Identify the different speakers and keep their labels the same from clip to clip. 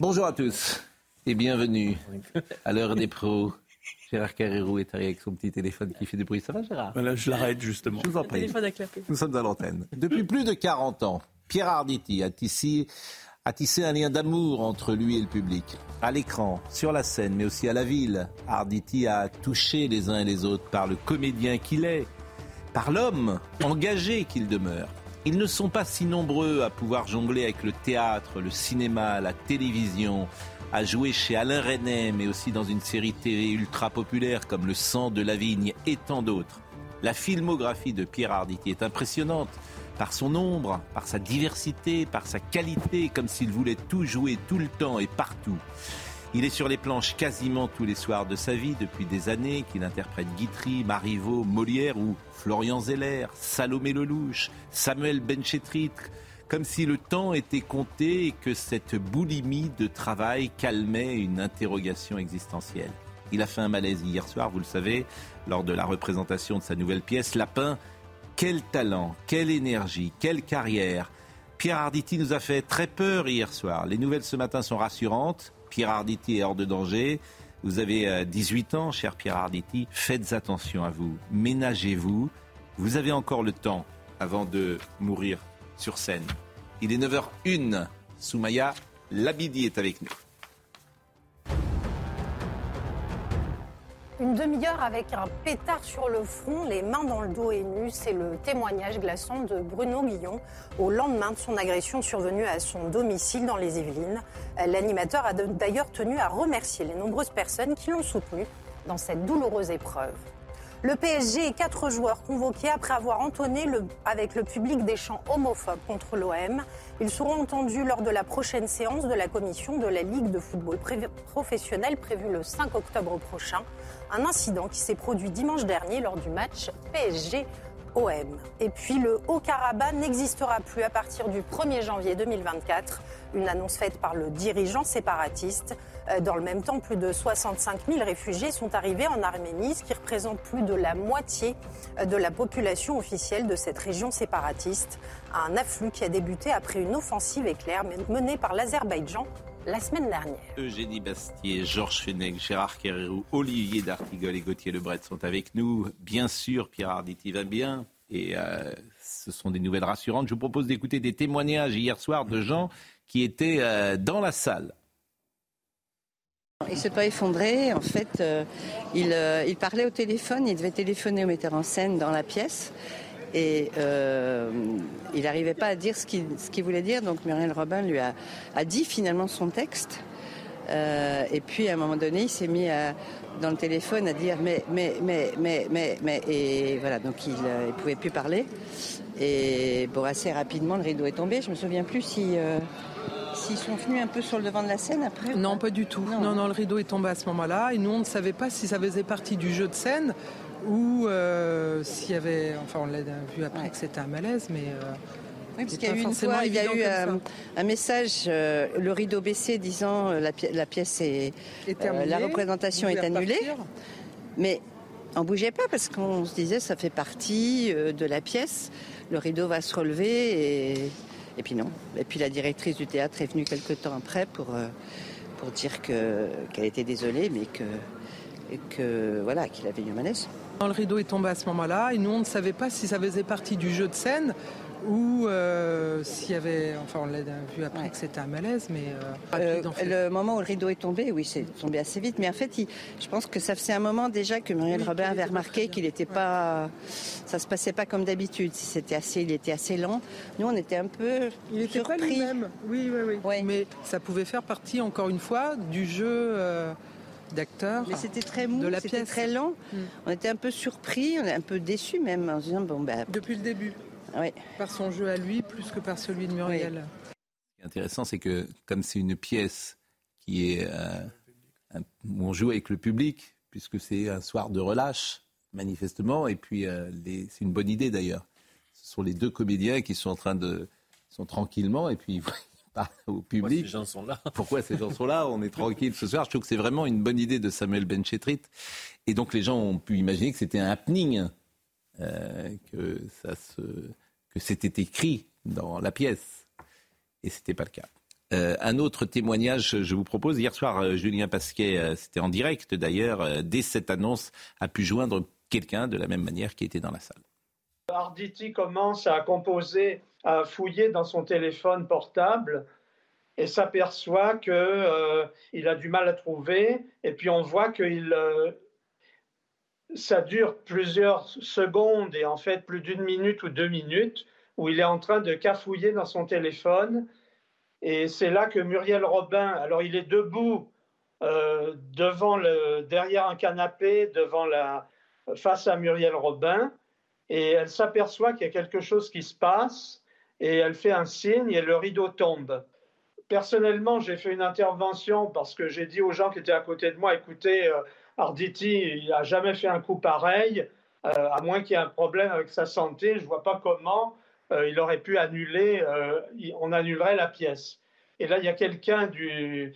Speaker 1: Bonjour à tous et bienvenue à l'heure des pros. Gérard Carrérou est arrivé avec son petit téléphone qui fait du bruit. Ça va Gérard?
Speaker 2: Voilà, je l'arrête justement.
Speaker 1: Je vous en prie. Nous sommes à l'antenne. Depuis plus de 40 ans, Pierre Arditi a tissé, a tissé un lien d'amour entre lui et le public. À l'écran, sur la scène, mais aussi à la ville, Arditi a touché les uns et les autres par le comédien qu'il est, par l'homme engagé qu'il demeure. Ils ne sont pas si nombreux à pouvoir jongler avec le théâtre, le cinéma, la télévision, à jouer chez Alain René, mais aussi dans une série TV ultra populaire comme Le sang de la vigne et tant d'autres. La filmographie de Pierre Arditi est impressionnante par son nombre, par sa diversité, par sa qualité, comme s'il voulait tout jouer tout le temps et partout. Il est sur les planches quasiment tous les soirs de sa vie depuis des années qu'il interprète Guitry, Marivaux, Molière ou Florian Zeller, Salomé Lelouch, Samuel Benchetrit, comme si le temps était compté et que cette boulimie de travail calmait une interrogation existentielle. Il a fait un malaise hier soir, vous le savez, lors de la représentation de sa nouvelle pièce Lapin. Quel talent, quelle énergie, quelle carrière. Pierre Arditi nous a fait très peur hier soir. Les nouvelles ce matin sont rassurantes. Pierre Arditi est hors de danger. Vous avez 18 ans, cher Pierre Arditi. Faites attention à vous. Ménagez-vous. Vous avez encore le temps avant de mourir sur scène. Il est 9h01. Soumaya Labidi est avec nous.
Speaker 3: Une demi-heure avec un pétard sur le front, les mains dans le dos et nu, c'est le témoignage glaçant de Bruno Guillon au lendemain de son agression survenue à son domicile dans les Yvelines. L'animateur a d'ailleurs tenu à remercier les nombreuses personnes qui l'ont soutenu dans cette douloureuse épreuve. Le PSG et quatre joueurs convoqués après avoir entonné avec le public des chants homophobes contre l'OM. Ils seront entendus lors de la prochaine séance de la commission de la Ligue de football professionnel prévue le 5 octobre prochain. Un incident qui s'est produit dimanche dernier lors du match PSG. OM. Et puis le Haut-Karabakh n'existera plus à partir du 1er janvier 2024. Une annonce faite par le dirigeant séparatiste. Dans le même temps, plus de 65 000 réfugiés sont arrivés en Arménie, ce qui représente plus de la moitié de la population officielle de cette région séparatiste. Un afflux qui a débuté après une offensive éclair menée par l'Azerbaïdjan la semaine dernière.
Speaker 1: Eugénie Bastier, Georges Fenech, Gérard Kerrérou, Olivier D'Artigol et Gauthier Lebret sont avec nous. Bien sûr, Pierre Arditi va bien et euh, ce sont des nouvelles rassurantes. Je vous propose d'écouter des témoignages hier soir de gens qui étaient euh, dans la salle.
Speaker 4: Il ne s'est pas effondré. En fait, euh, il, euh, il, parlait au téléphone. Il devait téléphoner au metteur en scène dans la pièce. Et euh, il n'arrivait pas à dire ce qu'il qu voulait dire. Donc Muriel Robin lui a, a dit finalement son texte. Euh, et puis à un moment donné, il s'est mis à, dans le téléphone à dire mais, mais, mais, mais, mais, mais. Et voilà, donc il ne pouvait plus parler. Et bon, assez rapidement, le rideau est tombé. Je me souviens plus si. Euh, S'ils sont venus un peu sur le devant de la scène après
Speaker 5: Non, pas du tout. Non, non, non le rideau est tombé à ce moment-là. Et nous, on ne savait pas si ça faisait partie du jeu de scène ou euh, s'il y avait. Enfin, on l'a vu après ouais. que c'était un malaise, mais. Euh,
Speaker 4: oui, parce qu'il y a eu une fois, il y a eu un, un, message, euh, le rideau baissé, disant la, pi la pièce est. est la représentation est annulée. Mais on bougeait pas parce qu'on se disait ça fait partie de la pièce. Le rideau va se relever et. Et puis non. Et puis la directrice du théâtre est venue quelques temps après pour, euh, pour dire qu'elle qu était désolée, mais que, que voilà, qu'il avait eu un malaise.
Speaker 5: Le rideau est tombé à ce moment-là et nous on ne savait pas si ça faisait partie du jeu de scène ou euh, s'il y avait, enfin on l'a vu après ouais. que c'était un malaise, mais
Speaker 4: euh, euh, le moment où le rideau est tombé, oui, c'est tombé assez vite. Mais en fait, il, je pense que ça faisait un moment déjà que Muriel oui, Robert avait remarqué qu'il n'était ouais. pas, ça se passait pas comme d'habitude. C'était assez, il était assez lent. Nous, on était un peu
Speaker 5: il était
Speaker 4: surpris.
Speaker 5: Pas lui-même. Oui, oui, oui.
Speaker 4: Ouais.
Speaker 5: Mais ça pouvait faire partie, encore une fois, du jeu d'acteurs.
Speaker 4: Mais c'était très mou, c'était très lent.
Speaker 5: Hmm.
Speaker 4: Mm. On était un peu surpris, on est un peu déçus même, en se disant bon ben.
Speaker 5: Depuis le début. Par son jeu à lui, plus que par celui de Muriel.
Speaker 1: Ce qui est intéressant, c'est que comme c'est une pièce qui est où on joue avec le public, puisque c'est un soir de relâche, manifestement, et puis c'est une bonne idée d'ailleurs. Ce sont les deux comédiens qui sont en train de sont tranquillement, et puis au public.
Speaker 2: Pourquoi ces gens sont là?
Speaker 1: Pourquoi ces gens sont là? On est tranquille ce soir. Je trouve que c'est vraiment une bonne idée de Samuel Benchetrit. Et donc les gens ont pu imaginer que c'était un happening, euh, que, ça se, que c'était écrit dans la pièce. Et ce n'était pas le cas. Euh, un autre témoignage, je vous propose. Hier soir, euh, Julien Pasquet, c'était en direct d'ailleurs, dès cette annonce, a pu joindre quelqu'un de la même manière qui était dans la salle.
Speaker 6: Arditi commence à composer à fouiller dans son téléphone portable et s'aperçoit qu'il euh, a du mal à trouver. Et puis on voit que euh, ça dure plusieurs secondes et en fait plus d'une minute ou deux minutes où il est en train de cafouiller dans son téléphone. Et c'est là que Muriel Robin, alors il est debout euh, devant le, derrière un canapé, devant la, face à Muriel Robin, et elle s'aperçoit qu'il y a quelque chose qui se passe et elle fait un signe et le rideau tombe. Personnellement, j'ai fait une intervention parce que j'ai dit aux gens qui étaient à côté de moi, écoutez, euh, Arditi, il n'a jamais fait un coup pareil, euh, à moins qu'il y ait un problème avec sa santé, je ne vois pas comment euh, il aurait pu annuler, on annulerait la pièce. Et là, il y a quelqu'un du,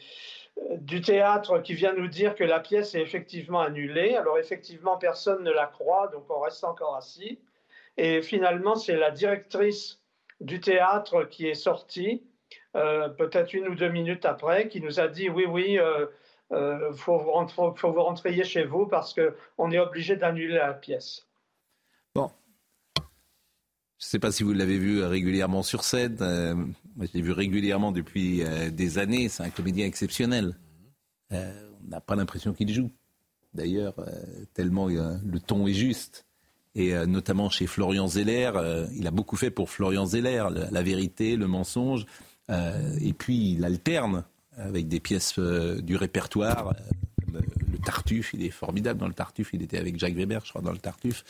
Speaker 6: du théâtre qui vient nous dire que la pièce est effectivement annulée. Alors effectivement, personne ne la croit, donc on reste encore assis. Et finalement, c'est la directrice du théâtre qui est sorti, euh, peut-être une ou deux minutes après, qui nous a dit oui, oui, il euh, euh, faut, faut, vous rentriez chez vous parce qu'on est obligé d'annuler la pièce.
Speaker 1: Bon. Je ne sais pas si vous l'avez vu régulièrement sur scène. moi, je l'ai vu régulièrement depuis des années. C'est un comédien exceptionnel. on n'a pas l'impression qu'il joue. D'ailleurs, tellement le ton est juste et euh, notamment chez Florian Zeller. Euh, il a beaucoup fait pour Florian Zeller, la, vérité, le mensonge. Euh, et puis il alterne avec des pièces du répertoire. le Tartuffe, il est formidable dans le Tartuffe. Il était avec Jacques Weber, je crois, dans le Tartuffe.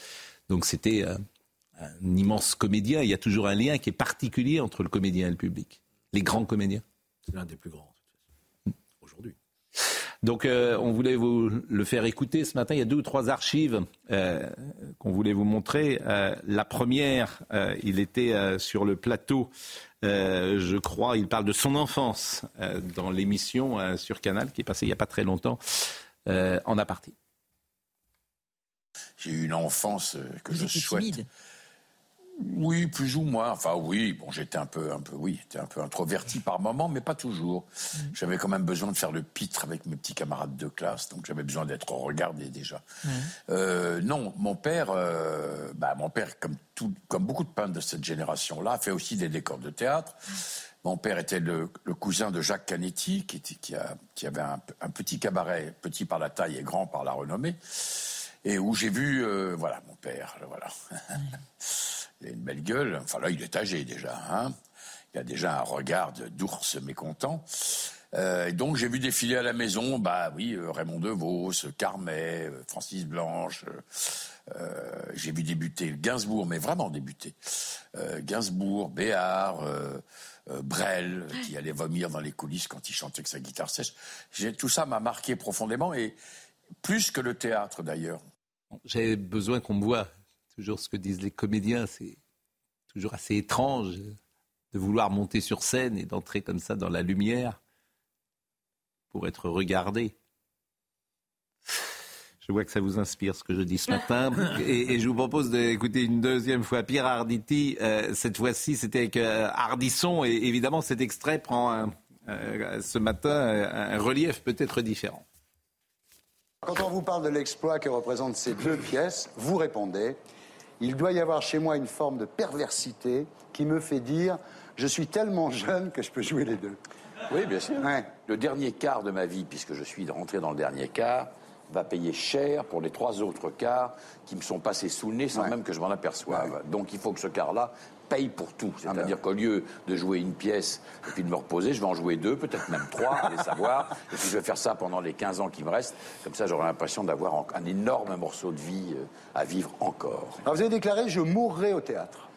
Speaker 1: Donc c'était un immense comédien. Il y a toujours un lien qui est particulier entre le comédien et le public. Les grands comédiens.
Speaker 2: C'est l'un des plus grands, aujourd'hui.
Speaker 1: Donc euh, on voulait vous le faire écouter ce matin. Il y a deux ou trois archives euh, qu'on voulait vous montrer. Euh, la première, il était sur le plateau, je crois, il parle de son enfance dans l'émission sur Canal qui est passée il n'y a pas très longtemps en aparté.
Speaker 7: J'ai eu une enfance que je souhaite. Oui, plus ou moins. Enfin, oui. Bon, j'étais un peu, un peu, oui, j'étais un peu introverti par moment, mais pas toujours. Mm. J'avais quand même besoin de faire le pitre avec mes petits camarades de classe, donc j'avais besoin d'être regardé déjà. Euh, non, mon père, euh, bah, mon père, comme tout, comme beaucoup de peintres de cette génération-là, fait aussi des décors de théâtre. Mon père était le, cousin de Jacques Canetti, qui, était, qui, a, qui avait un, un, petit cabaret, petit par la taille et grand par la renommée, et où j'ai vu, euh, voilà, mon père, voilà. Il a une belle gueule. Enfin là, il est âgé déjà. Hein il a déjà un regard d'ours mécontent. Euh, et donc j'ai vu défiler à la maison, bah oui, euh, Raymond DeVos, Carmet, euh, Francis Blanche. J'ai vu débuter Gainsbourg, mais vraiment débuter. Gainsbourg, Béard, Brel, qui allait vomir dans les coulisses quand il chantait avec sa guitare sèche. Tout ça m'a marqué profondément et plus que le théâtre d'ailleurs.
Speaker 1: J'ai besoin qu'on me voie toujours ce que disent les comédiens, c'est toujours assez étrange de vouloir monter sur scène et d'entrer comme ça dans la lumière pour être regardé. Je vois que ça vous inspire ce que je dis ce matin. Et, je vous propose d'écouter une deuxième fois Pierre Arditi. Euh, cette fois-ci, c'était avec euh, Ardisson. Et évidemment, cet extrait prend euh, ce matin un relief peut-être différent.
Speaker 8: Quand on vous parle de l'exploit que représentent ces deux pièces, vous répondez il doit y avoir chez moi une forme de perversité qui me fait dire je suis tellement jeune que je peux jouer les deux.
Speaker 7: Oui, bien sûr. Le dernier quart de ma vie, puisque je suis rentré dans le dernier quart, va payer cher pour les trois autres quarts qui me sont passés sous le nez sans même que je m'en aperçoive. Donc il faut que ce quart-là paye pour tout. C'est-à-dire qu'au lieu de jouer une pièce et puis de me reposer, je vais en jouer deux, peut-être même trois, allez savoir. Et puis je vais faire ça pendant les 15 ans qui me restent. Comme ça, j'aurai l'impression d'avoir un énorme morceau de vie euh, à vivre encore.
Speaker 8: Alors vous avez déclaré Je mourrai au théâtre.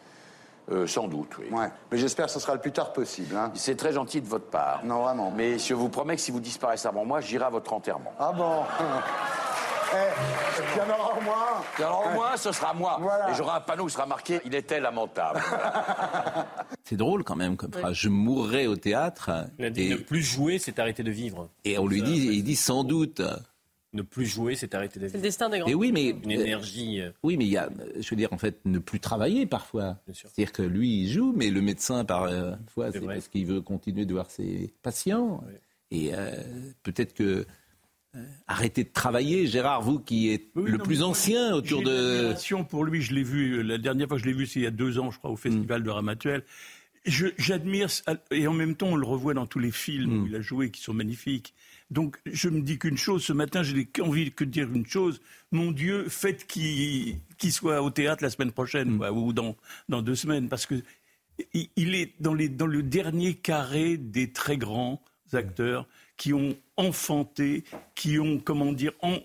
Speaker 7: Euh, sans doute, oui.
Speaker 8: Ouais. Mais j'espère que ce sera le plus tard possible. Hein.
Speaker 7: C'est très gentil de votre part.
Speaker 8: Non, vraiment.
Speaker 7: Mais je vous promets que si vous disparaissez avant moi, j'irai à votre enterrement.
Speaker 8: Ah bon Eh, il y en aura au moins un.
Speaker 7: Alors au moins, ce sera moi.
Speaker 8: Voilà.
Speaker 7: Et j'aurai un panneau où sera marqué « Il était lamentable
Speaker 1: C'est drôle quand même comme phrase. Je mourrai au théâtre.
Speaker 2: Il a dit
Speaker 1: Et,
Speaker 2: ne plus jouer, c'est arrêter de vivre.
Speaker 1: et on lui dit, il dit sans doute.
Speaker 2: Ne plus jouer, c'est arrêter de
Speaker 9: C'est le
Speaker 2: vivre.
Speaker 9: destin des grands.
Speaker 1: Et oui, mais
Speaker 2: Une énergie. euh,
Speaker 1: Oui, mais il y a, je veux dire, en fait, ne plus travailler parfois.
Speaker 2: Bien sûr.
Speaker 1: C'est-à-dire que lui, il joue, mais le médecin, parfois,
Speaker 2: C'est
Speaker 1: parce qu'il veut continuer de voir ses patients.
Speaker 2: Ouais.
Speaker 1: Et euh, peut-être que euh, arrêter de travailler, Gérard, vous qui êtes
Speaker 10: Oui,
Speaker 1: le
Speaker 10: non,
Speaker 1: plus ancien autour
Speaker 10: J'ai
Speaker 1: de.
Speaker 10: pour lui, je l'ai vu, la dernière fois que je l'ai vu, c'est il y a deux ans, je crois, au Festival de Ramatuel. J'admire, et en même temps, on le revoit dans tous les films où il a joué, qui sont magnifiques. Donc, je me dis qu'une chose, ce matin, je n'ai qu'envie que de dire une chose. Mon Dieu, faites qu'il soit au théâtre la semaine prochaine, quoi, ou dans, dans deux semaines, parce que il est dans, les, dans le dernier carré des très grands acteurs qui ont enfanté, qui ont, comment dire, en-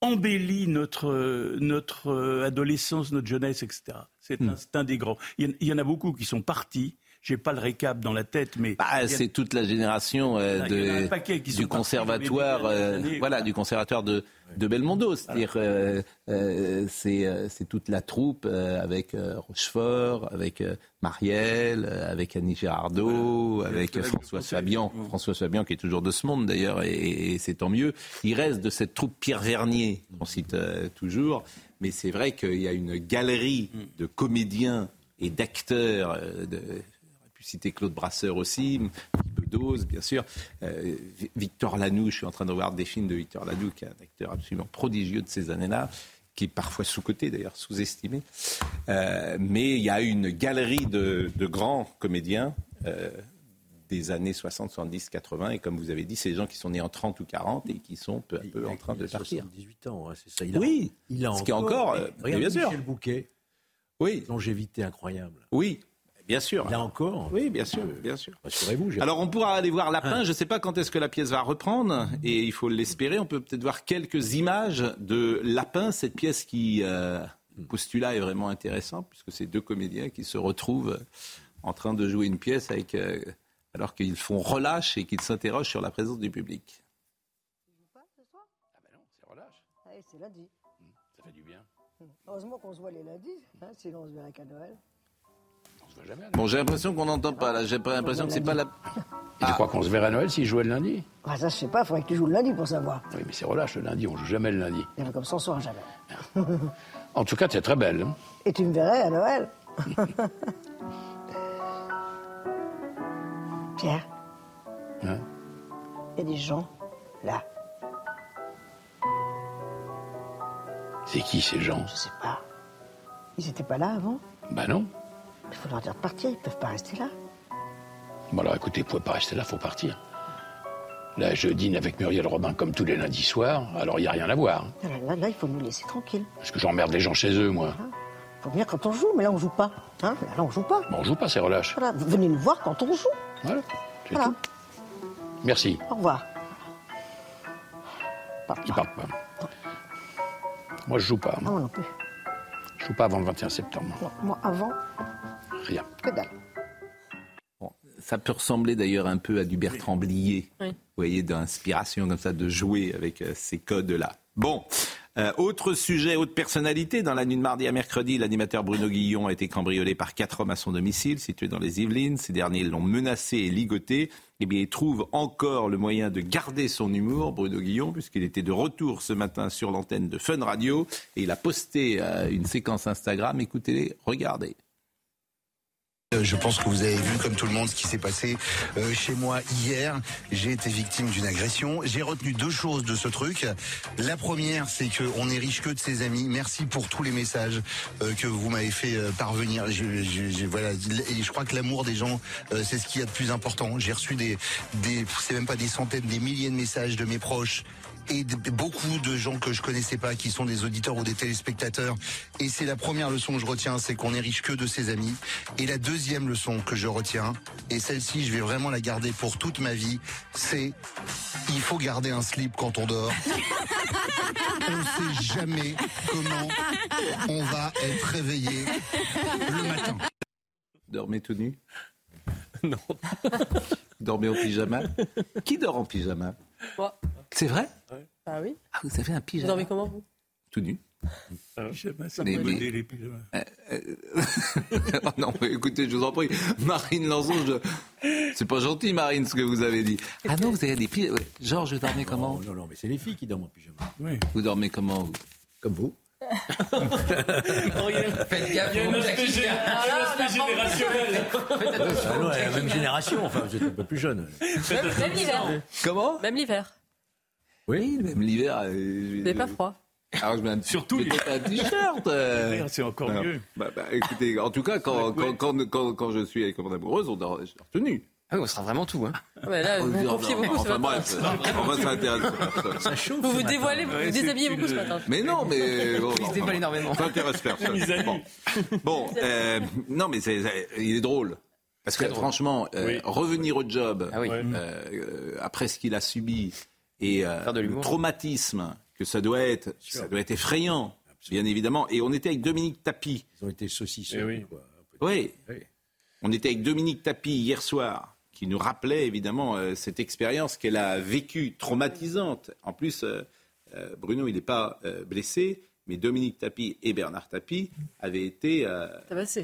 Speaker 10: embelli notre, notre euh, adolescence, notre jeunesse, etc. C'est un, c'est un des grands. Il y, en, il y en a beaucoup qui sont partis. J'ai pas le récap dans la tête, mais
Speaker 1: Bah,
Speaker 10: a-
Speaker 1: c'est toute la génération euh, de, du conservatoire, euh,
Speaker 10: années,
Speaker 1: voilà, du conservatoire de, de Belmondo. C'est-à-dire, euh, euh, c'est toute la troupe avec Rochefort, avec Marielle, avec Annie Girardot, avec
Speaker 10: avec
Speaker 1: François. Fabian, François Fabian qui est toujours de ce monde d'ailleurs, et, et c'est tant mieux. Il reste de cette troupe Pierre Vernier qu'on cite toujours, mais c'est vrai qu'il y a une galerie de comédiens et d'acteurs. Citer Claude Brasseur aussi, Bedos, bien sûr. Euh, Vi- Victor Lanoux, je suis en train de revoir des films de Victor Lanoux, qui est un acteur absolument prodigieux de ces années-là, qui est parfois sous-coté d'ailleurs, sous-estimé. Euh, mais il y a une galerie de, de grands comédiens euh, des années 60, 70, 80. Et comme vous avez dit, c'est des gens qui sont nés en 30 ou 40 et qui sont peu à peu en train de partir.
Speaker 2: 18 ans, hein, c'est ça. Il a,
Speaker 1: Oui,
Speaker 2: il a
Speaker 1: ce qui est encore, euh,
Speaker 2: regarde
Speaker 1: bien sûr.
Speaker 2: Michel Bouquet,
Speaker 1: Oui,
Speaker 2: longévité incroyable.
Speaker 1: oui, bien sûr.
Speaker 2: A encore.
Speaker 1: Oui, bien sûr, bien sûr.
Speaker 2: Rassurez-vous,
Speaker 1: Alors on pourra aller voir Lapin, je ne sais pas quand est-ce que la pièce va reprendre, et il faut l'espérer, on peut peut-être voir quelques images de Lapin, cette pièce qui, euh, le postulat est vraiment intéressant, puisque c'est deux comédiens qui se retrouvent en train de jouer une pièce avec, euh, alors qu'ils font relâche et qu'ils s'interrogent sur la présence du public.
Speaker 7: Ah ben non, c'est relâche.
Speaker 11: c'est lundi.
Speaker 7: Ça fait du bien.
Speaker 11: Heureusement qu'on se voit les lundis, hein, sinon on se verra qu'à Noël.
Speaker 1: Bon, j'ai l'impression qu'on n'entend pas, là, j'ai pas l'impression que c'est pas la...
Speaker 7: Et tu crois qu'on se verrait à Noël s'il jouait le lundi?
Speaker 11: Ah, ça, je sais pas, il faudrait que tu joues le lundi pour savoir.
Speaker 7: Oui, mais c'est relâche le lundi, on joue jamais le lundi.
Speaker 11: Et comme ça, on saura jamais.
Speaker 7: En tout cas, tu es très belle. hein.
Speaker 11: Et tu me verrais à Noël. Pierre,
Speaker 7: Hein?
Speaker 11: Il y a des gens là,
Speaker 7: C'est qui ces gens?
Speaker 11: Je sais pas. Ils étaient pas là avant?
Speaker 7: Bah non.
Speaker 11: Il faut leur dire de partir, ils peuvent pas rester là.
Speaker 7: Bon alors écoutez, vous pouvez pas rester là, faut partir. Là, je dîne avec Muriel Robin comme tous les lundis soirs, alors il n'y a rien à voir.
Speaker 11: Là, là, là, il faut nous laisser tranquilles.
Speaker 7: Parce que j'emmerde les gens chez eux, moi.
Speaker 11: faut venir quand on joue, mais là, on joue pas. Hein là, on joue pas.
Speaker 7: Bon, on joue pas, c'est relâche.
Speaker 11: Voilà, vous venez nous voir quand on joue.
Speaker 7: Voilà, c'est
Speaker 11: Voilà.
Speaker 7: tout. Merci.
Speaker 11: Au revoir.
Speaker 7: Ils partent pas. Moi, je joue pas.
Speaker 11: Ah,
Speaker 7: Moi,
Speaker 11: moi non plus.
Speaker 7: je joue pas avant le 21 septembre.
Speaker 11: Non, moi, avant,
Speaker 7: Rien.
Speaker 11: que dalle.
Speaker 1: Bon, ça peut ressembler d'ailleurs un peu à du Bertrand Blier.
Speaker 9: Oui.
Speaker 1: Vous voyez, d'inspiration comme ça, de jouer avec euh, ces codes-là. Bon, euh, autre sujet, autre personnalité. Dans la nuit de mardi à mercredi, l'animateur Bruno Guillon a été cambriolé par quatre hommes à son domicile, situé dans les Yvelines. Ces derniers l'ont menacé et ligoté. Eh bien, il trouve encore le moyen de garder son humour, Bruno Guillon, puisqu'il était de retour ce matin sur l'antenne de Fun Radio. Et il a posté euh, une séquence Instagram. Écoutez-les, regardez.
Speaker 12: Euh, Je pense que vous avez vu, comme tout le monde, ce qui s'est passé euh, chez moi hier. J'ai été victime d'une agression. J'ai retenu deux choses de ce truc. La première, c'est qu'on est riche que de ses amis. Merci pour tous les messages euh, que vous m'avez fait parvenir. Je, voilà, et je crois que l'amour des gens, c'est ce qu'il y a de plus important. J'ai reçu des, des c'est même pas des centaines, des milliers de messages de mes proches et de- beaucoup de gens que je connaissais pas, qui sont des auditeurs ou des téléspectateurs. Et c'est la première leçon que je retiens, c'est qu'on est riche que de ses amis. Et la deuxième leçon que je retiens, et celle-ci, je vais vraiment la garder pour toute ma vie, c'est il faut garder un slip quand on dort. On ne sait jamais comment on va être réveillé le matin.
Speaker 1: dormez tout nu?
Speaker 2: Non.
Speaker 1: Dormez en pyjama? Qui dort en pyjama?
Speaker 9: Moi.
Speaker 1: C'est vrai
Speaker 9: Ah oui.
Speaker 1: Ah, vous avez un
Speaker 9: Vous
Speaker 1: pyjama
Speaker 9: dormez comment, vous
Speaker 1: Tout nu
Speaker 10: Pyjama, c'est
Speaker 1: Mais-
Speaker 10: modé,
Speaker 1: mais-
Speaker 10: les pyjamas.
Speaker 1: Oh non, mais écoutez, je vous en prie, Marine Lançon, je... c'est pas gentil, Marine, ce que vous avez dit. Ah non, vous avez des pyjamas. Georges, vous dormez comment
Speaker 2: Non, non, mais c'est les filles qui dorment en pyjama.
Speaker 10: Oui.
Speaker 1: Vous dormez comment vous
Speaker 2: Comme vous.
Speaker 13: Faites gaffe.
Speaker 2: Il y a une un aspect générationnel. Ah la même génération, enfin, vous êtes un peu plus jeune.
Speaker 9: Même, même l'hiver.
Speaker 1: Comment?
Speaker 9: Même l'hiver.
Speaker 1: Oui, même l'hiver. euh,
Speaker 9: Vous n'avez pas froid.
Speaker 1: Alors je mets un,
Speaker 10: Surtout
Speaker 1: un t-shirt. euh.
Speaker 10: C'est encore mieux.
Speaker 1: Bah, bah, écoutez, en tout cas, quand, quand, quand, quand, quand je suis avec mon amoureuse, on dort, je dors tenu.
Speaker 13: Ah oui, on sera vraiment tout. Hein.
Speaker 9: Ah ouais, là, vous vous confiez beaucoup ce
Speaker 1: Enfin
Speaker 9: matin.
Speaker 1: bref, on va s'intéresser.
Speaker 2: Ça chauffe.
Speaker 9: Vous vous dévoilez, vous vous déshabillez beaucoup ce matin.
Speaker 1: Mais non, mais bon,
Speaker 13: Il se déballe énormément.
Speaker 1: Ça intéresse personne. Bon, Bon, euh, non, mais c'est, il est drôle. Parce que franchement, euh,
Speaker 2: Oui.
Speaker 1: revenir au job
Speaker 13: Ah oui.
Speaker 1: euh, euh, après ce qu'il a subi et euh, le traumatisme que ça doit être, ça doit être effrayant, bien évidemment. Et on était avec Dominique Tapie.
Speaker 2: Ils ont été saucissés.
Speaker 1: Eh
Speaker 2: oui.
Speaker 1: Oui.
Speaker 2: Oui.
Speaker 1: On était avec Dominique Tapie hier soir, qui nous rappelait évidemment euh, cette expérience qu'elle a vécue, traumatisante. En plus, euh, euh, Bruno, il n'est pas euh, blessé, mais Dominique Tapie et Bernard Tapie avaient été euh,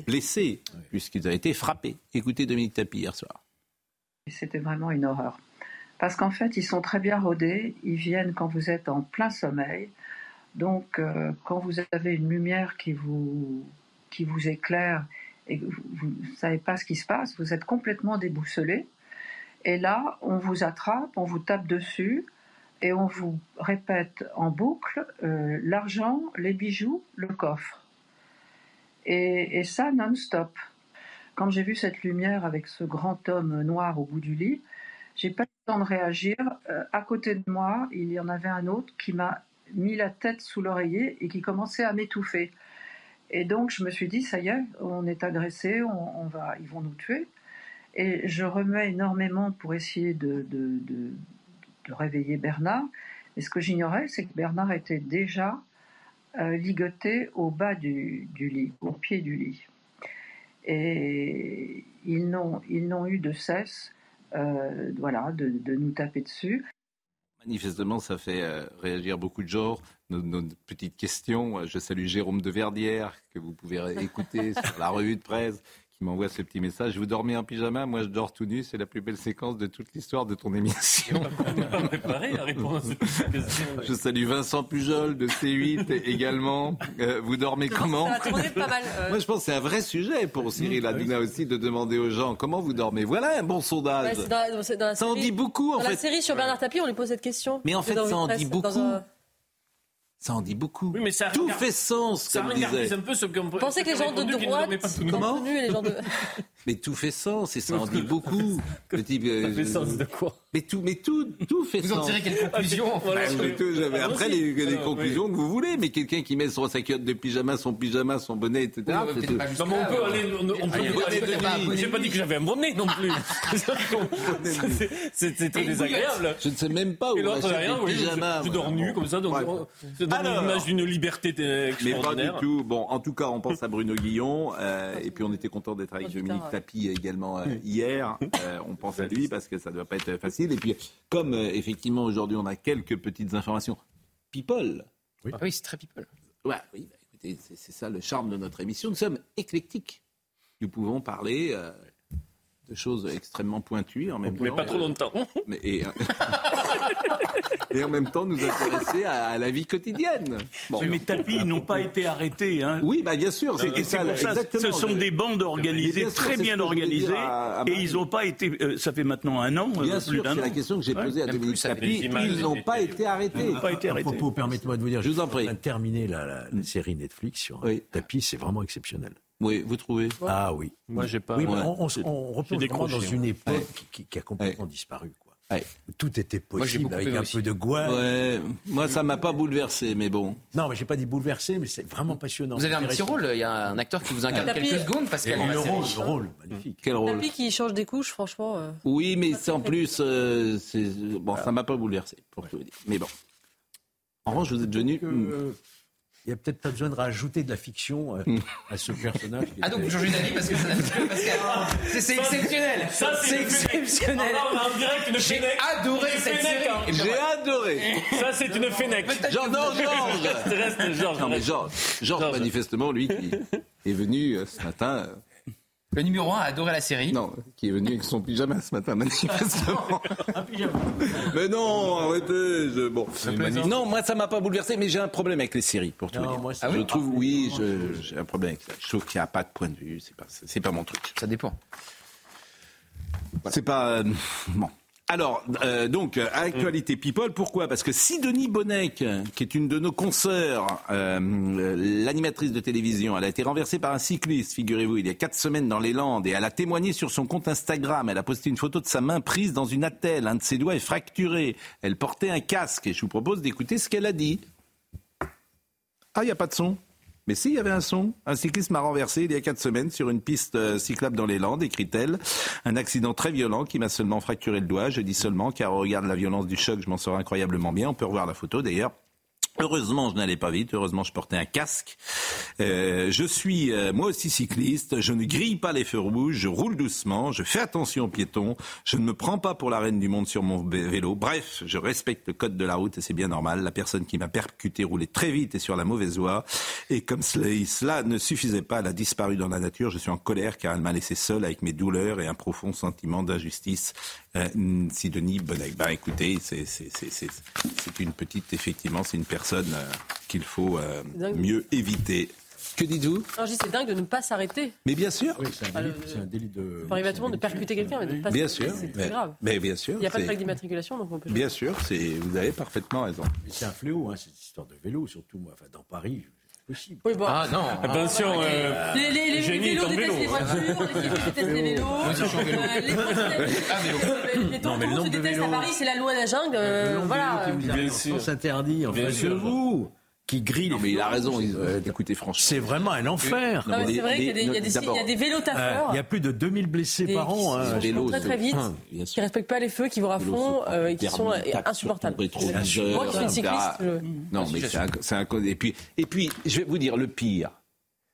Speaker 1: blessés, puisqu'ils avaient été frappés. Écoutez Dominique Tapie hier soir.
Speaker 14: C'était vraiment une horreur. Parce qu'en fait, ils sont très bien rodés, ils viennent quand vous êtes en plein sommeil. Donc, euh, quand vous avez une lumière qui vous, qui vous éclaire et vous ne savez pas ce qui se passe, vous êtes complètement déboussolé. Et là, on vous attrape, on vous tape dessus et on vous répète en boucle euh, l'argent, les bijoux, le coffre. Et, ça non-stop. Quand j'ai vu cette lumière avec ce grand homme noir au bout du lit, j'ai pas le temps de réagir. Euh, à côté de moi, il y en avait un autre qui m'a mis la tête sous l'oreiller et qui commençait à m'étouffer. Et donc je me suis dit, ça y est, on est agressé, on, va, ils vont nous tuer. Et je remets énormément pour essayer de, de, de, réveiller Bernard. Et ce que j'ignorais, c'est que Bernard était déjà euh, ligoté au bas du, du lit, au pied du lit. Et ils n'ont, ils n'ont eu de cesse euh, voilà, de, de nous taper dessus.
Speaker 1: Manifestement, ça fait euh, réagir beaucoup de gens. Nos, nos petites questions. Je salue Jérôme de Verdière, que vous pouvez écouter sur la revue de presse, qui m'envoie ce petit message. Vous dormez en pyjama, moi je dors tout nu. C'est la plus belle séquence de toute l'histoire de ton émission.
Speaker 2: préparé à répondre à cette question.
Speaker 1: Je salue Vincent Pujol de C8 également. Euh, vous dormez comment
Speaker 9: Ça va tourner pas mal. euh,
Speaker 1: Moi, je pense que c'est un vrai sujet pour Cyril Hanouna aussi de demander aux gens comment vous dormez. Voilà un bon
Speaker 9: ouais,
Speaker 1: sondage.
Speaker 9: c'est dans, c'est dans la
Speaker 1: Ça en
Speaker 9: série-
Speaker 1: dit beaucoup, en
Speaker 9: Dans la
Speaker 1: fait.
Speaker 9: série sur Bernard Tapie, on lui pose cette question.
Speaker 1: Mais en fait, ça en dit
Speaker 9: presse, dans
Speaker 1: beaucoup.
Speaker 9: un-
Speaker 1: Ça en dit beaucoup.
Speaker 2: Oui, mais ça
Speaker 1: Tout
Speaker 2: regarde-
Speaker 1: fait sens,
Speaker 2: Ça
Speaker 1: comme
Speaker 2: regarde
Speaker 1: disait.
Speaker 2: un peu ce qu'on
Speaker 9: Vous pensez que les gens de droite
Speaker 1: Comment
Speaker 9: les gens de...
Speaker 1: Mais tout fait sens et ça en dit beaucoup. Le type, euh,
Speaker 2: Ça fait sens de quoi
Speaker 1: Mais tout, mais tout, tout fait
Speaker 13: Vous
Speaker 1: sens.
Speaker 13: en tirez conclusion en
Speaker 1: Bah, mais tout, j'avais-
Speaker 2: Ah,
Speaker 1: après, les, les
Speaker 2: Alors,
Speaker 1: conclusions que vous voulez, mais quelqu'un qui met son sa culotte de pyjama, son pyjama, son bonnet, etc.
Speaker 13: Oui,
Speaker 1: c'est-
Speaker 13: peut-être pas
Speaker 2: Non, mais on peut aller. On, on
Speaker 13: Ah,
Speaker 2: peut aller de J'ai pas dit que j'avais un bonnet non plus. C'est- c'est c'est très désagréable.
Speaker 1: Je ne sais même pas où
Speaker 2: Et
Speaker 1: on
Speaker 2: l'autre
Speaker 1: achète
Speaker 2: derrière,
Speaker 1: des
Speaker 2: oui,
Speaker 1: pyjamas.
Speaker 2: je, dors nu comme ça, donc ça
Speaker 1: Alors.
Speaker 2: l'image d'une liberté euh,
Speaker 1: Mais pas
Speaker 2: extraordinaire.
Speaker 1: du tout. Bon, en tout cas, on pense à Bruno Guillon. euh, et puis, on était content d'être avec Dominique Tapie également euh, hier. Euh, on pense à lui parce que ça ne doit pas être facile. Et puis, comme euh, effectivement, aujourd'hui, on a quelques petites informations. People.
Speaker 13: Ah oui, c'est très people.
Speaker 1: Ouais, oui, bah, écoutez, c'est c'est ça le charme de notre émission. Nous sommes éclectiques. Nous pouvons parler euh, de choses extrêmement pointues en même
Speaker 2: Mais
Speaker 1: temps.
Speaker 2: pas trop longtemps.
Speaker 1: Mais- et, et en même temps, nous intéresser à, à la vie quotidienne. Bon.
Speaker 10: Mais tapis ils n'ont pas été arrêtés. Hein.
Speaker 1: Oui, bah bien sûr,
Speaker 10: c'est
Speaker 1: ça.
Speaker 10: pour ça,
Speaker 1: exactement.
Speaker 10: ce sont des bandes organisées,
Speaker 1: bien sûr,
Speaker 10: très bien organisées,
Speaker 1: à- à
Speaker 10: et ils n'ont pas été. euh, ça fait maintenant un an, euh,
Speaker 1: Bien
Speaker 10: plus
Speaker 1: sûr,
Speaker 10: d'un
Speaker 1: c'est
Speaker 10: an.
Speaker 1: la question que j'ai
Speaker 10: Ouais.
Speaker 1: posée à Dominique Tapie. Ils n'ont pas été arrêtés.
Speaker 10: Ils n'ont pas été arrêtés.
Speaker 2: Propos, permettez-moi de vous dire,
Speaker 1: Je vous en prie.
Speaker 2: On a terminé la, série Netflix sur
Speaker 1: Oui.
Speaker 2: Tapis, c'est vraiment exceptionnel.
Speaker 1: Oui, vous trouvez?
Speaker 2: Ah oui.
Speaker 15: Moi, j'ai pas.
Speaker 2: Oui, mais
Speaker 1: Ouais.
Speaker 2: on, on, on replonge vraiment dans
Speaker 15: ouais.
Speaker 2: une époque
Speaker 1: Ouais.
Speaker 2: qui, qui a complètement disparu. Quoi.
Speaker 1: Ouais.
Speaker 2: Tout était
Speaker 13: Moi,
Speaker 2: possible
Speaker 13: beaucoup
Speaker 2: avec un
Speaker 13: aussi.
Speaker 2: peu de gouaille.
Speaker 1: Ouais, moi ça m'a pas bouleversé, mais bon.
Speaker 2: Non, mais j'ai pas dit bouleversé, mais c'est vraiment passionnant.
Speaker 13: Vous avez un petit rôle, il y a un acteur qui vous incarne
Speaker 9: Tapis.
Speaker 13: quelques secondes qu'elle
Speaker 2: le
Speaker 13: est
Speaker 2: rôle, le rôle, magnifique.
Speaker 1: Quel rôle?
Speaker 9: Tapis qui change des couches, franchement. euh,
Speaker 1: Oui, mais c'est en plus, euh, bon, ça m'a pas bouleversé pour tout vous dire. Mais bon. En revanche, vous êtes venu.
Speaker 15: Il n'y a peut-être pas besoin de rajouter de la fiction euh, à ce personnage. qui
Speaker 13: Ah donc vous changez d'avis parce que c'est c'est exceptionnel.
Speaker 2: Ça, c'est
Speaker 13: c'est
Speaker 2: une fenêtre.
Speaker 13: exceptionnel.
Speaker 2: On a en direct une
Speaker 13: J'ai adoré cette série.
Speaker 2: hein.
Speaker 1: J'ai adoré.
Speaker 2: Ça, c'est une fenêtre.
Speaker 1: Georges, non, Georges
Speaker 2: Reste Georges.
Speaker 1: Non, mais
Speaker 2: reste.
Speaker 1: Georges, Georges,
Speaker 2: Georges.
Speaker 1: manifestement, lui, qui est venu euh, ce matin. euh,
Speaker 13: Le numéro 1 a adoré la série.
Speaker 1: Non, qui est venu avec son pyjama ce matin, manifestement. Mais non, arrêtez. je- bon. Non, moi, ça m'a pas bouleversé, mais j'ai un problème avec les séries, pour tout
Speaker 15: Non,
Speaker 1: dire.
Speaker 15: moi,
Speaker 1: je trouve, oui, j'ai un problème avec ça. Je trouve qu'il n'y a pas de point de vue. C'est pas, c'est pas mon truc.
Speaker 13: Ça dépend.
Speaker 1: C'est pas. euh, bon. Alors, euh, donc, euh, actualité people, pourquoi? Parce que Sidonie Bonnec, qui est une de nos consoeurs, euh, l'animatrice de télévision, elle a été renversée par un cycliste, figurez-vous, il y a quatre semaines dans les Landes, et elle a témoigné sur son compte Instagram. Elle a posté une photo de sa main prise dans une attelle, un de ses doigts est fracturé. Elle portait un casque, et je vous propose d'écouter ce qu'elle a dit. Ah, il n'y a pas de son? Mais si, il y avait un son. Un cycliste m'a renversé il y a quatre semaines sur une piste euh, cyclable dans les Landes, écrit-elle. Un accident très violent qui m'a seulement fracturé le doigt. Je dis seulement car au regard de la violence du choc, je m'en sors incroyablement bien. On peut revoir la photo d'ailleurs. Heureusement, je n'allais pas vite. Heureusement, je portais un casque. Euh, je suis euh, moi aussi cycliste. Je ne grille pas les feux rouges. Je roule doucement. Je fais attention aux piétons. Je ne me prends pas pour la reine du monde sur mon vé- vélo. Bref, je respecte le code de la route et c'est bien normal. La personne qui m'a percuté roulait très vite et sur la mauvaise voie. Et comme cela, ne suffisait pas, elle a disparu dans la nature. Je suis en colère car elle m'a laissé seul avec mes douleurs et un profond sentiment d'injustice. Euh, Sidonie Bonnec. Ben écoutez, c'est une petite, effectivement, c'est une personne euh, qu'il faut euh, mieux éviter. Que dites-vous?
Speaker 9: Non, je dis, c'est dingue de ne pas s'arrêter.
Speaker 1: Mais bien sûr.
Speaker 15: Oui, c'est un délit, un de.
Speaker 9: Ça arrive à tout le monde de percuter quelqu'un, mais de ne pas
Speaker 1: Bien
Speaker 9: s'arrêter,
Speaker 1: sûr.
Speaker 9: C'est très
Speaker 1: Mais-
Speaker 9: grave.
Speaker 1: Mais bien sûr.
Speaker 9: Il n'y a pas de plaque d'immatriculation, donc on peut.
Speaker 1: Bien sûr, vous avez parfaitement raison.
Speaker 15: Mais c'est un fléau, hein, cette histoire de vélo, surtout moi. Enfin, dans Paris, possible.
Speaker 9: Oui, bon.
Speaker 13: Ah non.
Speaker 2: Attention, euh,
Speaker 9: Les, les, les, les
Speaker 2: est
Speaker 9: vélos
Speaker 2: en
Speaker 9: détestent
Speaker 2: vélo.
Speaker 9: les voitures, les cyclistes détestent les vélos.
Speaker 13: Moi aussi, je suis en vélo.
Speaker 9: Euh, les trottinettes,
Speaker 13: Ah, vélo.
Speaker 9: les
Speaker 15: Non, mais le
Speaker 9: tontons se
Speaker 15: nombre de
Speaker 9: détestent à
Speaker 15: vélos-
Speaker 9: Paris, c'est la loi de la jungle.
Speaker 15: Le
Speaker 9: euh, Voilà.
Speaker 15: vélos
Speaker 2: Bien sûr.
Speaker 15: en
Speaker 2: Bien sûr.
Speaker 15: vous, qui grillent
Speaker 1: Non, mais il a raison. euh, écoutez, franchement.
Speaker 15: C'est vraiment un enfer.
Speaker 9: Non, mais
Speaker 1: les-
Speaker 9: c'est vrai
Speaker 1: les-
Speaker 9: qu'il y a des- vélos
Speaker 15: Euh,
Speaker 9: taffeurs.
Speaker 15: Il y a plus de 2000 blessés
Speaker 9: des-
Speaker 15: par an.
Speaker 9: qui
Speaker 15: hein.
Speaker 9: très très vite, qui respectent pas les feux, qui vont à fond euh, et qui sont euh, insupportables. Moi qui suis une cycliste,
Speaker 1: Non, mais c'est un. Et puis, et puis, je vais vous dire le pire,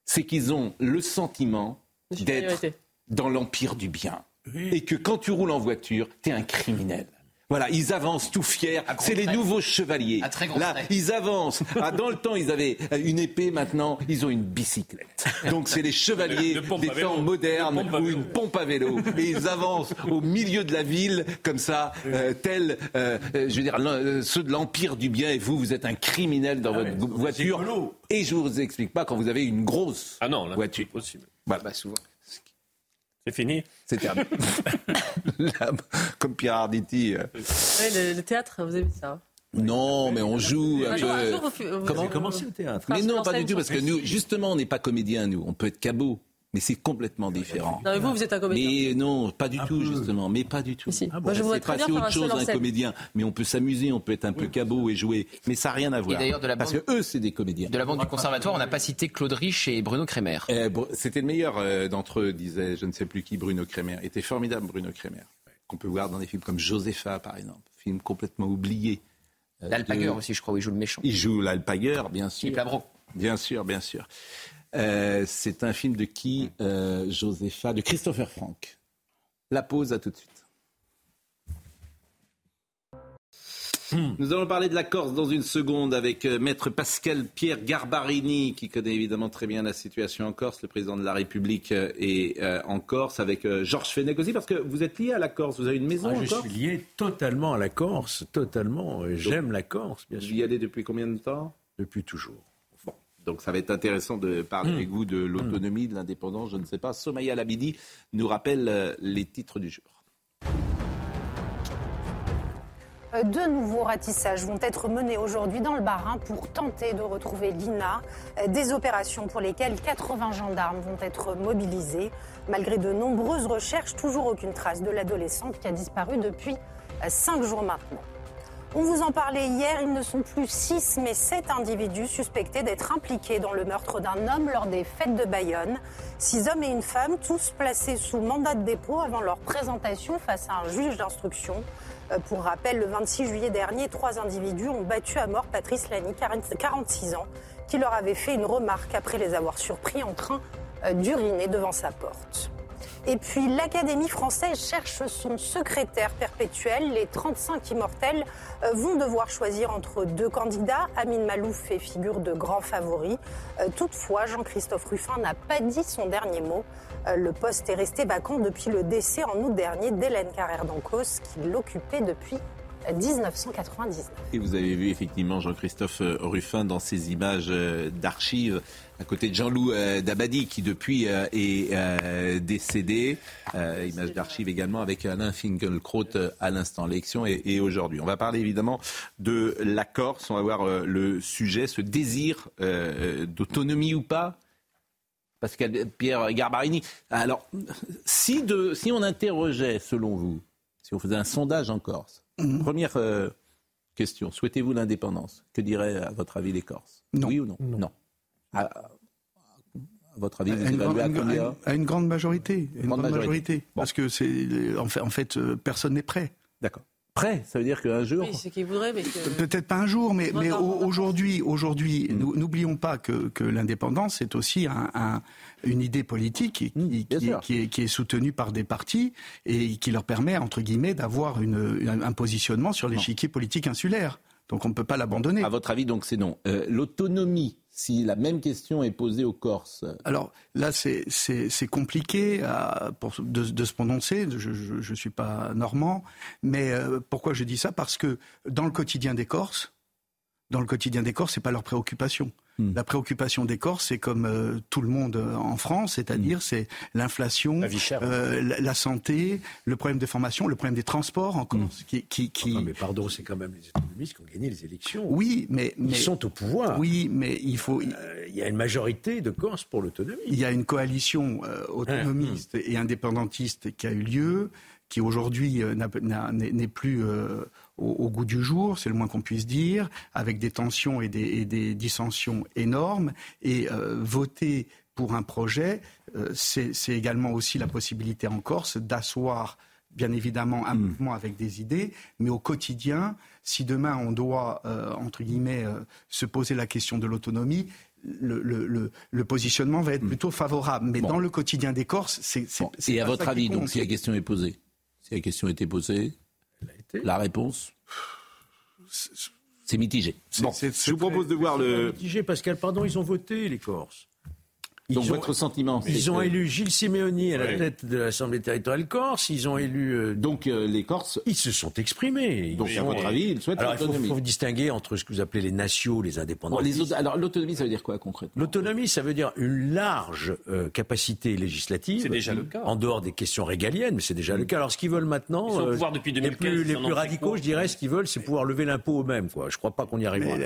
Speaker 1: c'est qu'ils ont le sentiment d'être dans l'empire du bien, et que quand tu roules en voiture, t'es un criminel. Voilà, ils avancent tout fiers. C'est les nouveaux chevaliers.
Speaker 13: À très gros
Speaker 1: Là, ils avancent. Ah, dans le temps, ils avaient une épée. Maintenant, ils ont une bicyclette. Donc, c'est les chevaliers
Speaker 2: De pompe
Speaker 1: des
Speaker 2: à vélo.
Speaker 1: temps modernes ou
Speaker 2: vélo.
Speaker 1: une pompe à vélo. Et ils avancent au milieu de la ville, comme ça, euh, tels, euh, euh, je veux dire, euh, ceux de l'empire du bien. Et vous, vous êtes un criminel dans votre
Speaker 15: ouais,
Speaker 1: voiture. Et je vous explique pas quand vous avez une grosse
Speaker 2: Ah non, là, c'est
Speaker 1: voiture.
Speaker 2: possible.
Speaker 1: Voilà.
Speaker 13: Bah souvent.
Speaker 2: C'est fini.
Speaker 1: C'est terminé. Comme Pierre Arditi. euh,
Speaker 9: Ouais, le, le théâtre, vous avez vu ça. hein.
Speaker 1: Non, mais on joue un
Speaker 9: Un jour, un
Speaker 1: peu.
Speaker 9: jour, vous, vous-
Speaker 15: Comment
Speaker 9: vous-
Speaker 15: commencer le théâtre?
Speaker 1: Mais non, pas du tout, parce que nous, justement, on n'est pas comédien, nous. On peut être cabot, mais c'est complètement différent.
Speaker 9: Non, mais vous, vous êtes un comédien.
Speaker 1: Mais non, pas du
Speaker 15: Un
Speaker 1: tout,
Speaker 15: peu.
Speaker 1: justement. Mais pas du tout.
Speaker 9: Si.
Speaker 15: Ah bon,
Speaker 9: Moi, je voudrais
Speaker 1: pas
Speaker 9: très bien
Speaker 1: autre chose, un comédien. Mais on peut s'amuser, on peut être un peu cabot et jouer. Mais ça n'a rien à voir.
Speaker 13: d'ailleurs, de la
Speaker 1: Parce
Speaker 13: bande-
Speaker 1: que eux, c'est des comédiens.
Speaker 13: De la bande du conservatoire, on n'a pas cité Claude Rich et Bruno Kremer.
Speaker 1: Eh, C'était le meilleur euh, d'entre eux, disait je ne sais plus qui, Bruno Kremer. était formidable, Bruno Kremer. Qu'on peut voir dans des films comme Josepha, par exemple. Film complètement oublié. Euh,
Speaker 13: L'Alpagueur
Speaker 1: de-
Speaker 13: aussi, je crois, où il joue le méchant.
Speaker 1: Il joue l'Alpagueur, bien sûr.
Speaker 13: Philippe Labro.
Speaker 1: Bien sûr, bien sûr. Euh, c'est un film de qui euh, Josepha? De Christopher Frank. La pause, à tout de suite. Nous allons parler de la Corse dans une seconde avec euh, maître Pascal Pierre Garbarini qui connaît évidemment très bien la situation en Corse. Le président de la République euh, est euh, en Corse avec euh, Georges Fenech aussi parce que vous êtes lié à la Corse. Vous avez une maison
Speaker 15: Ah,
Speaker 1: en
Speaker 15: je
Speaker 1: Corse
Speaker 15: suis lié totalement à la Corse, totalement. J'aime la Corse, bien
Speaker 1: Vous
Speaker 15: sûr,
Speaker 1: y allez depuis combien de temps?
Speaker 15: Depuis toujours.
Speaker 1: Donc ça va être intéressant de parler avec vous de l'autonomie, de l'indépendance, je ne sais pas. Somaya Labidi nous rappelle euh, les titres du jour.
Speaker 3: Euh, Deux nouveaux ratissages vont être menés aujourd'hui dans le Bas-Rhin pour tenter de retrouver Lina. Euh, Des opérations pour lesquelles 80 gendarmes vont être mobilisés. Malgré de nombreuses recherches, toujours aucune trace de l'adolescente qui a disparu depuis euh, cinq jours maintenant. On vous en parlait hier, ils ne sont plus six, mais sept individus suspectés d'être impliqués dans le meurtre d'un homme lors des fêtes de Bayonne. Six hommes et une femme, tous placés sous mandat de dépôt avant leur présentation face à un juge d'instruction. Euh, Pour rappel, le 26 juillet dernier, trois individus ont battu à mort Patrice Lani, 46 ans, qui leur avait fait une remarque après les avoir surpris en train euh, d'uriner devant sa porte. Et puis l'Académie française cherche son secrétaire perpétuel. Les 35 immortels euh, vont devoir choisir entre deux candidats. Amine Malouf fait figure de grand favori. Euh, Toutefois, Jean-Christophe Ruffin n'a pas dit son dernier mot. Euh, Le poste est resté vacant depuis le décès en août dernier d'Hélène Carrère d'Ancos, qui l'occupait depuis euh, 1999.
Speaker 1: Et vous avez vu effectivement Jean-Christophe Ruffin dans ces images d'archives à côté de Jean-Loup euh, Dabadi qui depuis euh, est euh, décédé. Euh, images d'archives également avec Alain Finkielkraut à l'instant, l'élection et, et aujourd'hui. On va parler évidemment de la Corse. On va voir euh, le sujet, ce désir euh, d'autonomie ou pas Pascal Pierre Garbarini. Alors, si, de, si on interrogeait, selon vous, si on faisait un sondage en Corse, première euh, question, souhaitez-vous l'indépendance? Que diraient, à votre avis, les Corses? Oui ou non Non. À votre avis, vous
Speaker 16: à une,
Speaker 1: à
Speaker 16: grande-
Speaker 1: combien
Speaker 16: à une- à une grande majorité. Une
Speaker 1: Grande
Speaker 16: grande
Speaker 1: majorité.
Speaker 16: majorité. Parce que c'est en fait, en fait euh, personne n'est prêt.
Speaker 1: D'accord. Prêt, ça veut dire qu'un jour.
Speaker 9: Oui, voudrait, mais que...
Speaker 16: Peut-être pas un jour, mais, aujourd'hui, aujourd'hui,
Speaker 1: Mm.
Speaker 16: nous- n'oublions pas que, que l'indépendance est aussi un- un- une idée politique qui, qui- qui est, qui est- qui est soutenue par des partis et qui leur permet, entre guillemets, d'avoir un positionnement sur l'échiquier politique insulaire. Donc on ne peut pas l'abandonner.
Speaker 1: À votre avis, donc c'est non. Euh, L'autonomie, si la même question est posée aux Corses.
Speaker 16: Alors là, c'est- compliqué de, de se prononcer. Je ne suis pas normand. Mais euh, pourquoi je dis ça? Parce que dans le quotidien des Corses, dans le quotidien des Corses, c'est pas leur préoccupation.
Speaker 1: Hmm.
Speaker 16: La préoccupation des Corses, c'est comme euh, tout le monde euh, en France,
Speaker 1: Hmm.
Speaker 16: c'est-à-dire c'est l'inflation, euh, la, la santé, le problème des formations, le problème des transports en Corse, qui, qui, qui-
Speaker 15: Enfin, mais pardon, c'est quand même les autonomistes qui ont gagné les élections.
Speaker 16: Oui, mais, mais-
Speaker 15: Ils sont au pouvoir.
Speaker 16: Oui, mais il faut.
Speaker 15: Euh, Il y a une majorité de Corse pour l'autonomie.
Speaker 16: Il y a une coalition euh, autonomiste et indépendantiste qui a eu lieu, qui aujourd'hui euh, n'est n'est plus euh, au, au goût du jour, c'est le moins qu'on puisse dire, avec des tensions et des, et des dissensions énormes. Et euh, voter pour un projet, euh, c'est également aussi la possibilité en Corse d'asseoir bien évidemment un mouvement avec des idées, mais au quotidien, si demain on doit, euh, entre guillemets, euh, se poser la question de l'autonomie, le, le- le- le positionnement va être plutôt favorable. Mais dans le quotidien des Corses, c'est.
Speaker 1: Et à votre avis, donc, si la question est posée, si la question était posée, la réponse C'est mitigé. Bon, je vous propose de voir le.
Speaker 15: Mitigé, Pascal, pardon, ils ont voté, les Corses.
Speaker 1: Donc
Speaker 15: Ils ont-
Speaker 1: votre sentiment, c'est
Speaker 15: Ils ont
Speaker 1: que-
Speaker 15: élu Gilles Siméoni à la
Speaker 1: Ouais.
Speaker 15: tête de l'Assemblée territoriale corse. Ils ont élu. euh,
Speaker 1: Donc les Corses.
Speaker 15: Ils se sont exprimés. Ils
Speaker 1: Donc, à votre avis, ils souhaitent
Speaker 15: Alors il faut,
Speaker 1: l'autonomie.
Speaker 15: faut distinguer entre ce que vous appelez les nations, les indépendants.
Speaker 1: Bon, les autres- alors l'autonomie, ça veut dire quoi concrètement?
Speaker 15: L'autonomie, ça veut dire une large euh, capacité législative.
Speaker 2: C'est déjà le cas.
Speaker 15: En dehors des questions régaliennes, mais c'est déjà le cas. Alors ce qu'ils veulent maintenant,
Speaker 2: Ils sont au
Speaker 15: euh,
Speaker 2: pouvoir depuis
Speaker 15: les
Speaker 2: 2015,
Speaker 15: plus,
Speaker 2: ils
Speaker 15: les plus radicaux,
Speaker 2: quoi
Speaker 15: je dirais, ce qu'ils veulent, c'est pouvoir lever l'impôt eux-mêmes. Quoi. Je crois pas qu'on y arrivera.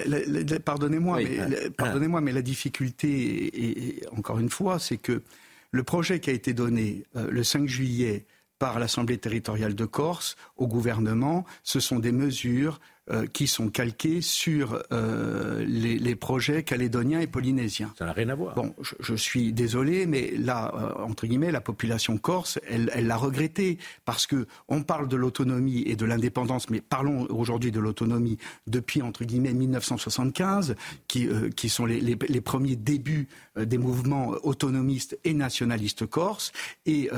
Speaker 16: Pardonnez-moi, mais,
Speaker 15: Ah.
Speaker 16: la- pardonnez-moi, mais la difficulté, et, et encore une fois, c'est que le projet qui a été donné euh, le 5 juillet par l'Assemblée territoriale de Corse au gouvernement, ce sont des mesures euh, qui sont calquées sur euh, les, les projets calédoniens et polynésiens.
Speaker 15: Ça n'a rien à voir.
Speaker 16: Bon, je, je suis désolé, mais là, euh, entre guillemets, la population corse, elle elle l'a regretté parce que on parle de l'autonomie et de l'indépendance, mais parlons aujourd'hui de l'autonomie depuis entre guillemets 1975, qui qui sont les, les, les premiers débuts des mouvements autonomistes et nationalistes corses. Et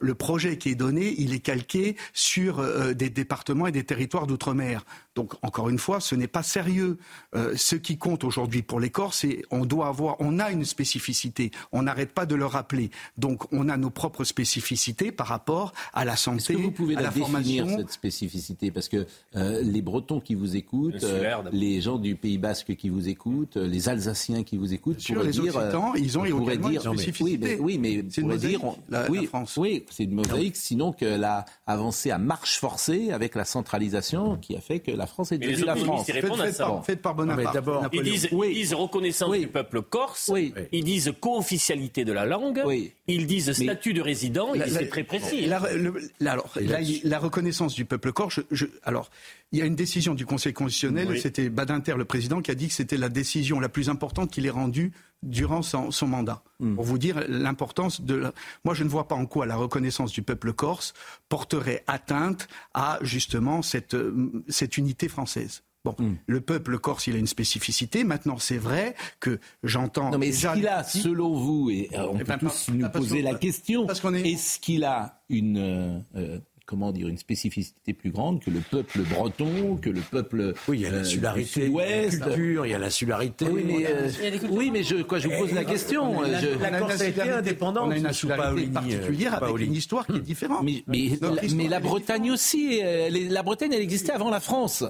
Speaker 16: le projet qui est donné, il est calqué sur des départements et des territoires d'outre-mer. Donc encore une fois, ce n'est pas sérieux. Euh, ce qui compte aujourd'hui pour les Corses, c'est on doit avoir, on a une spécificité. On n'arrête pas de le rappeler. Donc on a nos propres spécificités par rapport à la
Speaker 1: Est-ce
Speaker 16: santé,
Speaker 1: que vous pouvez
Speaker 16: à
Speaker 1: la,
Speaker 16: la
Speaker 1: définir,
Speaker 16: formation.
Speaker 1: cette spécificité? Parce que euh, les Bretons qui vous écoutent, euh, les gens du Pays Basque qui vous écoutent, les Alsaciens qui vous écoutent,
Speaker 16: sûr,
Speaker 1: pourraient
Speaker 16: les
Speaker 1: dire,
Speaker 16: Occitans, ils ont
Speaker 1: pourraient
Speaker 16: une.
Speaker 1: Oui, mais, oui, mais
Speaker 16: C'est une
Speaker 1: dire, on-
Speaker 16: la- France.
Speaker 1: oui, c'est une mosaïque, sinon qu'elle a avancé à marche forcée avec la centralisation qui a fait que la France est
Speaker 2: Mais
Speaker 1: devenue la France.
Speaker 2: ils répondent à ça.
Speaker 16: faites par Bonaparte.
Speaker 15: d'abord,
Speaker 2: Ils disent,
Speaker 1: Oui.
Speaker 2: ils disent reconnaissance
Speaker 1: Oui.
Speaker 2: du peuple corse,
Speaker 1: Oui.
Speaker 2: ils disent co-officialité de la langue,
Speaker 1: Oui.
Speaker 2: ils disent statut de résident,
Speaker 16: La- la-
Speaker 2: c'est très précis.
Speaker 16: La, le- la- alors, la reconnaissance du peuple corse, je- je- alors, il y a une décision du Conseil constitutionnel,
Speaker 2: Oui.
Speaker 16: c'était Badinter, le président, qui a dit que c'était la décision la plus importante qu'il ait rendue durant son, son mandat.
Speaker 1: Hmm.
Speaker 16: Pour vous dire l'importance de... la- Moi, je ne vois pas en quoi la reconnaissance du peuple corse porterait atteinte à, justement, cette, euh, cette unité française. Bon, le peuple corse, il a une spécificité. Maintenant, c'est vrai que j'entends.
Speaker 1: Non, mais est-ce qu'il a, selon vous, et euh, on
Speaker 16: Eh
Speaker 1: peut
Speaker 16: ben,
Speaker 1: tous nous poser la question,
Speaker 16: est-
Speaker 1: est-ce qu'il a une, euh, comment dire, une spécificité plus grande que le peuple breton, que le peuple
Speaker 15: Oui, il y a
Speaker 1: euh,
Speaker 15: l'insularité,
Speaker 1: du
Speaker 15: il y a la culture, il y a l'insularité.
Speaker 1: oui, mais, euh,
Speaker 9: Il y a des cultures.
Speaker 1: oui, mais je, quoi, je vous pose la question.
Speaker 15: La-
Speaker 1: je-
Speaker 15: la
Speaker 16: On a
Speaker 15: Corse
Speaker 16: une
Speaker 15: a été
Speaker 16: nationalité-
Speaker 15: indépendante
Speaker 16: On a une
Speaker 15: Paolini,
Speaker 16: particulière
Speaker 15: euh,
Speaker 16: avec une histoire qui est différente.
Speaker 1: mais, la, mais la Bretagne aussi, euh, elle la Bretagne, elle existait avant la France.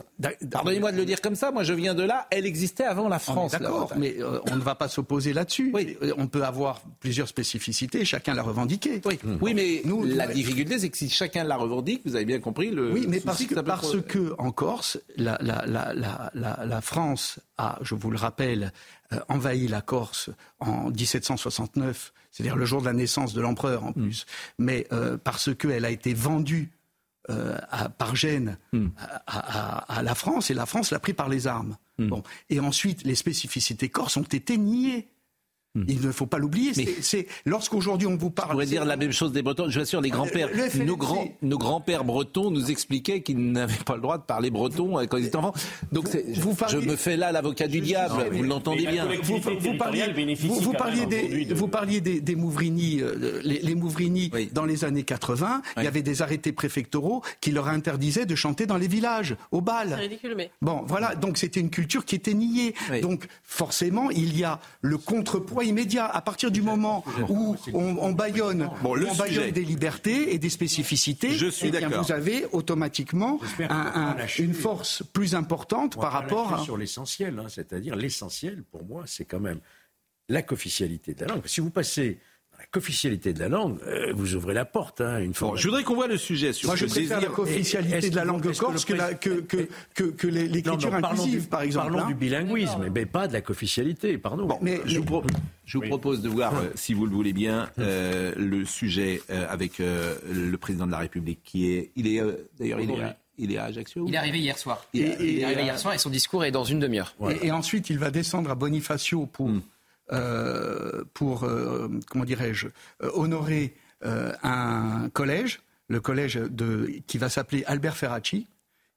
Speaker 1: Pardonnez-moi de le dire comme ça, moi je viens de là, elle existait avant la France. la
Speaker 16: D'accord, mais euh, on ne va pas s'opposer là-dessus. Euh, On peut avoir plusieurs spécificités, chacun l'a revendiqué.
Speaker 1: Oui, oui mais
Speaker 16: Nous,
Speaker 1: la difficulté, c'est que si chacun la revendique, vous avez bien compris le.
Speaker 16: Oui, mais parce que,
Speaker 1: peut
Speaker 16: parce que en Corse, la, la, la, la, la, la France a, je vous le rappelle, euh, envahi la Corse en 1769, c'est-à-dire le jour de la naissance de l'empereur en plus, mais euh, parce qu'elle a été vendue euh, à, par Gênes à, à- à la France, et la France l'a pris par les armes. Bon. Et ensuite, les spécificités corses ont été niées. Il ne faut pas l'oublier. C'est- C'est lorsqu'aujourd'hui on vous parle.
Speaker 1: On pourrait dire la même chose des Bretons. Je vous assure, les grands-pères,
Speaker 16: le FLNC.
Speaker 1: nos grands, nos grands-pères bretons nous expliquaient qu'ils n'avaient pas le droit de parler breton euh, quand ils étaient enfants. Donc, c'est- je,
Speaker 16: vous parliez-
Speaker 1: je me fais là l'avocat du diable.
Speaker 16: sais,
Speaker 1: vous l'entendez bien.
Speaker 16: vous, vous parliez, vous, des,
Speaker 2: de-
Speaker 16: vous parliez des, des Mouvrini, euh, les, les Mouvrini dans les années 80. Il y avait des arrêtés préfectoraux qui leur interdisaient de chanter dans les villages, au
Speaker 9: C'est
Speaker 16: bal.
Speaker 9: ridicule, mais.
Speaker 16: Bon, voilà, donc c'était une culture qui était niée. Donc forcément, il y a le contrepoids immédiat. À partir du moment où on, on baillonne,
Speaker 1: Bon, le
Speaker 16: on baillonne
Speaker 1: sujet.
Speaker 16: des libertés et des spécificités,
Speaker 1: Je suis
Speaker 16: eh bien, vous avez automatiquement un- un- une force plus importante par rapport à...
Speaker 15: sur l'essentiel, hein, c'est-à-dire l'essentiel pour moi, c'est quand même la cofficialité de la langue. Si vous passez cofficialité de la langue, euh, vous ouvrez la porte. Hein, une fois.
Speaker 1: Bon, je voudrais qu'on voit le sujet sur
Speaker 16: Moi,
Speaker 1: ce
Speaker 16: je préfère
Speaker 1: désir.
Speaker 16: la co-officialité
Speaker 15: Est-ce
Speaker 16: de la langue corse que, la- que, que, que, que les-
Speaker 15: Non,
Speaker 16: l'écriture inclusive,
Speaker 15: du,
Speaker 16: par exemple.
Speaker 15: Parlons
Speaker 16: hein.
Speaker 15: du bilinguisme, mais pas de la cofficialité, pardon.
Speaker 16: mais,
Speaker 1: Je vous, pro- je vous propose de voir, euh, si vous le voulez bien, euh, le sujet euh, avec euh, le président de la République, qui est, il est euh, d'ailleurs, il est, à, il est à Ajaccio.
Speaker 13: Il est arrivé hier soir.
Speaker 1: Il
Speaker 13: Il,
Speaker 1: est- il
Speaker 13: est
Speaker 1: est-
Speaker 13: arrivé hier soir et son discours est dans une demi-heure.
Speaker 16: Et, et ensuite, il va descendre à Bonifacio pour,
Speaker 1: Hmm.
Speaker 16: Euh, pour euh, comment dirais-je, euh, honorer euh, un collège, le collège de, qui va s'appeler Albert Ferracci,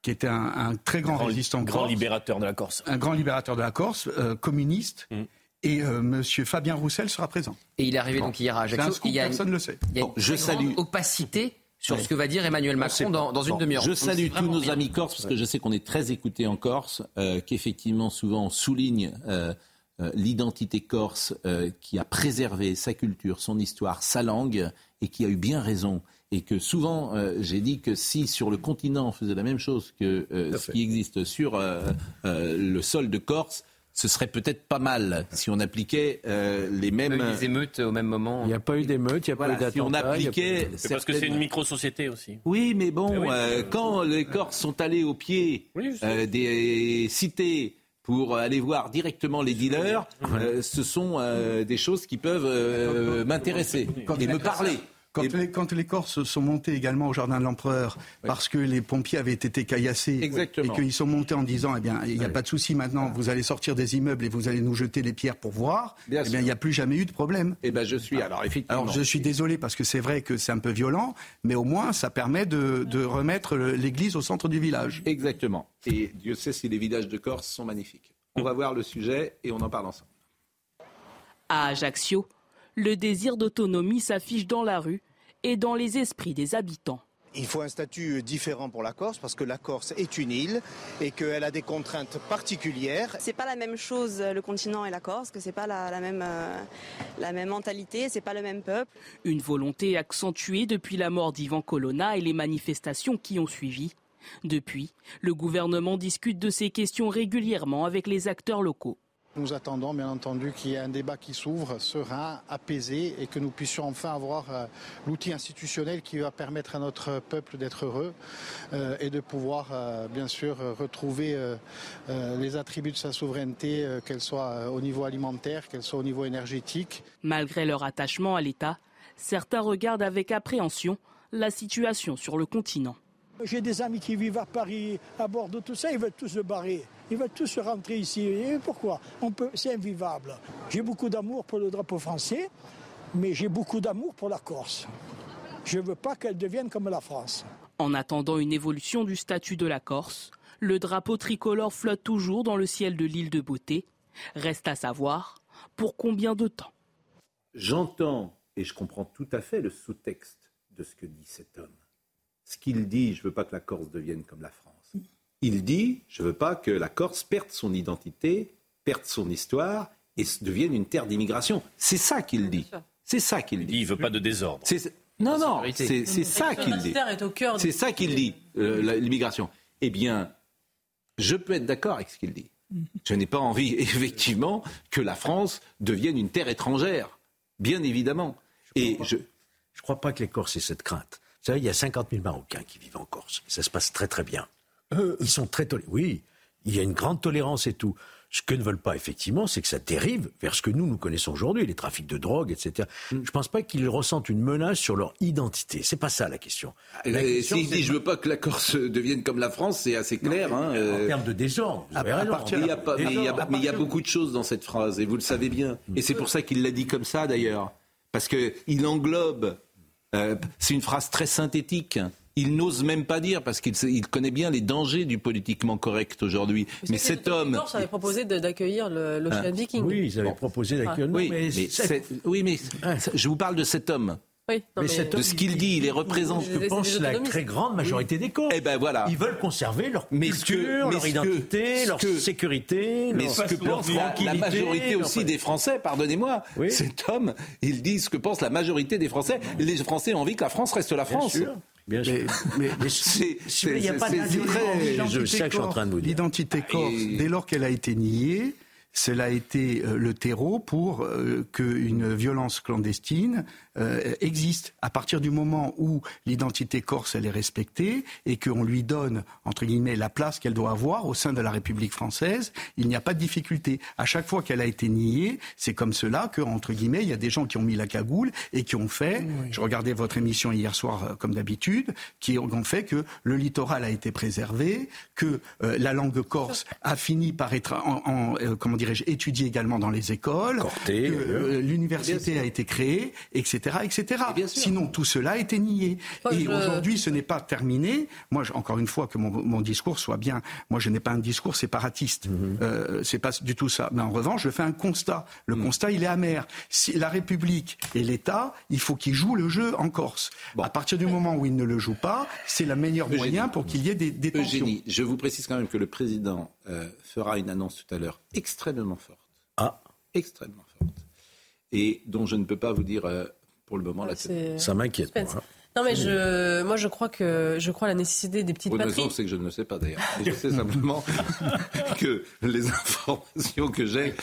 Speaker 16: qui était un, un très grand,
Speaker 2: Grand-
Speaker 16: résistant
Speaker 2: grand
Speaker 16: corse,
Speaker 2: libérateur de la Corse.
Speaker 16: un grand libérateur de la Corse, euh, communiste.
Speaker 2: Mm.
Speaker 16: Et euh, Monsieur Fabien Roussel sera présent.
Speaker 13: Et il est arrivé
Speaker 16: Bon.
Speaker 13: donc hier à Ajaccio.
Speaker 16: scoop,
Speaker 13: Il y a une,
Speaker 16: personne ne le sait.
Speaker 13: il y a
Speaker 1: Bon,
Speaker 13: une
Speaker 1: je salue.
Speaker 13: opacité sur ce que va dire Emmanuel Macron dans, dans une
Speaker 1: Bon,
Speaker 13: demi-heure.
Speaker 1: Je salue tous nos amis corses parce que je sais qu'on est très écoutés en Corse, euh, qu'effectivement souvent on souligne l'identité corse euh, qui a préservé sa culture, son histoire, sa langue et qui a eu bien raison. Et que souvent, euh, j'ai dit que si sur le continent on faisait la même chose que euh, ce qui existe sur euh, euh, le sol de Corse, ce serait peut-être pas mal si on appliquait euh, les
Speaker 13: Il y a
Speaker 1: mêmes.
Speaker 13: eu des émeutes au même moment.
Speaker 15: Il n'y a pas eu d'émeute, il n'y a
Speaker 1: Voilà,
Speaker 15: pas eu
Speaker 1: si on appliquait
Speaker 2: C'est parce que c'est une micro-société aussi.
Speaker 1: oui, mais bon,
Speaker 2: oui.
Speaker 1: euh, quand les Corses sont allés au pied
Speaker 2: Oui,
Speaker 1: euh, des cités pour aller voir directement les dealers, euh, ce sont euh, des choses qui peuvent euh, m'intéresser et me parler.
Speaker 16: Quand,
Speaker 1: Et-
Speaker 16: les, quand les Corses sont montés également au jardin de l'Empereur parce que les pompiers avaient été caillassés
Speaker 1: Exactement.
Speaker 16: et qu'ils sont montés en disant eh bien il n'y a pas de souci maintenant vous allez sortir des immeubles et vous allez nous jeter les pierres pour voir
Speaker 1: Bien
Speaker 16: eh bien il n'y a plus jamais eu de problème.
Speaker 1: Eh ben, je suis alors effectivement.
Speaker 16: Alors je suis désolé parce que c'est vrai que c'est un peu violent mais au moins ça permet de, de remettre l'église au centre du village.
Speaker 1: Exactement. Et Dieu sait si les villages de Corse sont magnifiques. On va voir le sujet et on en parle ensemble.
Speaker 17: À Ajaccio, le désir d'autonomie s'affiche dans la rue et dans les esprits des habitants.
Speaker 18: Il faut un statut différent pour la Corse parce que la Corse est une île et qu'elle a des contraintes particulières.
Speaker 19: C'est pas la même chose le continent et la Corse, que c'est pas la, la même euh, la même mentalité, c'est pas le même peuple.
Speaker 17: Une volonté accentuée depuis la mort d'Ivan Colonna et les manifestations qui ont suivi. Depuis, le gouvernement discute de ces questions régulièrement avec les acteurs locaux.
Speaker 20: Nous attendons bien entendu qu'il y ait un débat qui s'ouvre, serein, apaisé et que nous puissions enfin avoir euh, l'outil institutionnel qui va permettre à notre peuple d'être heureux euh, et de pouvoir euh, bien sûr retrouver les attributs de sa souveraineté, qu'elle soit au niveau alimentaire, qu'elle soit au niveau énergétique.
Speaker 17: Malgré leur attachement à l'État, certains regardent avec appréhension la situation sur le continent.
Speaker 11: J'ai des amis qui vivent à Paris, à Bordeaux, tout ça, ils veulent tous se barrer. Ils veulent tous se rentrer ici. Et pourquoi? On peut, C'est invivable. J'ai beaucoup d'amour pour le drapeau français, mais j'ai beaucoup d'amour pour la Corse. Je ne veux pas qu'elle devienne comme la France.
Speaker 17: En attendant une évolution du statut de la Corse, Le drapeau tricolore flotte toujours dans le ciel de l'île de Beauté. Reste à savoir pour combien de temps.
Speaker 1: J'entends et je comprends tout à fait le sous-texte de ce que dit cet homme. Ce qu'il dit, je ne veux pas que la Corse devienne comme la France. Il dit, je ne veux pas que la Corse perde son identité, perde son histoire et devienne une terre d'immigration. C'est ça qu'il dit. C'est ça qu'il dit.
Speaker 2: Il veut pas de désordre.
Speaker 1: C'est- Non, non, c'est ça qu'il dit.
Speaker 9: L'identitaire est au cœur
Speaker 1: C'est ça qu'il dit, euh, l'immigration. Eh bien, je peux être d'accord avec ce qu'il dit. Je n'ai pas envie, effectivement, que la France devienne une terre étrangère. Bien évidemment. Et je.
Speaker 15: Je ne crois pas que les Corses aient cette crainte. Vous savez, il y a 50 000 Marocains qui vivent en Corse. Ça se passe très très bien. Ils sont très tolérants. Oui, il y a une grande tolérance et tout. Ce que ne veulent pas, effectivement, c'est que ça dérive vers ce que nous, nous connaissons aujourd'hui, les trafics de drogue, etc. Je ne pense pas qu'ils ressentent une menace sur leur identité. C'est pas ça la question. La
Speaker 1: Euh,
Speaker 15: question,
Speaker 1: S'il
Speaker 15: c'est
Speaker 1: dit je veux pas que la Corse devienne comme la France, c'est assez clair. hein,
Speaker 15: En
Speaker 1: euh,
Speaker 15: termes de désordre, vous
Speaker 1: À-
Speaker 15: avez
Speaker 1: à
Speaker 15: raison.
Speaker 1: partir- Mais il y a pas- mais il y a-
Speaker 15: Désordre.
Speaker 1: mais il y a beaucoup de choses dans cette phrase, et vous le savez bien. Et c'est pour ça qu'il l'a dit comme ça, d'ailleurs. Parce qu'il englobe. Euh, c'est une phrase très synthétique. Il n'ose même pas dire, parce qu'il il connaît bien les dangers du politiquement correct aujourd'hui. Mais cet homme.
Speaker 9: Les Corses avaient proposé d'accueillir le- l'Ocean
Speaker 1: Hein.
Speaker 9: Viking.
Speaker 15: Oui, ils avaient proposé d'accueillir.
Speaker 1: Oui,
Speaker 15: mais
Speaker 1: mais,
Speaker 15: c'est-
Speaker 1: c'est- oui, mais je vous parle de cet homme.
Speaker 9: Oui, non,
Speaker 15: Mais cet
Speaker 1: de ce qu'il dit, il est représentant.
Speaker 15: Je pense la très grande majorité des Corses.
Speaker 1: Eh ben voilà.
Speaker 15: Ils veulent conserver leur
Speaker 1: Mais que-
Speaker 15: culture,
Speaker 1: mais
Speaker 15: leur
Speaker 1: que-
Speaker 15: identité,
Speaker 1: ce
Speaker 15: leur
Speaker 1: que-
Speaker 15: sécurité,
Speaker 1: Mais
Speaker 15: leur,
Speaker 1: ce que
Speaker 15: leur
Speaker 1: pense la, majorité
Speaker 15: leur-
Speaker 1: aussi des Français, pardonnez-moi, cet homme, il dit ce que pense la majorité des Français. Les Français ont envie que la France reste la
Speaker 15: Bien
Speaker 1: France.
Speaker 15: sûr, bien sûr.
Speaker 16: Mais, mais-
Speaker 15: il n'y a pas
Speaker 1: c'est-
Speaker 15: de
Speaker 1: c'est très-
Speaker 15: je sais que je suis en train de vous dire.
Speaker 16: L'identité corse, dès lors qu'elle a été niée, cela a été euh, le terreau pour euh, qu'une violence clandestine euh, existe. À partir du moment où l'identité corse elle est respectée et qu'on lui donne entre guillemets la place qu'elle doit avoir au sein de la République française, il n'y a pas de difficulté. À chaque fois qu'elle a été niée, c'est comme cela que entre guillemets il y a des gens qui ont mis la cagoule et qui ont fait. Je regardais votre émission hier soir comme d'habitude, qui ont fait que le littoral a été préservé, que euh, la langue corse a fini par être en, en, euh, comment dirais-je étudiée également dans les écoles, que euh, l'université a été créée, etc., etc. Sinon tout cela a été nié.
Speaker 9: Moi,
Speaker 16: et
Speaker 9: je-
Speaker 16: aujourd'hui ce n'est pas terminé. Moi, je- encore une fois que mon, mon discours soit bien. Moi, je n'ai pas un discours séparatiste. Euh, c'est pas du tout ça. Mais en revanche, je fais un constat. Le constat, il est amer. Si la République et l'État, il faut qu'ils jouent le jeu en Corse. À partir du moment où ils ne le jouent pas, c'est le meilleur moyen pour qu'il y ait des, des tensions.
Speaker 1: Eugénie, je vous précise quand même que le président euh, fera une annonce tout à l'heure extrêmement forte.
Speaker 15: Ah.
Speaker 1: Extrêmement forte. Et dont je ne peux pas vous dire euh, pour le moment la
Speaker 9: c'est-
Speaker 15: Ça m'inquiète.
Speaker 9: Suspense.
Speaker 15: moi, hein.
Speaker 9: Non, mais je, moi, je crois que je crois à la nécessité des petites
Speaker 1: une
Speaker 9: patries.
Speaker 1: raison, c'est que je ne le sais pas d'ailleurs. Je sais simplement que les informations que j'ai,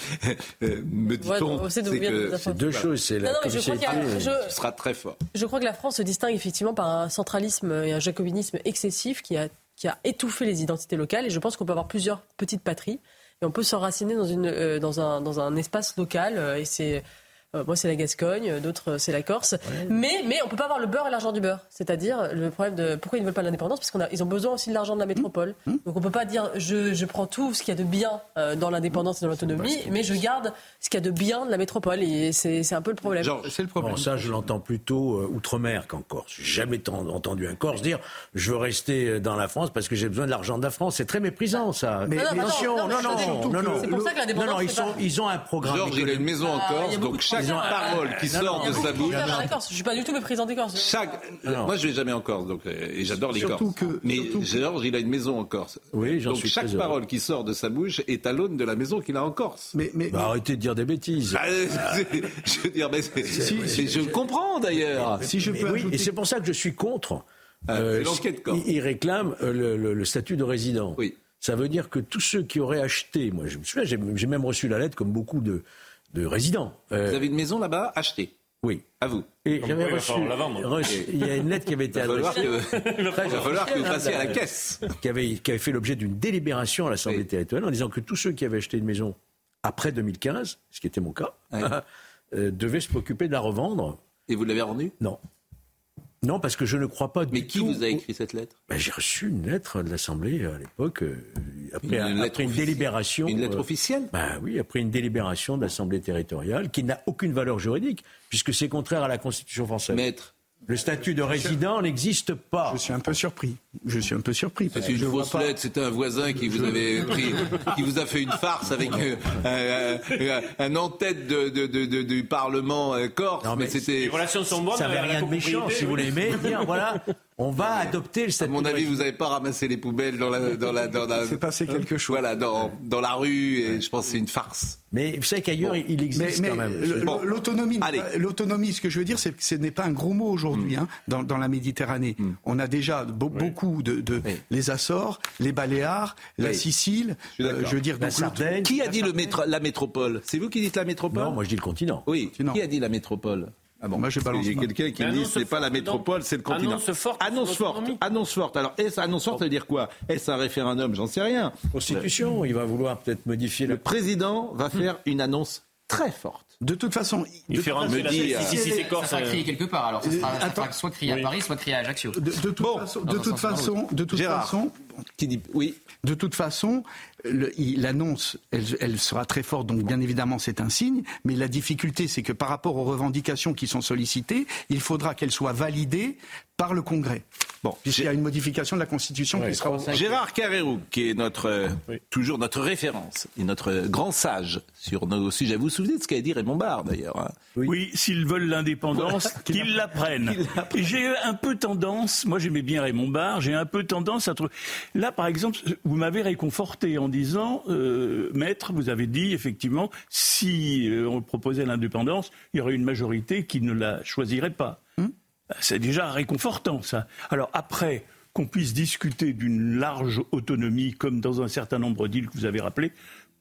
Speaker 1: euh, me dit-on,
Speaker 9: d'où
Speaker 1: c'est que.
Speaker 9: C'est
Speaker 15: deux choses, c'est la
Speaker 9: Non, je crois a-
Speaker 1: sera très fort.
Speaker 9: Je crois que la France se distingue effectivement par un centralisme et un jacobinisme excessif qui a, qui a étouffé les identités locales. Et je pense qu'on peut avoir plusieurs petites patries et on peut s'enraciner dans, euh, dans, un, dans un espace local. euh, et c'est. Euh, moi, c'est la Gascogne, d'autres, euh, c'est la Corse. Mais, mais on peut pas avoir le beurre et l'argent du beurre. C'est-à-dire, le problème de pourquoi ils ne veulent pas l'indépendance Parce qu'ils ont besoin aussi de l'argent de la métropole. Donc on peut pas dire je, je prends tout ce qu'il y a de bien euh, dans l'indépendance et dans l'autonomie, mais je garde ce qu'il y a de bien de la métropole. Et c'est c'est un peu le problème.
Speaker 16: c'est le problème.
Speaker 15: Bon, ça, je l'entends plutôt euh, outre-mer qu'en Corse. J'ai jamais tant- entendu un Corse dire je veux rester euh, dans la France parce que j'ai besoin de l'argent de la France. C'est très méprisant, ça.
Speaker 16: Mais-
Speaker 9: Non, non, mais
Speaker 15: attention,
Speaker 9: non,
Speaker 15: non,
Speaker 9: non,
Speaker 15: non,
Speaker 9: surtout
Speaker 15: non,
Speaker 9: que
Speaker 15: non.
Speaker 9: c'est pour ça que l'indépendance,
Speaker 15: Non, non, ils, ont un programme.
Speaker 1: Georges, il a une maison en
Speaker 9: Ah,
Speaker 1: Corse,
Speaker 9: Non, non, beaucoup
Speaker 1: sa bouche.
Speaker 9: gens dans la Corse. Je suis pas du tout méprisant des Corses.
Speaker 1: Chaque... Moi, je vais jamais en Corse, donc, euh, et j'adore les Corses. Mais Georges, il a une maison en Corse.
Speaker 15: Oui, j'en
Speaker 1: donc
Speaker 15: suis
Speaker 1: chaque parole qui sort de sa bouche est à l'aune de la maison qu'il a en Corse.
Speaker 16: Mais, mais,
Speaker 15: Bah, arrêtez de dire des bêtises.
Speaker 1: Ah, je veux dire, mais, mais je comprends d'ailleurs.
Speaker 16: si je peux
Speaker 15: oui,
Speaker 16: ajouter-
Speaker 15: et c'est pour ça que je suis contre.
Speaker 1: Ah,
Speaker 15: Euh,
Speaker 1: Corse.
Speaker 15: réclament euh, le, le- le statut de résident.
Speaker 1: Oui.
Speaker 15: Ça veut dire que tous ceux qui auraient acheté, moi je me souviens, j'ai même reçu la lettre comme beaucoup de, de résidents. Euh,
Speaker 1: Vous avez une maison là-bas Achetée.
Speaker 15: Oui.
Speaker 1: À vous.
Speaker 15: Et j'avais reçu, Il y a une lettre qui avait été adressée.
Speaker 1: que, il va falloir que vous passiez à la caisse.
Speaker 15: qui avait, qui avait fait l'objet d'une délibération à l'Assemblée
Speaker 1: Oui.
Speaker 15: territoriale en disant que tous ceux qui avaient acheté une maison après 2015, ce qui était mon cas, euh, devaient se préoccuper de la revendre.
Speaker 1: Et vous l'avez rendu
Speaker 15: Non. Non, parce que je ne crois pas
Speaker 1: Mais qui
Speaker 15: tout
Speaker 1: vous a écrit cette lettre?
Speaker 15: Ben, J'ai reçu une lettre de l'Assemblée euh, à l'époque, euh, après,
Speaker 1: Une
Speaker 15: après
Speaker 1: lettre
Speaker 15: une délibération.
Speaker 1: Une lettre
Speaker 15: euh,
Speaker 1: officielle?
Speaker 15: Ben oui, après une délibération de l'Assemblée territoriale qui n'a aucune valeur juridique, puisque c'est contraire à la Constitution française.
Speaker 1: Maître,
Speaker 15: Le statut de résident n'existe pas.
Speaker 16: Je suis un peu surpris. Je suis un peu surpris. Parce
Speaker 1: C'est
Speaker 16: que
Speaker 1: une
Speaker 16: je
Speaker 1: fausse lettre, c'était un voisin qui vous avait pris, qui vous a fait une farce avec euh, euh, euh, un en-tête de, de- de- de- du Parlement euh, corse. mais c'était.
Speaker 2: Les relations sont bonnes.
Speaker 15: Ça n'avait
Speaker 2: euh,
Speaker 15: rien de méchant, si vous l'aimez. Dire, voilà, on va adopter le
Speaker 1: À mon avis, vous n'avez pas ramassé les poubelles dans la dans la dans la.
Speaker 16: C'est passé quelque chose.
Speaker 1: Voilà, dans dans la rue et je pense que c'est une farce.
Speaker 15: Mais vous savez qu'ailleurs, il existe
Speaker 16: mais
Speaker 15: quand même.
Speaker 1: Bon.
Speaker 16: l'autonomie,
Speaker 1: Allez.
Speaker 16: l'autonomie, ce que je veux dire, c'est que ce n'est pas un gros mot aujourd'hui hein, dans, dans la Méditerranée. On a déjà beau- beaucoup de, de-
Speaker 1: Oui.
Speaker 16: les Açores, les Baléares, la. Sicile.
Speaker 1: Je
Speaker 16: euh, je veux dire,
Speaker 15: La
Speaker 16: donc,
Speaker 15: Sardaigne.
Speaker 1: Qui a dit le métro- la métropole? C'est vous qui dites la métropole?
Speaker 15: Non, moi je dis le continent.
Speaker 1: Oui.
Speaker 16: Continent.
Speaker 1: Qui a dit la métropole? Ah bon,
Speaker 16: Moi, je balance
Speaker 1: qu'il y a quelqu'un qui me dit
Speaker 2: annonce
Speaker 1: ce n'est pas la
Speaker 2: forte,
Speaker 1: métropole, c'est le continent.
Speaker 2: Annonce forte
Speaker 1: Annonce forte.
Speaker 2: l'autonomie.
Speaker 1: Annonce forte. Alors, est-ce annonce forte, ça veut dire quoi? Est-ce un référendum? J'en sais rien.
Speaker 15: Constitution, il va vouloir peut-être modifier
Speaker 1: Le président va faire une annonce très forte.
Speaker 16: De toute façon,
Speaker 2: Il
Speaker 16: de
Speaker 2: fait
Speaker 16: toute
Speaker 2: rentrer
Speaker 1: me
Speaker 2: la
Speaker 1: dit,
Speaker 2: spécificité
Speaker 13: Ça sera
Speaker 2: euh,
Speaker 13: crié quelque part, alors ça sera, ça
Speaker 16: attends.
Speaker 13: sera soit crié à. Paris, soit crié à Ajaccio.
Speaker 16: De, de toute
Speaker 1: Bon.
Speaker 16: façon, de toute façon,
Speaker 1: oui
Speaker 16: de toute façon, l'annonce, elle, elle sera très forte, donc bien évidemment c'est un signe. Mais la difficulté, c'est que par rapport aux revendications qui sont sollicitées, il faudra qu'elles soient validées par le Congrès.
Speaker 1: Bon,
Speaker 16: Puisqu'il y a une modification de la Constitution
Speaker 15: Ouais,
Speaker 16: qui sera.
Speaker 1: Gérard Carrérou, qui est notre, euh,
Speaker 2: Oui.
Speaker 1: toujours notre référence et notre grand sage sur nos sujets. Vous vous souvenez de ce qu'a dit Raymond Barre, d'ailleurs hein?
Speaker 10: Oui, s'ils veulent l'indépendance, qu'ils la prennent. J'ai un peu tendance, moi j'aimais bien Raymond Barre, j'ai un peu tendance à trouver. Là, par exemple, vous m'avez réconforté en disant, euh, maître, vous avez dit effectivement, si euh, on proposait l'indépendance, il y aurait une majorité qui ne la choisirait pas. C'est déjà réconfortant, ça. Alors après, qu'on puisse discuter d'une large autonomie, comme dans un certain nombre d'îles que vous avez rappelées,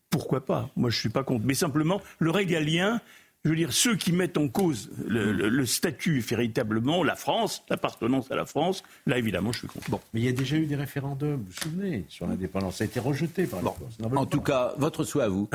Speaker 10: pourquoi pas? Moi, je suis pas contre. Mais simplement, le régalien, je veux dire, ceux qui mettent en cause le, le- le statut véritablement, la France, l'appartenance à la France, là, évidemment, je suis contre. Bon.
Speaker 15: Mais il y a déjà eu des référendums, vous vous souvenez, sur l'indépendance. Ça a été rejeté par la
Speaker 1: Bon.
Speaker 15: Veulent
Speaker 1: En tout cas, votre souhait à vous,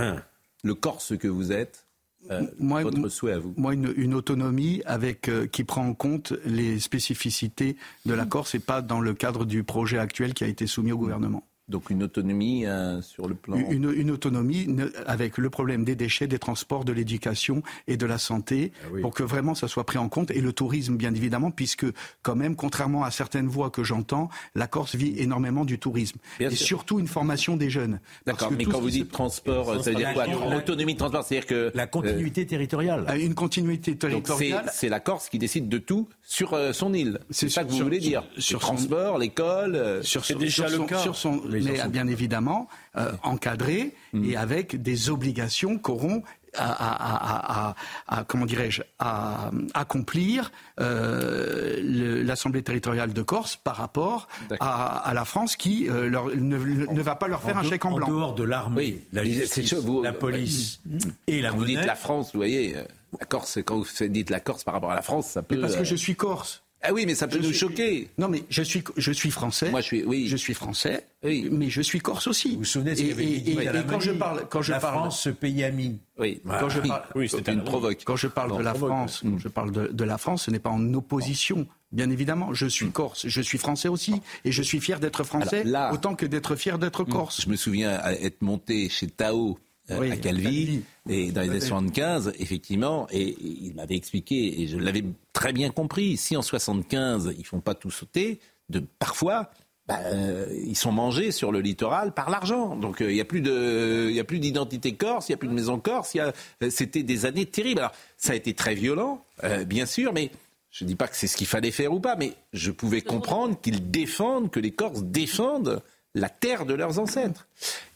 Speaker 1: le Corse que vous êtes, euh,
Speaker 16: Moi,
Speaker 1: votre souhait à vous.
Speaker 16: Moi, une, une autonomie avec euh, qui prend en compte les spécificités de la Corse et pas dans le cadre du projet actuel qui a été soumis au gouvernement.
Speaker 1: Donc une autonomie euh, sur le plan.
Speaker 16: Une, une autonomie avec le problème des déchets, des transports, de l'éducation et de la santé,
Speaker 15: Ah oui.
Speaker 16: pour que vraiment ça soit pris en compte. Et le tourisme, bien évidemment, puisque quand même, contrairement à certaines voix que j'entends, la Corse vit énormément du tourisme.
Speaker 1: Bien
Speaker 16: et
Speaker 1: sûr.
Speaker 16: surtout une formation des jeunes.
Speaker 1: D'accord, mais quand vous dites transport, ça veut dire quoi Autonomie de transport, c'est-à-dire que
Speaker 15: La continuité territoriale.
Speaker 16: se- Une continuité
Speaker 1: donc c'est
Speaker 16: territoriale.
Speaker 1: c'est la Corse qui décide de tout sur euh, son île. C'est ça que vous
Speaker 16: sur-
Speaker 1: voulez
Speaker 16: sur-
Speaker 1: dire
Speaker 16: sur
Speaker 1: Sur
Speaker 16: son-
Speaker 1: transport, l'école. euh,
Speaker 16: sur
Speaker 2: déjà
Speaker 16: sur
Speaker 2: le
Speaker 16: son-
Speaker 2: cas.
Speaker 16: sur son-
Speaker 15: Mais
Speaker 16: bien évidemment euh, encadré
Speaker 1: Mm.
Speaker 16: et avec des obligations qu'auront à, à- à- à- à- comment dirais-je à accomplir euh, l'Assemblée territoriale de Corse par rapport à, à la France qui euh, leur- ne, ne va pas leur faire un
Speaker 15: de-
Speaker 16: chèque en blanc.
Speaker 15: dehors de l'armée,
Speaker 1: Oui,
Speaker 15: la
Speaker 1: mais
Speaker 15: justice,
Speaker 1: c'est chaud, vous-
Speaker 15: la police et la
Speaker 1: Quand vous dites la France, vous voyez, euh, la Corse, quand vous dites la Corse par rapport à la France, ça peut.
Speaker 16: Mais parce que
Speaker 1: euh,
Speaker 16: je suis corse.
Speaker 1: Ah oui, mais ça peut
Speaker 16: Je
Speaker 1: nous
Speaker 16: suis-
Speaker 1: choquer.
Speaker 16: Non, mais je suis, je suis français.
Speaker 1: Moi, je suis, oui.
Speaker 16: Je suis français,
Speaker 1: Oui.
Speaker 16: mais je suis corse aussi.
Speaker 15: Vous vous souvenez de ce
Speaker 16: et,
Speaker 15: qu'avait
Speaker 16: et-
Speaker 15: dit
Speaker 16: et-
Speaker 15: à la
Speaker 16: et quand je parle, quand je
Speaker 15: La
Speaker 16: parle,
Speaker 15: France, ce pays ami.
Speaker 1: Oui,
Speaker 16: Quand je
Speaker 1: Oui.
Speaker 16: parle-
Speaker 2: Oui,
Speaker 1: Quand
Speaker 2: c'était
Speaker 1: tu me
Speaker 2: un-
Speaker 1: provoques.
Speaker 16: Quand je parle
Speaker 1: Non,
Speaker 16: de la
Speaker 1: provoque.
Speaker 16: France, quand je parle de, de la France, ce n'est pas en opposition. Bien évidemment, je suis corse, je suis français aussi, et je suis fier d'être français
Speaker 1: Alors là-
Speaker 16: autant que d'être fier d'être corse.
Speaker 1: Je me souviens être monté chez Tao
Speaker 16: Oui,
Speaker 1: à Calvi,
Speaker 16: Calvi.
Speaker 1: et dans les années
Speaker 16: Ouais.
Speaker 1: 75, effectivement, et, et il m'avait expliqué, et je l'avais très bien compris, si en 75, ils font pas tout sauter, de, parfois, bah, euh, ils sont mangés sur le littoral par l'argent. Donc euh, il n'y a plus de, il y a plus d'identité corse, il n'y a plus de maison corse. il y a- euh, C'était des années terribles. Alors ça a été très violent, euh, bien sûr, mais je ne dis pas que c'est ce qu'il fallait faire ou pas, mais je pouvais comprendre qu'ils défendent, que les Corses défendent la terre de leurs ancêtres.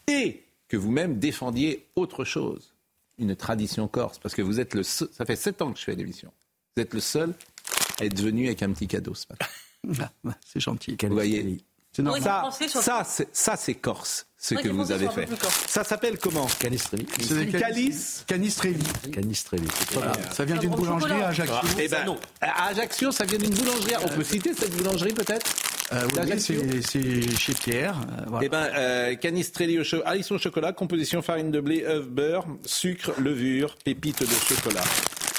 Speaker 1: Et que vous-même défendiez autre chose, une tradition corse, parce que vous êtes le seul, ça fait sept ans que je fais l'émission. Vous êtes le seul à être venu avec un petit cadeau ce matin.
Speaker 16: Ah, c'est gentil.
Speaker 1: Vous voyez
Speaker 16: C'est normal.
Speaker 1: ça, ça, c'est, ça, c'est corse, ce que vous avez fait. Ça s'appelle comment?
Speaker 15: Canistrelli.
Speaker 16: C'est
Speaker 1: Calice
Speaker 16: Canistrelli.
Speaker 15: Canistrelli.
Speaker 16: Voilà. Ça vient d'une
Speaker 9: Comme au
Speaker 16: boulangerie à Ajaccio.
Speaker 1: Eh ben, à Ajaccio, ça vient d'une boulangerie. On peut citer cette boulangerie peut-être?
Speaker 16: Euh, oui, c'est c'est chez Pierre. euh, voilà.
Speaker 1: Eh ben, euh, canistrelli au cho- alisson au chocolat, composition farine de blé, œuf, beurre, sucre, levure, pépites de chocolat.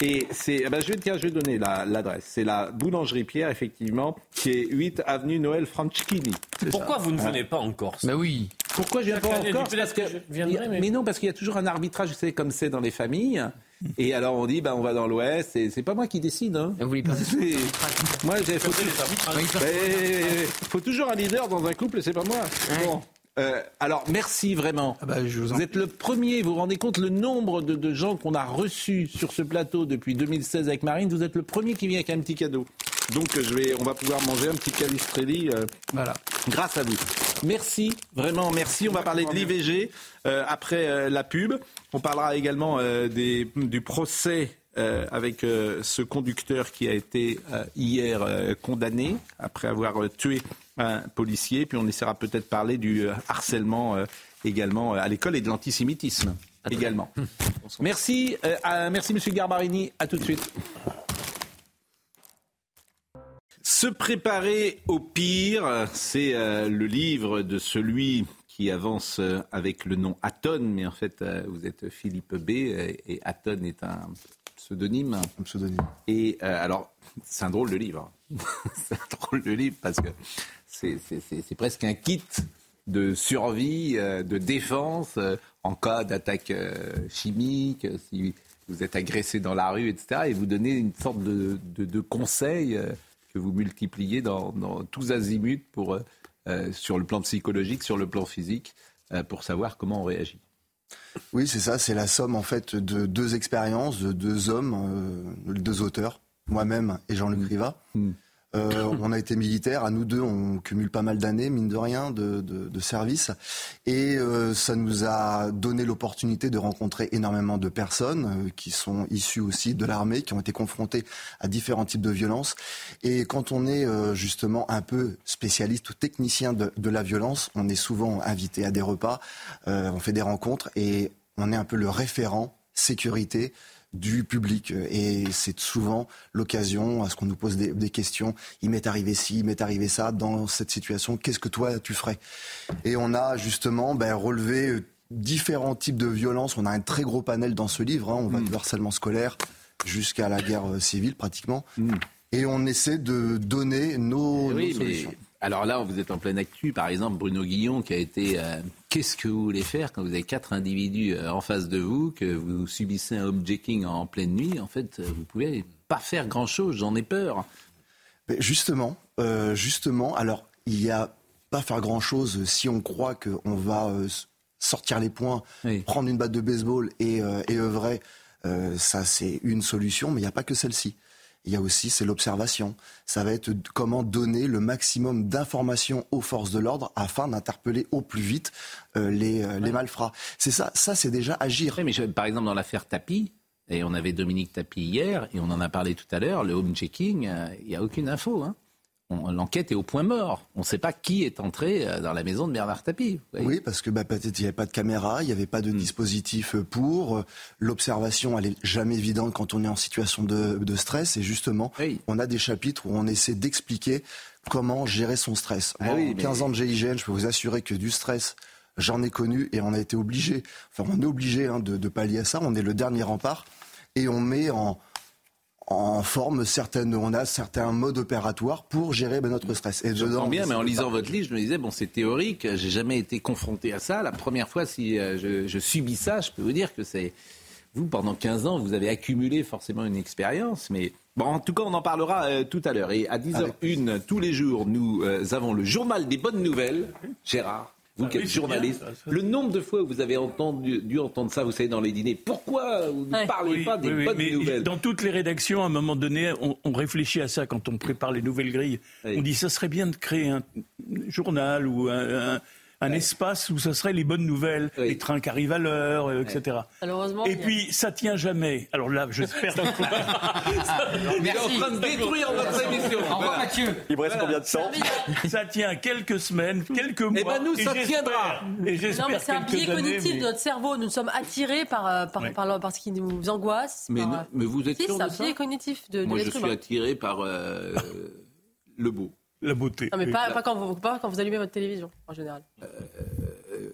Speaker 1: Et c'est, eh ben, je vais, tiens, je vais donner la- l'adresse. C'est la boulangerie Pierre, effectivement, qui est 8 avenue Noël Franchini.
Speaker 2: Pourquoi vous ne venez pas en Corse?
Speaker 13: Bah oui.
Speaker 1: Pourquoi je viens pas en Corse
Speaker 10: peut-être
Speaker 1: Parce que,
Speaker 10: que je viendrai, mais-
Speaker 1: mais non, parce qu'il y a toujours un arbitrage, vous savez, comme c'est dans les familles. Et alors on dit, bah, on va dans l'Ouest, et c'est pas moi qui décide. Hein. C'est- Moi, j'ai faut, Mais faut toujours un leader dans un couple, et c'est pas moi. Bon. Euh, alors, merci vraiment. vous êtes le premier, vous vous rendez compte le nombre de, de gens qu'on a reçus sur ce plateau depuis 2016 avec Marine. Vous êtes le premier qui vient avec un petit cadeau. Donc, je vais, on va pouvoir manger un petit calistrelli euh, voilà. grâce à vous. Merci, vraiment merci. On va parler de l'IVG euh, après euh, la pub. On parlera également des, du procès euh, avec euh, ce conducteur qui a été euh, hier condamné après avoir tué un policier. Puis on essaiera peut-être de parler du euh, harcèlement euh, également euh, à l'école et de l'antisémitisme également. Merci, euh, à- merci Monsieur Garbarini. À tout de suite. Se préparer au pire, c'est euh, le livre de celui qui avance euh, avec le nom Aton, mais en fait euh, vous êtes Philippe B et Aton est un pseudonyme.
Speaker 21: Un pseudonyme.
Speaker 1: Et euh, alors, c'est un drôle de livre. c'est un drôle de livre parce que c'est, presque un kit de survie, euh, de défense euh, en cas d'attaque euh, chimique, si vous êtes agressé dans la rue, etc. Et vous donnez une sorte de, de, de conseils euh, que vous multipliez dans, dans tous azimuts pour, euh, sur le plan psychologique, sur le plan physique, euh, pour savoir comment on réagit.
Speaker 21: Oui, c'est ça, c'est la somme en fait de deux expériences, de deux hommes, euh, deux auteurs, moi-même et Jean-Luc Riva. Euh, on a été militaires, à nous deux, on cumule pas mal d'années, mine de rien, de, de, de service. Et euh, ça nous a donné l'opportunité de rencontrer énormément de personnes euh, qui sont issues aussi de l'armée, qui ont été confrontées à différents types de violences. Et quand on est euh, justement un peu spécialiste ou technicien de, de la violence, on est souvent invité à des repas, on fait des rencontres et on est un peu le référent sécurité du public. Et c'est souvent l'occasion à ce qu'on nous pose des, des questions. Il m'est arrivé ci, il m'est arrivé ça. Dans cette situation, qu'est-ce que toi tu ferais? Et on a justement ben, relevé euh, différents types de violences. On a un très gros panel dans ce livre. hein. On va du harcèlement scolaire jusqu'à la guerre euh, civile pratiquement. Et on essaie de donner nos,
Speaker 1: Eh oui,
Speaker 21: nos
Speaker 1: mais
Speaker 21: solutions.
Speaker 1: Alors là, vous êtes en pleine actu. Par exemple, Bruno Guillon qui a été. euh, Qu'est-ce que vous voulez faire quand vous avez quatre individus euh, en face de vous, que vous subissez un homejacking en pleine nuit? En fait, euh, vous pouvez pas faire grand-chose. J'en ai peur.
Speaker 21: Mais justement, euh, justement, alors il n'y a pas faire grand chose si on croit qu'on va euh, sortir les points, prendre une batte de baseball et, et œuvrer. Ça, c'est une solution, mais il n'y a pas que celle-ci. Il y a aussi, c'est l'observation. Ça va être comment donner le maximum d'informations aux forces de l'ordre afin d'interpeller au plus vite euh, les, euh, les malfrats. C'est ça, ça c'est déjà agir.
Speaker 1: Oui, mais je- par exemple, dans l'affaire Tapi, et on avait Dominique Tapi hier, et on en a parlé tout à l'heure, le homejacking, euh, il n'y a aucune info. hein. L'enquête est au point mort. On ne sait pas qui est entré euh, dans la maison de Bernard Tapie.
Speaker 21: Oui, parce que bah, peut-être il n'y avait pas de caméra, il n'y avait pas de dispositif pour. euh, L'observation, elle est jamais évidente quand on est en situation de, de stress. Et justement, on a des chapitres où on essaie d'expliquer comment gérer son stress.
Speaker 1: Ah
Speaker 21: Moi,
Speaker 1: oui,
Speaker 21: en
Speaker 1: mais-
Speaker 21: 15 ans de GIGN, je peux vous assurer que du stress, j'en ai connu et on a été obligé, enfin on est obligé hein, de, de pallier à ça. On est le dernier rempart et on met en, en forme certaines, on a certains modes opératoires pour gérer ben, notre stress. Et
Speaker 1: J'entends
Speaker 21: dedans,
Speaker 1: bien, mais en lisant votre livre, je me disais, bon, c'est théorique, j'ai jamais été confronté à ça. La première fois, si euh, je, je subis ça, je peux vous dire que c'est. Vous, pendant 15 ans, vous avez accumulé forcément une expérience, mais. Bon, en tout cas, on en parlera euh, tout à l'heure. Et à 10h01, tous les jours, nous euh, avons le journal des bonnes nouvelles. Gérard, vous qui êtes journaliste,
Speaker 10: bien, ça, ça.
Speaker 1: le nombre de fois où vous avez entendu, dû entendre ça, vous savez, dans les dîners, pourquoi vous ne parlez
Speaker 10: Oui,
Speaker 1: pas des
Speaker 10: oui, oui,
Speaker 1: bonnes
Speaker 10: mais
Speaker 1: nouvelles
Speaker 10: Dans toutes les rédactions, à un moment donné, on, on réfléchit à ça quand on prépare les nouvelles grilles. On dit ça serait bien de créer un journal ou un, un- un espace où ça serait les bonnes nouvelles, les trains qui arrivent à l'heure, euh, etc.
Speaker 9: Malheureusement.
Speaker 10: Et puis, ça tient jamais. Alors là, j'espère.
Speaker 1: Il est en train de détruire notre émission. Voilà.
Speaker 2: Il me reste combien de temps
Speaker 10: Ça tient quelques semaines, quelques mois.
Speaker 1: Eh ben, nous,
Speaker 10: et
Speaker 1: ça
Speaker 10: j'espère-
Speaker 1: tiendra.
Speaker 10: Et j'espère
Speaker 9: Non, mais c'est un biais cognitif
Speaker 10: mais-
Speaker 9: de notre cerveau. Nous sommes attirés par, euh, par,
Speaker 1: Ouais.
Speaker 9: par, le- par ce qui nous angoisse.
Speaker 1: Mais,
Speaker 9: par,
Speaker 1: non,
Speaker 9: euh,
Speaker 1: mais vous êtes
Speaker 9: si,
Speaker 1: sûr
Speaker 9: c'est
Speaker 1: de
Speaker 9: un
Speaker 1: ça
Speaker 9: biais cognitif de, de
Speaker 1: Moi, je
Speaker 9: l'être
Speaker 1: suis attiré par euh, le beau.
Speaker 10: La beauté.
Speaker 9: Non, mais pas, pas quand vous, pas quand vous allumez votre télévision, en général.
Speaker 1: Euh,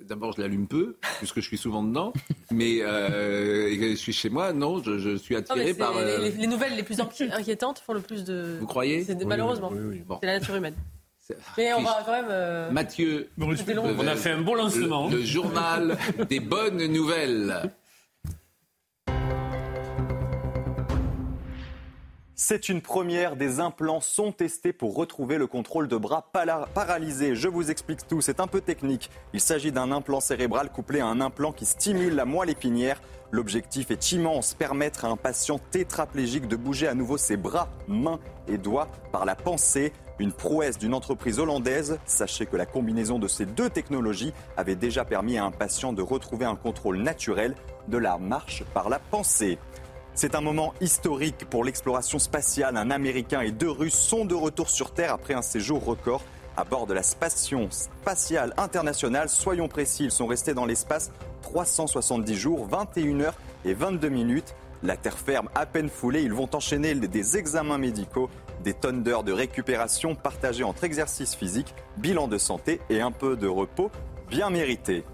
Speaker 1: D'abord, je l'allume peu, puisque je suis souvent dedans. Mais euh, je suis chez moi, non, je, je suis attiré par. euh,
Speaker 9: les, les nouvelles les plus inqui- inquiétantes font le plus de.
Speaker 1: Vous croyez Oui,
Speaker 9: Malheureusement.
Speaker 1: oui, oui, oui. Bon.
Speaker 9: C'est la nature humaine. Mais on va quand même. euh,
Speaker 1: Mathieu.
Speaker 2: On a fait un bon lancement.
Speaker 1: le, le journal des bonnes nouvelles.
Speaker 22: C'est une première. Des implants sont testés pour retrouver le contrôle de bras paralysés. Je vous explique tout. C'est un peu technique. Il s'agit d'un implant cérébral couplé à un implant qui stimule la moelle épinière. L'objectif est immense permettre à un patient tétraplégique de bouger à nouveau ses bras, mains et doigts par la pensée. Une prouesse d'une entreprise hollandaise. Sachez que la combinaison de ces deux technologies avait déjà permis à un patient de retrouver un contrôle naturel de la marche par la pensée. C'est un moment historique pour l'exploration spatiale. Un Américain et deux Russes sont de retour sur Terre après un séjour record à bord de la Station spatiale internationale. Soyons précis, ils sont restés dans l'espace 370 jours, 21 heures et 22 minutes. La terre ferme à peine foulée, ils vont enchaîner des examens médicaux, des tonnes d'heures de récupération partagées entre exercices physiques, bilan de santé et un peu de repos bien mérité.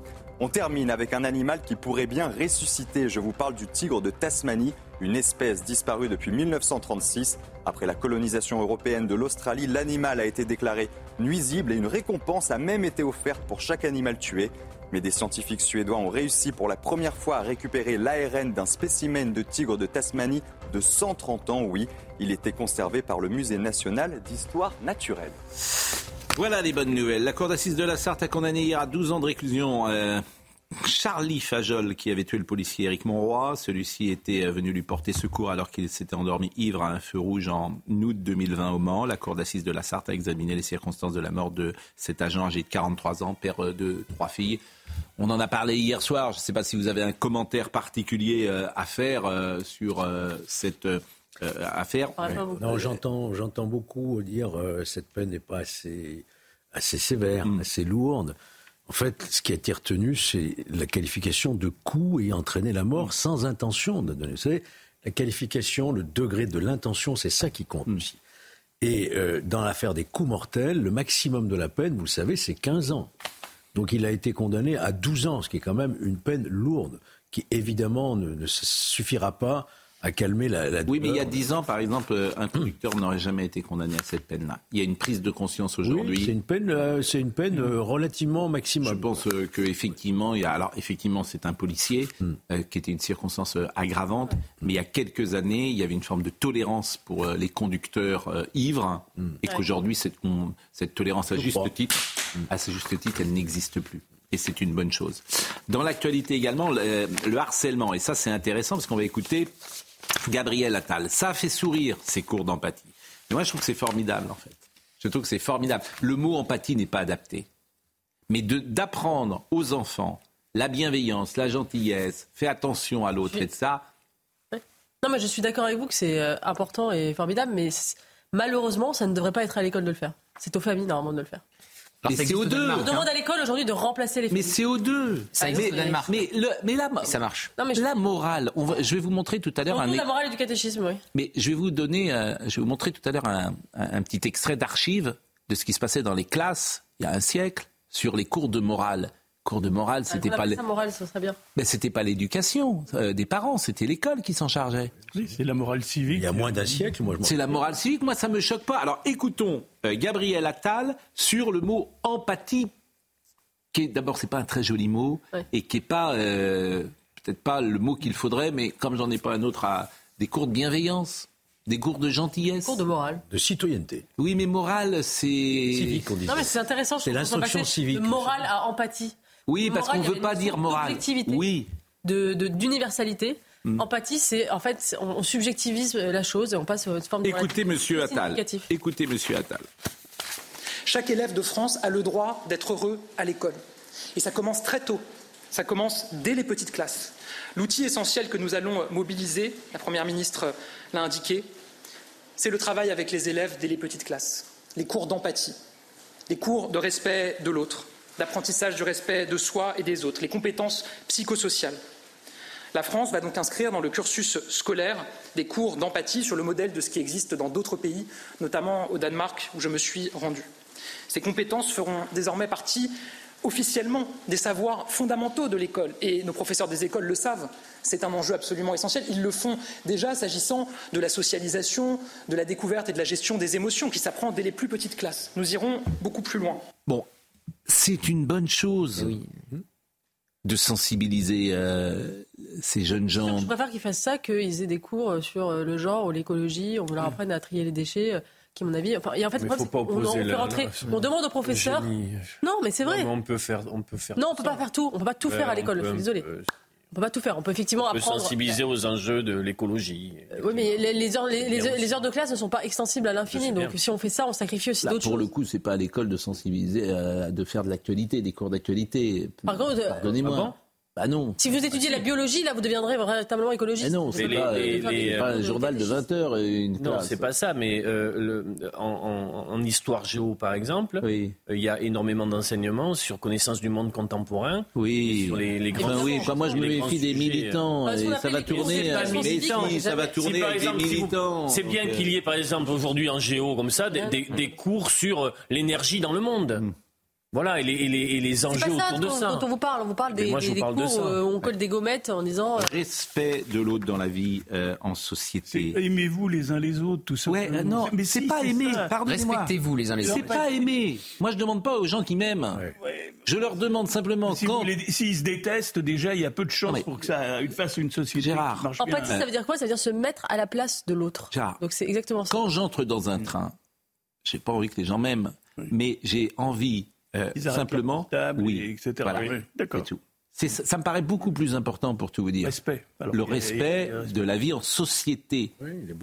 Speaker 22: On termine avec un animal qui pourrait bien ressusciter. Je vous parle du tigre de Tasmanie, une espèce disparue depuis 1936. Après la colonisation européenne de l'Australie, l'animal a été déclaré nuisible et une récompense a même été offerte pour chaque animal tué. Mais des scientifiques suédois ont réussi pour la première fois à récupérer l'ARN d'un spécimen de tigre de Tasmanie de 130 ans. Oui, il était conservé par le Musée national d'histoire naturelle.
Speaker 1: Voilà les bonnes nouvelles. La Cour d'assises de la Sarthe a condamné hier à 12 ans de réclusion euh, Charlie Fajol qui avait tué le policier Éric Monroy. Celui-ci était euh, venu lui porter secours alors qu'il s'était endormi ivre à un feu rouge en août 2020 au Mans. La Cour d'assises de la Sarthe a examiné les circonstances de la mort de cet agent âgé de 43 ans, père euh, de trois filles. On en a parlé hier soir. Je ne sais pas si vous avez un commentaire particulier à faire sur euh, euh, affaire.
Speaker 15: Non, j'entends, j'entends beaucoup dire euh, cette peine n'est pas assez, assez sévère, assez lourde. En fait, ce qui a été retenu, c'est la qualification de coup ayant entraîné la mort sans intention de donner. Vous savez, la qualification, le degré de l'intention, c'est ça qui compte aussi. Et euh, dans l'affaire des coups mortels, le maximum de la peine, vous le savez, c'est 15 ans. Donc il a été condamné à 12 ans, ce qui est quand même une peine lourde, qui évidemment ne, ne suffira pas à calmer la, la
Speaker 1: Oui, mais il y a. 10 ans, par exemple, un conducteur n'aurait jamais été condamné à cette peine-là. Il y a une prise de conscience aujourd'hui.
Speaker 15: Oui, c'est une peine, euh, c'est une peine euh, relativement maximum.
Speaker 1: Je pense euh, que effectivement, il y a, alors effectivement, c'est un policier euh, qui était une circonstance aggravante, mais il y a quelques années, il y avait une forme de tolérance pour les conducteurs euh, ivres, et
Speaker 15: Ouais.
Speaker 1: qu'aujourd'hui, cette, tolérance à juste titre, à ce juste titre, elle n'existe plus. Et c'est une bonne chose. Dans l'actualité également, le, le harcèlement, et ça c'est intéressant parce qu'on va écouter Gabriel Attal. Ça fait sourire ces cours d'empathie. Mais moi, je trouve que c'est formidable, en fait. Je trouve que c'est formidable. Le mot empathie n'est pas adapté. Mais d'apprendre aux enfants la bienveillance, la gentillesse, fais attention à l'autre et de ça,
Speaker 9: Non, mais je suis d'accord avec vous que c'est euh, important et formidable, mais malheureusement, ça ne devrait pas être à l'école de le faire. C'est aux familles, normalement, de le faire.
Speaker 1: Mais c'est aux deux.
Speaker 9: On demande à l'école aujourd'hui de remplacer les
Speaker 1: Mais c'est aux deux.
Speaker 9: Ça
Speaker 1: mais,
Speaker 9: existe au Danemark.
Speaker 1: mais, le- mais la,
Speaker 13: Ça marche.
Speaker 9: Non, mais je-
Speaker 1: la morale, on va- je vais vous montrer tout à l'heure un,
Speaker 9: la morale et du catéchisme, oui.
Speaker 1: Mais je vais vous donner, euh, je vais vous montrer tout à l'heure un, un- un petit extrait d'archives de ce qui se passait dans les classes il y a un siècle sur les cours de morale. Cours de morale, c'était
Speaker 9: Ah,
Speaker 1: pas, les-
Speaker 9: appelez ça morale, ce serait bien.
Speaker 1: ben, c'était pas l'éducation euh, des parents, c'était l'école qui s'en chargeait.
Speaker 10: Oui, c'est la morale civique.
Speaker 15: Il y a moins d'un siècle, moi
Speaker 1: C'est la morale civique, moi ça me choque pas. Alors écoutons euh, Gabriel Attal sur le mot empathie, qui est d'abord c'est pas un très joli mot
Speaker 9: Ouais.
Speaker 1: et qui est pas euh, peut-être pas le mot qu'il faudrait, mais comme j'en ai pas un autre à des cours de bienveillance, des cours de gentillesse,
Speaker 9: Cours de morale.
Speaker 15: de citoyenneté.
Speaker 1: Oui, mais morale c'est
Speaker 15: Civique, on dit.
Speaker 9: Non, mais c'est intéressant.
Speaker 15: C'est l'instruction civique.
Speaker 9: De morale à empathie.
Speaker 1: Oui, parce qu'on
Speaker 9: y
Speaker 1: veut pas dire morale. Oui.
Speaker 9: de- de- d'universalité.
Speaker 1: Mm.
Speaker 9: Empathie, c'est en fait, on, on subjectivise la chose et on passe à une forme de
Speaker 1: Écoutez Monsieur Attal. Écoutez Monsieur Attal.
Speaker 23: Chaque élève de France a le droit d'être heureux à l'école. Et ça commence très tôt. Ça commence dès les petites classes. L'outil essentiel que nous allons mobiliser, la Première ministre l'a indiqué, c'est le travail avec les élèves dès les petites classes. Les cours d'empathie, les cours de respect de l'autre, d'apprentissage du respect de soi et des autres, les compétences psychosociales. La France va donc inscrire dans le cursus scolaire des cours d'empathie sur le modèle de ce qui existe dans d'autres pays, notamment au Danemark où je me suis rendu. Ces compétences feront désormais partie officiellement des savoirs fondamentaux de l'école. Et nos professeurs des écoles le savent. C'est un enjeu absolument essentiel. Ils le font déjà s'agissant de la socialisation, de la découverte et de la gestion des émotions qui s'apprend dès les plus petites classes. Nous irons beaucoup plus loin.
Speaker 1: C'est une bonne chose de sensibiliser euh, ces jeunes gens.
Speaker 9: Je préfère qu'ils fassent ça qu'ils aient des cours sur euh, le genre ou l'écologie, on leur apprenne à trier les déchets. euh, Qui, à mon avis, enfin, et en fait, problème,
Speaker 2: pas
Speaker 9: on, fait
Speaker 2: la-
Speaker 9: rentrer,
Speaker 2: la-
Speaker 9: on demande aux professeurs. Non, mais c'est vrai.
Speaker 2: Non, mais on peut faire, on peut faire.
Speaker 9: Non, on peut pas faire tout. On peut pas tout faire à
Speaker 2: on
Speaker 9: l'école. Je
Speaker 2: peut
Speaker 9: suis
Speaker 2: un
Speaker 9: désolée. On peut pas tout faire. On peut effectivement
Speaker 2: On peut
Speaker 9: apprendre.
Speaker 2: sensibiliser aux enjeux de l'écologie.
Speaker 9: Oui, mais les, les heures, les, heures de classe ne sont pas extensibles à l'infini. Donc, si on fait ça, on sacrifie aussi d'autres
Speaker 1: pour
Speaker 9: choses.
Speaker 1: le coup, c'est pas à l'école de sensibiliser, euh, de faire de l'actualité, des cours d'actualité.
Speaker 9: Par contre, euh,
Speaker 1: Pardonnez-moi.
Speaker 9: Ah bon?
Speaker 1: Bah non.
Speaker 9: Si vous étudiez la biologie, là, vous deviendrez véritablement écologiste.
Speaker 1: Mais non, c'est pas, euh, pas un journal de 20 heures. euh, Une
Speaker 2: Non, c'est pas ça, mais euh, le- en, en- en histoire géo, par exemple, euh, il y a énormément d'enseignements sur connaissance du monde contemporain.
Speaker 1: Oui.
Speaker 2: Sur les, les grands
Speaker 1: Enfin, oui, enfin, moi je me méfie des militants. Et ça va tourner.
Speaker 2: militants.
Speaker 1: si, ça va tourner avec des
Speaker 2: si
Speaker 1: militants.
Speaker 2: C'est bien qu'il y ait, par exemple, aujourd'hui en géo, comme ça, des, des- des cours sur l'énergie dans le monde. Voilà, et les, et les- et les
Speaker 9: C'est
Speaker 2: enjeux
Speaker 9: pas ça
Speaker 2: autour de
Speaker 9: dont,
Speaker 2: ça.
Speaker 9: dont on vous parle. On vous parle des,
Speaker 2: moi,
Speaker 9: des- des
Speaker 2: parle
Speaker 9: cours euh, on colle des gommettes en disant. euh,
Speaker 1: Respect de l'autre dans la vie euh, en société.
Speaker 10: Aimez-vous les uns les autres, tout ça.
Speaker 1: Ouais, euh, non, mais c'est pas aimer. Pardonnez-moi.
Speaker 13: Respectez-vous les uns les
Speaker 1: C'est
Speaker 13: autres.
Speaker 1: pas aimer. Moi, je demande pas aux gens qui m'aiment. Je leur demande simplement
Speaker 10: Si
Speaker 1: quand.
Speaker 10: S'ils se détestent, déjà, il y a peu de chances pour que ça fasse une société qui marche bien.
Speaker 9: Empathie, ça veut dire quoi? Ça veut dire se mettre à la place de l'autre.
Speaker 1: Gérard,
Speaker 9: Donc c'est exactement ça.
Speaker 1: Quand j'entre dans un train, j'ai pas envie que les gens m'aiment, mais j'ai envie euh,
Speaker 10: Ils
Speaker 1: simplement, oui,
Speaker 10: et etc.
Speaker 1: voilà,
Speaker 10: Oui, d'accord.
Speaker 1: c'est ça, ça me paraît beaucoup plus important pour tout vous dire.
Speaker 10: Respect. Alors,
Speaker 1: le respect de la vie en société.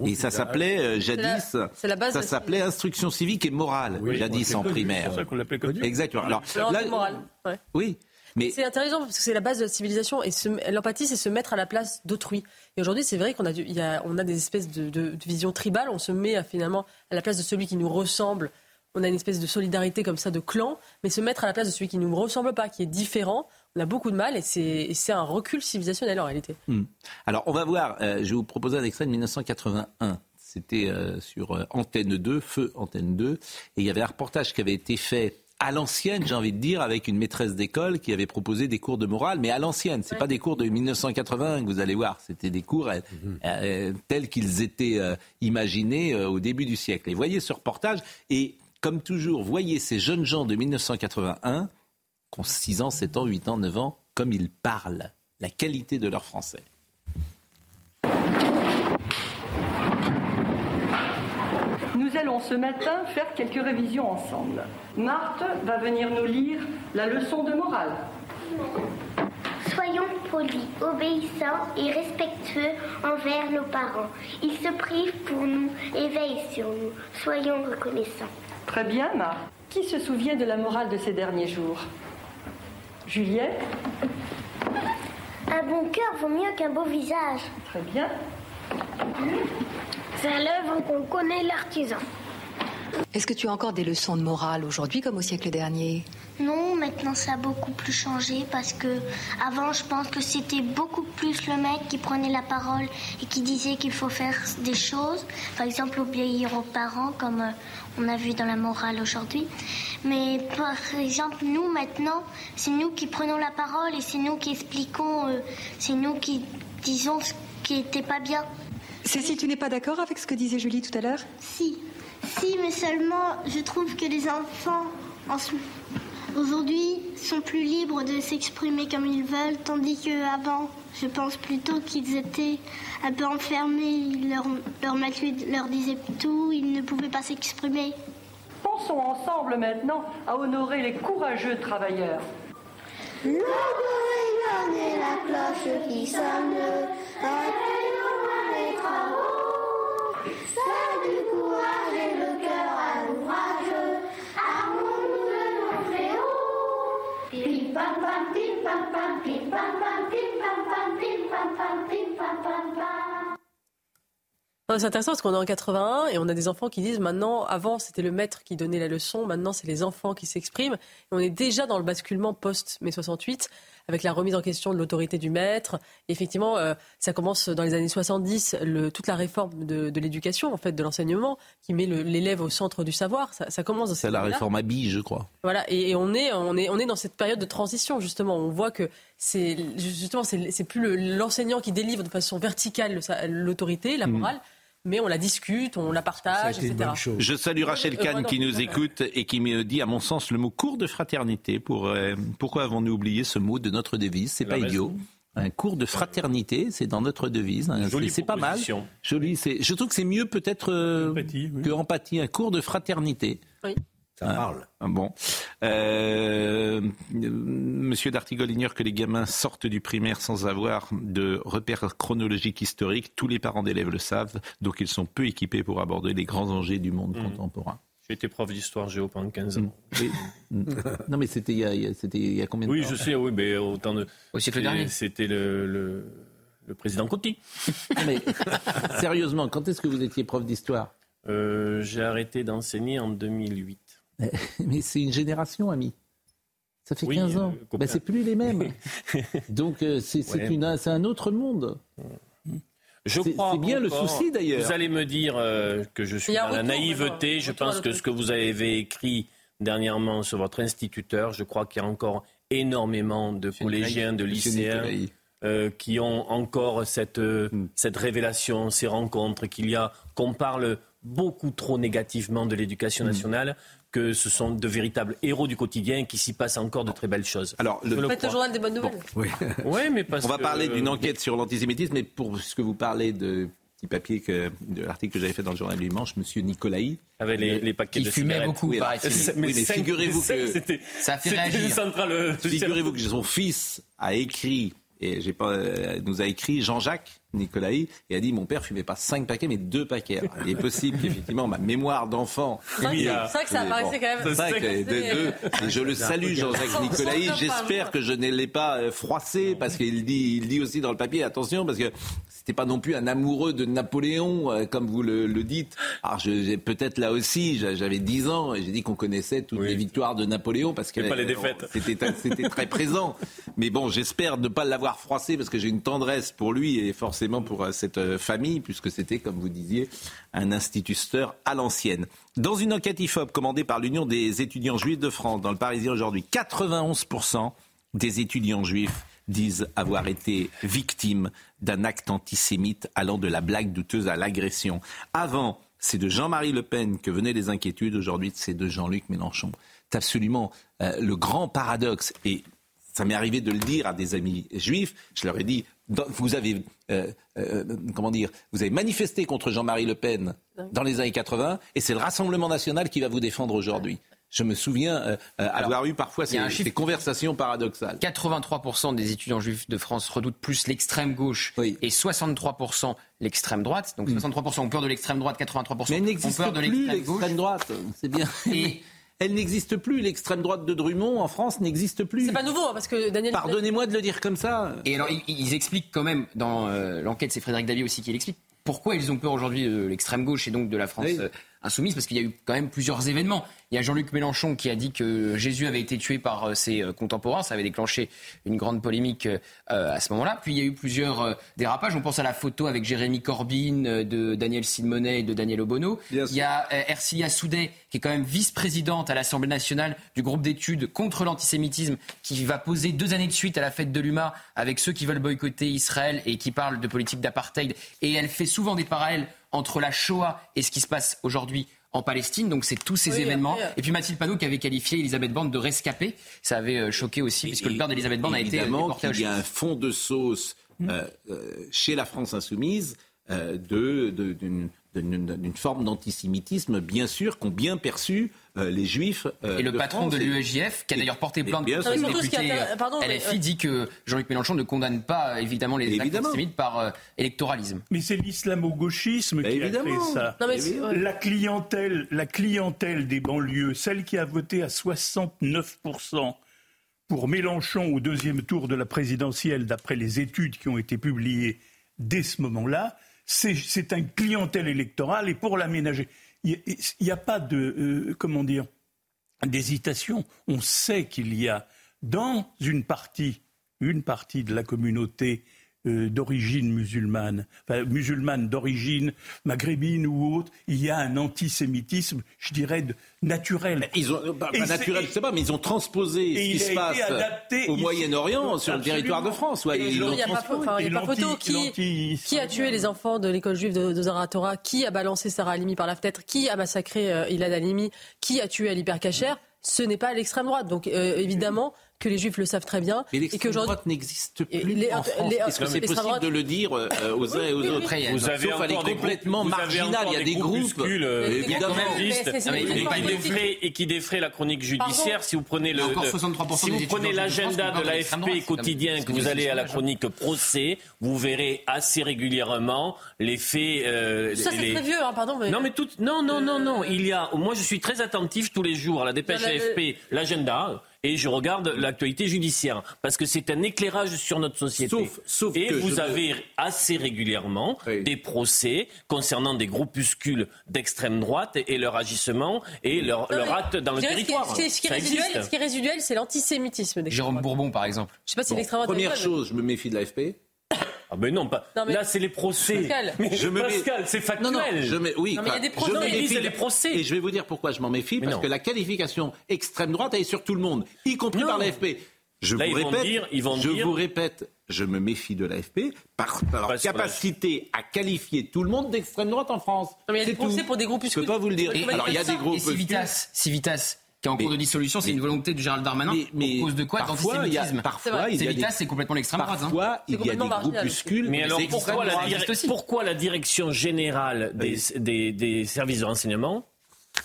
Speaker 1: et ça s'appelait euh,
Speaker 9: C'est la-
Speaker 1: jadis,
Speaker 9: c'est la base
Speaker 1: ça s'appelait instruction civique et morale,
Speaker 10: Oui,
Speaker 1: jadis en
Speaker 10: connu,
Speaker 1: primaire.
Speaker 10: c'est pour ça qu'on l'appelait comme ça.
Speaker 1: Exactement. Alors, là-
Speaker 9: c'est moral. Ouais.
Speaker 1: oui, mais
Speaker 9: C'est intéressant parce que c'est la base de la civilisation et se- l'empathie, c'est se mettre à la place d'autrui. Et aujourd'hui, c'est vrai qu'on a, du- il y a, on a des espèces de, de, de vision tribale. On se met à, finalement à la place de celui qui nous ressemble. On a une espèce de solidarité comme ça, de clan, mais se mettre à la place de celui qui ne nous ressemble pas, qui est différent, on a beaucoup de mal et c'est, un recul civilisationnel en réalité.
Speaker 1: Hmm. Alors, on va voir. euh, je vais vous proposer un extrait de 1981. C'était euh, sur euh, Antenne 2, Feu Antenne 2. Et il y avait un reportage qui avait été fait à l'ancienne, j'ai envie de dire, avec une maîtresse d'école qui avait proposé des cours de morale, mais à l'ancienne. C'est pas des cours de 1981 que vous allez voir. C'était des cours euh, euh, tels qu'ils étaient euh, imaginés euh, au début du siècle. Et voyez ce reportage. Et comme toujours, voyez ces jeunes gens de 1981 qui ont 6 ans, 7 ans, 8 ans, 9 ans, comme ils parlent, la qualité de leur français.
Speaker 24: Nous allons ce matin faire quelques révisions ensemble. Marthe va venir nous lire la leçon de morale.
Speaker 25: Soyons polis, obéissants et respectueux envers nos parents. Ils se privent pour nous et veillent sur nous. Soyons reconnaissants.
Speaker 24: Très bien, Marthe. Qui se souvient de la morale de ces derniers jours? Juliette?
Speaker 25: Un bon cœur vaut mieux qu'un beau visage.
Speaker 24: Très bien.
Speaker 25: C'est à l'œuvre qu'on connaît l'artisan.
Speaker 26: Est-ce que tu as encore des leçons de morale aujourd'hui comme au siècle dernier?
Speaker 25: Non, maintenant ça a beaucoup plus changé parce que avant je pense que c'était beaucoup plus le mec qui prenait la parole et qui disait qu'il faut faire des choses, par exemple obéir aux parents comme euh, on a vu dans la morale aujourd'hui. Mais par exemple nous maintenant, c'est nous qui prenons la parole et c'est nous qui expliquons, euh, c'est nous qui disons ce qui n'était pas bien.
Speaker 26: Cécile, tu n'es pas d'accord avec ce que disait Julie tout à l'heure?
Speaker 25: Si, si, mais seulement je trouve que les enfants en aujourd'hui sont plus libres de s'exprimer comme ils veulent, tandis qu'avant, je pense plutôt qu'ils étaient un peu enfermés. Leur, leur maître leur disait tout, ils ne pouvaient pas s'exprimer.
Speaker 24: Pensons ensemble maintenant à honorer les courageux travailleurs.
Speaker 25: Le gorille et la cloche qui sonne, les travaux. Ça du
Speaker 9: C'est intéressant parce qu'on est en 81 et on a des enfants qui disent maintenant, avant c'était le maître qui donnait la leçon, maintenant c'est les enfants qui s'expriment. on est déjà dans le basculement post-mai 68 avec la remise en question de l'autorité du maître. effectivement, euh, ça commence dans les années 70, le, toute la réforme de, l'éducation, en fait, de l'enseignement, qui met l'élève au centre du savoir. Ça, commence
Speaker 1: C'est la réforme à je crois.
Speaker 9: Voilà, et, on, est, on, est, on est dans cette période de transition, justement. On voit que c'est justement, c'est plus l'enseignant qui délivre de façon verticale l'autorité, la mm. morale mais on la discute, on la partage, etc.
Speaker 1: Je salue Rachel Kahn qui nous écoute et qui me dit, à mon sens, le mot cours de fraternité. Pour, euh, pourquoi avons-nous oublié ce mot de notre devise? C'est pas idiot. Un cours de fraternité, c'est dans notre devise. C'est pas mal. Joli. Je trouve que c'est mieux peut-être euh, que empathie. Un cours de fraternité.
Speaker 9: Oui.
Speaker 1: Ça parle. Ah, bon. Euh, Monsieur Dartigol ignore que les gamins sortent du primaire sans avoir de repères chronologiques historiques. Tous les parents d'élèves le savent, donc ils sont peu équipés pour aborder les grands enjeux du monde mmh. contemporain.
Speaker 2: J'ai été prof d'histoire géo pendant 15 ans.
Speaker 1: Mmh. non, mais c'était il, il, y a combien de
Speaker 2: oui,
Speaker 1: temps
Speaker 2: Oui, je sais, oui, mais autant de.
Speaker 13: Au siècle dernier.
Speaker 2: C'était le, le, président Coty.
Speaker 1: mais sérieusement, quand est-ce que vous étiez prof d'histoire?
Speaker 2: Euh, J'ai arrêté d'enseigner en 2008.
Speaker 1: Mais c'est une génération, ami. Ça fait 15 ans. Euh, ben, c'est plus les mêmes. Donc euh, c'est un autre monde.
Speaker 2: Je crois.
Speaker 1: C'est bien le souci d'ailleurs.
Speaker 2: Vous allez me dire euh, que je suis dans la naïveté. Je pense que ce que vous avez écrit dernièrement sur votre instituteur, je crois qu'il y a encore énormément de collégiens, de lycéens qui ont encore cette, hmm. cette révélation, ces rencontres, qu'il y a, qu'on parle beaucoup trop négativement de l'éducation hmm. nationale que ce sont de véritables héros du quotidien et qu'il s'y passe encore de très belles choses.
Speaker 9: Alors, le, le journal des bonnes nouvelles.
Speaker 1: oui. mais On va parler d'une enquête sur l'antisémitisme, mais pour ce que vous parlez de petit papier que, de l'article que j'avais fait dans le journal du dimanche, Monsieur Nicolaï.
Speaker 2: Avec les, les paquets
Speaker 13: qui fumait beaucoup, oui,
Speaker 1: mais, figurez-vous que
Speaker 13: ça a fait réagir.
Speaker 1: Figurez-vous que son fils a écrit et j'ai pas, euh, nous a écrit Jean-Jacques Nicolaï et a dit mon père fumait pas cinq paquets mais deux paquets. il est possible qu'effectivement ma mémoire d'enfant.
Speaker 9: C'est vrai que ça apparaissait quand même.
Speaker 1: Cinq, deux, je le salue Jean-Jacques Nicolaï. J'espère que je ne l'ai pas euh, froissé parce qu'il dit, il dit aussi dans le papier attention parce que c'était pas non plus un amoureux de Napoléon, euh, comme vous le, dites. Alors, j'ai peut-être là aussi, j'avais 10 ans et j'ai dit qu'on connaissait toutes les victoires de Napoléon parce que
Speaker 2: pas les défaites.
Speaker 1: C'était très présent. Mais bon, j'espère ne pas l'avoir froissé parce que j'ai une tendresse pour lui et forcément pour euh, cette euh, famille, puisque c'était, comme vous disiez, un instituteur à l'ancienne. Dans une enquête IFOP commandée par l'Union des étudiants juifs de France, dans le Parisien aujourd'hui, 91% des étudiants juifs disent avoir été victimes d'un acte antisémite allant de la blague douteuse à l'agression. Avant, c'est de Jean-Marie Le Pen que venaient les inquiétudes. Aujourd'hui, c'est de Jean-Luc Mélenchon. C'est absolument euh, le grand paradoxe. Et ça m'est arrivé de le dire à des amis juifs. Je leur ai dit, vous avez, euh, euh, comment dire, vous avez manifesté contre Jean-Marie Le Pen dans les années 80, et c'est le Rassemblement national qui va vous défendre aujourd'hui. Je me souviens euh, euh, avoir eu parfois ces, conversations paradoxales.
Speaker 13: 83% des étudiants juifs de France redoutent plus l'extrême gauche et 63% l'extrême droite. Donc 63% ont peur de l'extrême droite, 83% ont peur de l'extrême
Speaker 1: droite. C'est bien. Et elle n'existe plus. L'extrême droite de Drummond en France n'existe plus.
Speaker 9: C'est pas nouveau hein, parce que Daniel.
Speaker 1: Pardonnez-moi de le dire comme ça.
Speaker 13: Et alors ils, expliquent quand même dans euh, l'enquête, c'est Frédéric Davier aussi qui l'explique. Pourquoi ils ont peur aujourd'hui de l'extrême gauche et donc de la France insoumise Parce qu'il y a eu quand même plusieurs événements. Il y a Jean-Luc Mélenchon qui a dit que Jésus avait été tué par euh, ses euh, contemporains. Ça avait déclenché une grande polémique euh, à ce moment-là. Puis il y a eu plusieurs dérapages. On pense à la photo avec Jérémy Corbyn, de Daniel Simonet et de Daniel Obono. il y a Ercilia Soudet, qui est quand même vice-présidente à l'Assemblée nationale du groupe d'études contre l'antisémitisme, qui va poser deux années de suite à la fête de l'UMA avec ceux qui veulent boycotter Israël et qui parlent de politique d'apartheid. Et elle fait souvent des parallèles entre la Shoah et ce qui se passe aujourd'hui en Palestine. Donc c'est tous ces événements. Et puis Mathilde Panot qui avait qualifié Elisabeth Borne de rescapée. Ça avait euh, choqué aussi, puisque le père d'Elisabeth Borne a été
Speaker 1: déporté Il y a un fond de sauce hmm. euh, euh, chez la France insoumise d'une d'une forme d'antisémitisme, bien sûr, qu'ont bien perçu euh, les juifs.
Speaker 13: Euh, et le patron de l'UEJF, qui a d'ailleurs porté plainte contre le député LFI, dit que Jean-Luc Mélenchon ne condamne pas évidemment les actes antisémites par euh, électoralisme.
Speaker 10: Mais c'est l'islamo-gauchisme qui a fait ça. la, clientèle, la clientèle des banlieues, celle qui a voté à 69% pour Mélenchon au deuxième tour de la présidentielle, d'après les études qui ont été publiées dès ce moment-là, c'est un clientèle électoral et pour l'aménager, il n'y a, pas de, euh, comment dire, d'hésitation. On sait qu'il y a dans une partie, une partie de la communauté euh, d'origine musulmane, enfin, musulmane d'origine maghrébine ou autre, il y a un antisémitisme, je dirais, naturel.
Speaker 1: Ils ont, pas, naturel, je sais pas, mais ils ont transposé ce qui se passe au Moyen-Orient sur le territoire de France.
Speaker 9: il n'y a, pas, photo. Qui, qui, a tué les enfants de l'école juive de, de Zaratora Qui a balancé Sarah Halimi par la fenêtre? Qui a massacré euh, Ilad Halimi? Qui a tué Ali Kacher? Ce n'est pas l'extrême droite. Donc euh, évidemment, que les Juifs le savent très bien.
Speaker 1: Mais l'extrême droite n'existe plus en France. Est-ce que c'est possible de le dire euh, aux uns et aux autres
Speaker 2: Vous avez Sauf elle est complètement marginale. Il y a des groupes, et qui défraient la chronique judiciaire. Si vous prenez le, si vous prenez l'agenda de l'AFP quotidien, que vous allez à la chronique procès, vous verrez assez régulièrement les faits.
Speaker 9: Euh, ça c'est très vieux, hein, pardon.
Speaker 2: Non mais tout, non non non non. Il y a, moi je suis très attentif tous les jours à la dépêche AFP, l'agenda et je regarde l'actualité judiciaire parce que c'est un éclairage sur notre société. Sauf, et vous avez assez régulièrement des procès concernant des groupuscules d'extrême droite et, leur agissement et leur, acte dans le territoire.
Speaker 9: Ce qui, est, résiduel, c'est l'antisémitisme.
Speaker 13: Jérôme Bourbon, par exemple.
Speaker 9: Je sais pas si l'extrême
Speaker 1: droite. Première chose, je me méfie de l'AFP.
Speaker 2: Ah ben non, pas. Là, c'est les procès.
Speaker 9: Pascal,
Speaker 2: mais je me Pascal c'est factuel. Non, non,
Speaker 1: je me... oui,
Speaker 9: non, mais il y a des procès. Je me
Speaker 2: méfie des procès.
Speaker 1: Et je vais vous dire pourquoi je m'en méfie. parce que la qualification extrême droite, elle est sur tout le monde, y compris par l'AFP. Je
Speaker 2: Là,
Speaker 1: vous
Speaker 2: ils
Speaker 1: répète,
Speaker 2: vont dire, ils vont
Speaker 1: je
Speaker 2: dire...
Speaker 1: vous répète, je me méfie de l'AFP par, par leur capacité à qualifier tout le monde d'extrême droite en France.
Speaker 9: Non, mais il y a des procès pour des groupes.
Speaker 1: Je peux pas vous le dire.
Speaker 13: alors il y a des groupes. Civitas, Civitas qui est en cours de dissolution, c'est une volonté de Gérald Darmanin. Mais, cause de quoi D'antisémitisme.
Speaker 1: Parfois, il y a
Speaker 13: des... c'est complètement l'extrême droite.
Speaker 1: Hein. Parfois, il y a des groupuscules.
Speaker 2: Mais alors, pourquoi la, pourquoi la, direction générale des, des, des services de renseignement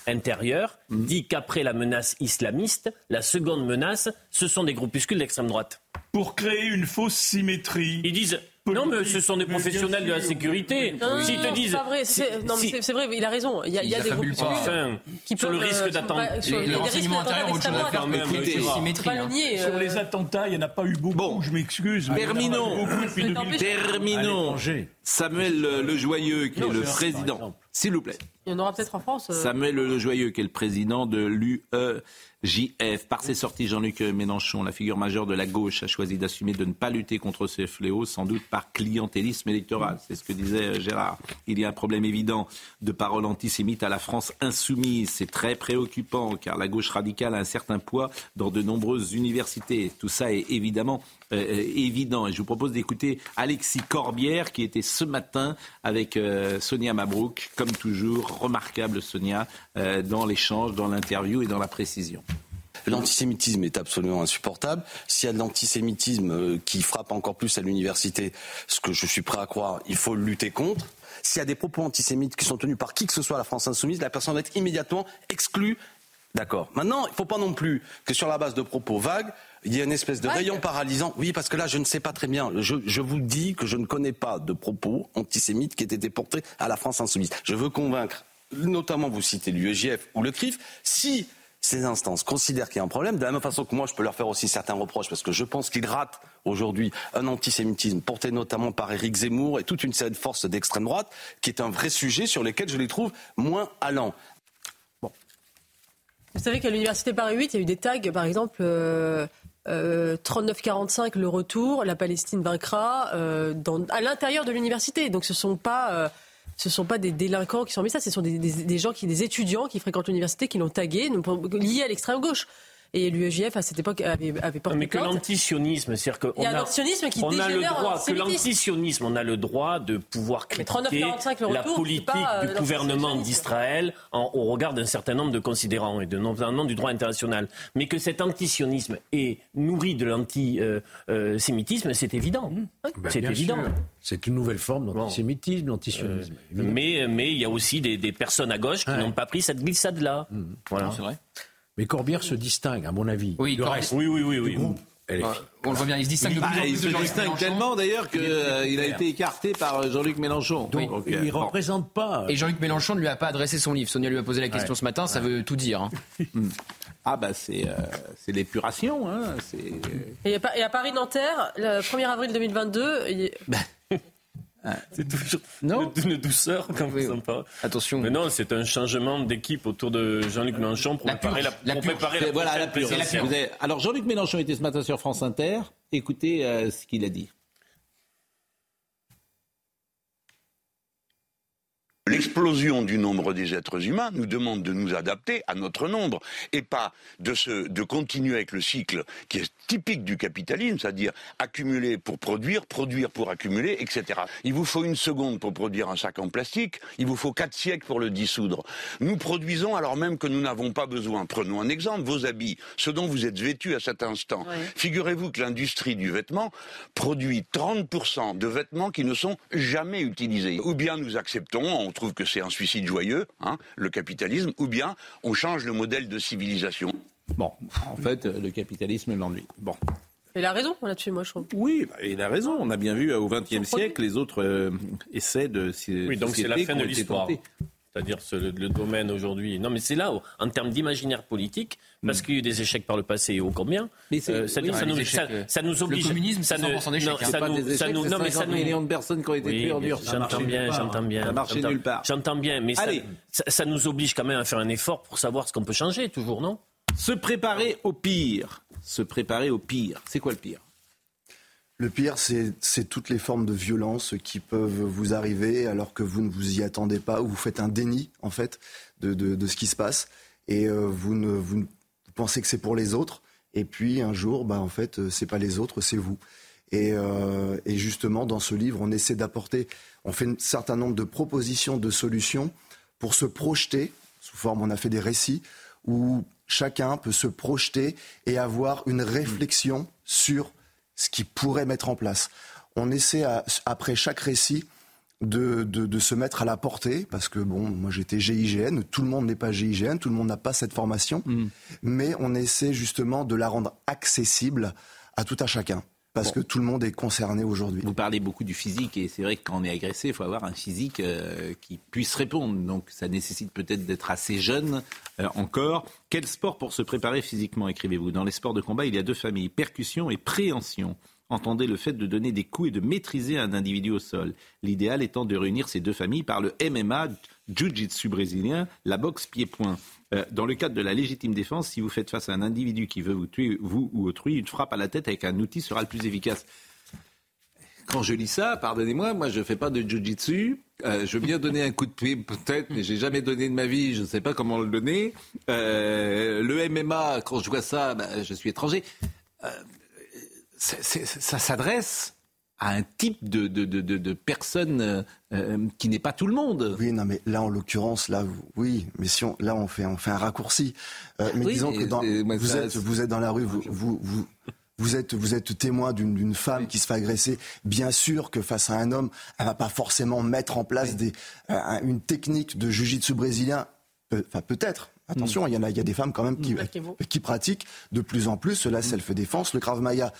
Speaker 2: intérieur mm. dit qu'après la menace islamiste, la seconde menace, ce sont des groupuscules d'extrême droite?
Speaker 10: Pour créer une fausse symétrie.
Speaker 2: Ils disent non, mais ce sont des professionnels de la sécurité.
Speaker 9: S'ils te disent. C'est vrai, il a raison. Il y a, des groupes
Speaker 2: qui sur le risque euh, d'attente.
Speaker 13: Le renseignement intérieur, autre chose à faire. Écoutez,
Speaker 10: Sur euh. les attentats, il n'y en a pas eu beaucoup. Je m'excuse.
Speaker 1: Terminons. Terminons. Samuel Le Joyeux, qui est le président. S'il vous plaît.
Speaker 9: Il y en aura peut-être en France. Euh.
Speaker 1: Samuel Le Joyeux, qui est le président de l'UE. JF. Par ses sorties, Jean-Luc Mélenchon, la figure majeure de la gauche, a choisi d'assumer de ne pas lutter contre ces fléaux, sans doute par clientélisme électoral. C'est ce que disait Gérard. Il y a un problème évident de paroles antisémites à la France insoumise. C'est très préoccupant car la gauche radicale a un certain poids dans de nombreuses universités. Tout ça est évidemment évident. Et je vous propose d'écouter Alexis Corbière qui était ce matin avec euh, Sonia Mabrouk, comme toujours, remarquable Sonia, euh, dans l'échange, dans l'interview et dans la précision.
Speaker 27: L'antisémitisme est absolument insupportable. S'il y a de l'antisémitisme euh, qui frappe encore plus à l'université, ce que je suis prêt à croire, il faut lutter contre. S'il y a des propos antisémites qui sont tenus par qui que ce soit à la France insoumise, la personne va être immédiatement exclue. D'accord. Maintenant, il ne faut pas non plus que sur la base de propos vagues, il y ait une espèce de rayon paralysant. Oui, parce que là, je ne sais pas très bien. Je, je, vous dis que je ne connais pas de propos antisémites qui aient été portés à la France insoumise. Je veux convaincre, notamment vous citez l'UEJF ou le CRIF, si ces instances considèrent qu'il y a un problème, de la même façon que moi je peux leur faire aussi certains reproches, parce que je pense qu'ils ratent aujourd'hui un antisémitisme porté notamment par Éric Zemmour et toute une série de forces d'extrême droite, qui est un vrai sujet sur lequel je les trouve moins allants.
Speaker 9: Vous savez qu'à l'université Paris 8, il y a eu des tags, par exemple. Euh... 39-45, euh, le retour, la Palestine vaincra, euh, à l'intérieur de l'université. Donc ce ne sont pas euh, sont pas des délinquants qui sont mis ça, ce sont des, des, gens qui, des étudiants qui fréquentent l'université, qui l'ont tagué, liés à l'extrême gauche. Et l'UEJF, à cette époque, avait, avait porté
Speaker 2: Mais que l'antisionisme, c'est-à-dire qu'on
Speaker 9: a, qui
Speaker 2: on a le droit, que l'antisionisme, on a le droit de pouvoir critiquer la politique du euh, gouvernement d'Israël au regard d'un certain nombre de considérants et de nombre du droit international. Mais que cet antisionisme est nourri de l'antisémitisme, c'est évident.
Speaker 15: Ben, c'est évident. C'est une nouvelle forme d'antisémitisme, d'antisionisme.
Speaker 2: Euh, mais, mais il y a aussi des, personnes à gauche qui n'ont pas pris cette glissade-là.
Speaker 13: Mmh. Voilà. C'est vrai.
Speaker 15: Mais Corbière se distingue, à mon avis.
Speaker 2: Oui, oui, oui, oui, oui.
Speaker 13: on le voit bien, il se distingue
Speaker 1: bah, Il se distingue tellement d'ailleurs qu'il euh, a été écarté par euh, Jean-Luc Mélenchon.
Speaker 15: Donc, il ne représente pas.
Speaker 13: Et Jean-luc Mélenchon ne lui a pas adressé son livre. Sonia lui a posé la question ce matin, ça veut tout dire. Hein.
Speaker 1: Hmm. Ah bah c'est euh, l'épuration. Hein,
Speaker 9: et, à Paris-Nanterre, le 1er avril 2022...
Speaker 2: C'est toujours non une douceur quand vous en parlez.
Speaker 13: Attention.
Speaker 2: Mais non, c'est un changement d'équipe autour de Jean-Luc Mélenchon pour préparer la,
Speaker 13: la,
Speaker 2: pour préparer la,
Speaker 1: voilà, la pure. Alors Jean-Luc Mélenchon était ce matin sur France Inter. Écoutez euh, ce qu'il a dit.
Speaker 28: L'explosion du nombre des êtres humains nous demande de nous adapter à notre nombre et pas de, se, de continuer avec le cycle qui est typique du capitalisme, c'est-à-dire accumuler pour produire, produire pour accumuler, etc. Il vous faut une seconde pour produire un sac en plastique, il vous faut quatre siècles pour le dissoudre. Nous produisons alors même que nous n'avons pas besoin. Prenons un exemple, vos habits, ce dont vous êtes vêtus à cet instant. Figurez-vous que l'industrie du vêtement produit 30% de vêtements qui ne sont jamais utilisés. Ou bien nous acceptons, trouve que c'est un suicide joyeux, hein, le capitalisme, ou bien on change le modèle de civilisation.
Speaker 1: Bon, en fait, le capitalisme l'ennuie. Bon.
Speaker 9: Il a raison là-dessus, moi, je trouve.
Speaker 1: Oui, bah, il a raison. On a bien vu au XXe siècle, les autres euh, essaient de.
Speaker 2: Oui, donc c'est la fin de l'histoire. C'est-à-dire le, domaine aujourd'hui. Non, mais c'est là, en termes d'imaginaire politique, parce hmm. qu'il y a eu des échecs par le passé et ô combien. Mais euh, ça, nous, ça, nous oblige.
Speaker 13: Le communisme, c'est 100% d'échecs.
Speaker 1: Non, ça nous, ça nous, non, mais ça nous. millions de personnes qui ont été tuées en dur.
Speaker 2: J'entends bien, j'entends bien.
Speaker 1: Ça marche nulle part.
Speaker 2: J'entends bien, mais ça, nous oblige quand même à faire un effort pour savoir ce qu'on peut changer, toujours, non?
Speaker 1: Se préparer au pire. Se préparer au pire. C'est quoi le pire?
Speaker 21: Le pire, c'est toutes les formes de violence qui peuvent vous arriver alors que vous ne vous y attendez pas ou vous faites un déni, en fait, de, de, ce qui se passe. Et euh, vous, ne, vous, pensez que c'est pour les autres. Et puis, un jour, bah, en fait, euh, c'est pas les autres, c'est vous. Et, euh, et, justement, dans ce livre, on essaie d'apporter, on fait un certain nombre de propositions, de solutions pour se projeter, sous forme, on a fait des récits, où chacun peut se projeter et avoir une réflexion sur ce qui pourrait mettre en place. On essaie, après chaque récit, de, de, se mettre à la portée, parce que bon, moi j'étais GIGN, tout le monde n'est pas GIGN, tout le monde n'a pas cette formation, mm. mais on essaie justement de la rendre accessible à tout à chacun. Parce que tout le monde est concerné aujourd'hui.
Speaker 1: Vous parlez beaucoup du physique et c'est vrai que quand on est agressé, il faut avoir un physique euh, qui puisse répondre. Donc ça nécessite peut-être d'être assez jeune euh, encore. Quel sport pour se préparer physiquement, écrivez-vous? Dans les sports de combat, il y a deux familles, percussion et préhension. Entendez le fait de donner des coups et de maîtriser un individu au sol. L'idéal étant de réunir ces deux familles par le MMA, Jiu-Jitsu brésilien, la boxe pied-point. Euh, dans le cadre de la légitime défense, si vous faites face à un individu qui veut vous tuer, vous ou autrui, une frappe à la tête avec un outil sera le plus efficace. Quand je lis ça, pardonnez-moi, moi je ne fais pas de jiu-jitsu. Euh, je veux bien donner un coup de pied peut-être, mais j'ai jamais donné de ma vie, je ne sais pas comment le donner. Euh, le MMA, quand je vois ça, ben, je suis étranger. ça s'adresse à un type de, de, de, de personne euh, euh, qui n'est pas tout le monde.
Speaker 21: Oui, non, mais là, en l'occurrence, là, oui, mais si on, là, on fait, on fait un raccourci. Euh, mais disons que dans, vous, êtes, vous êtes dans la rue, vous, vous, vous, vous êtes, vous êtes témoin d'une femme qui se fait agresser. Bien sûr que face à un homme, elle va pas forcément mettre en place des, une technique de jujitsu brésilien. Enfin, peut-être. Attention, mm. il y en a, il y a des femmes quand même qui, qui pratiquent de plus en plus la self-défense, le Krav Maga.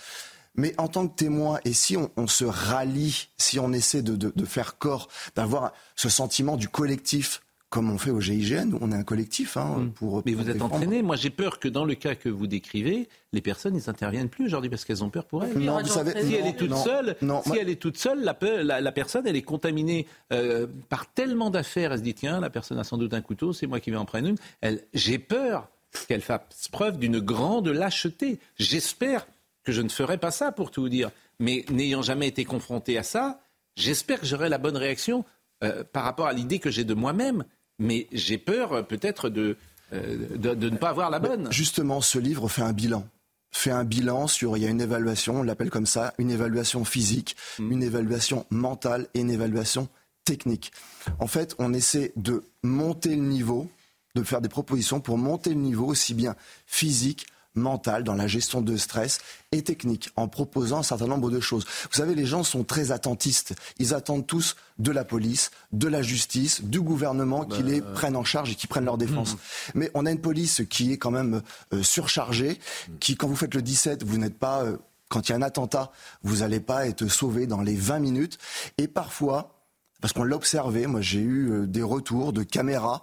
Speaker 21: Mais en tant que témoin, et si on, se rallie, si on essaie de, faire corps, d'avoir ce sentiment du collectif, comme on fait au GIGN, où on est un collectif. Hein,
Speaker 1: pour, Mais vous êtes entraîné. Moi, j'ai peur que dans le cas que vous décrivez, les personnes n'interviennent plus aujourd'hui parce qu'elles ont peur pour elles.
Speaker 21: Non, vous savez,
Speaker 1: si elle est toute seule, si elle est toute seule, la, la, personne, elle est contaminée euh, par tellement d'affaires. Elle se dit tiens, la personne a sans doute un couteau, c'est moi qui vais en prendre une. Elle, j'ai peur qu'elle fasse preuve d'une grande lâcheté. J'espère que je ne ferai pas ça, pour tout vous dire. Mais n'ayant jamais été confronté à ça, j'espère que j'aurai la bonne réaction euh, par rapport à l'idée que j'ai de moi-même. Mais j'ai peur euh, peut-être de, euh, de, ne pas avoir la bonne.
Speaker 21: Justement, ce livre fait un bilan fait un bilan sur, il y a une évaluation, on l'appelle comme ça, une évaluation physique, hmm. une évaluation mentale et une évaluation technique. En fait, on essaie de monter le niveau, de faire des propositions pour monter le niveau aussi bien physique, mentale, dans la gestion de stress et technique, en proposant un certain nombre de choses. Vous savez, les gens sont très attentistes. Ils attendent tous de la police, de la justice, du gouvernement qui bah, les prennent en charge et qui prennent leur défense. Mmh. Mais on a une police qui est quand même euh, surchargée, qui, quand vous faites le 17, vous n'êtes pas... Euh, quand il y a un attentat, vous n'allez pas être sauvé dans les 20 minutes. Et parfois, parce qu'on l'a observé, moi j'ai eu euh, des retours de caméras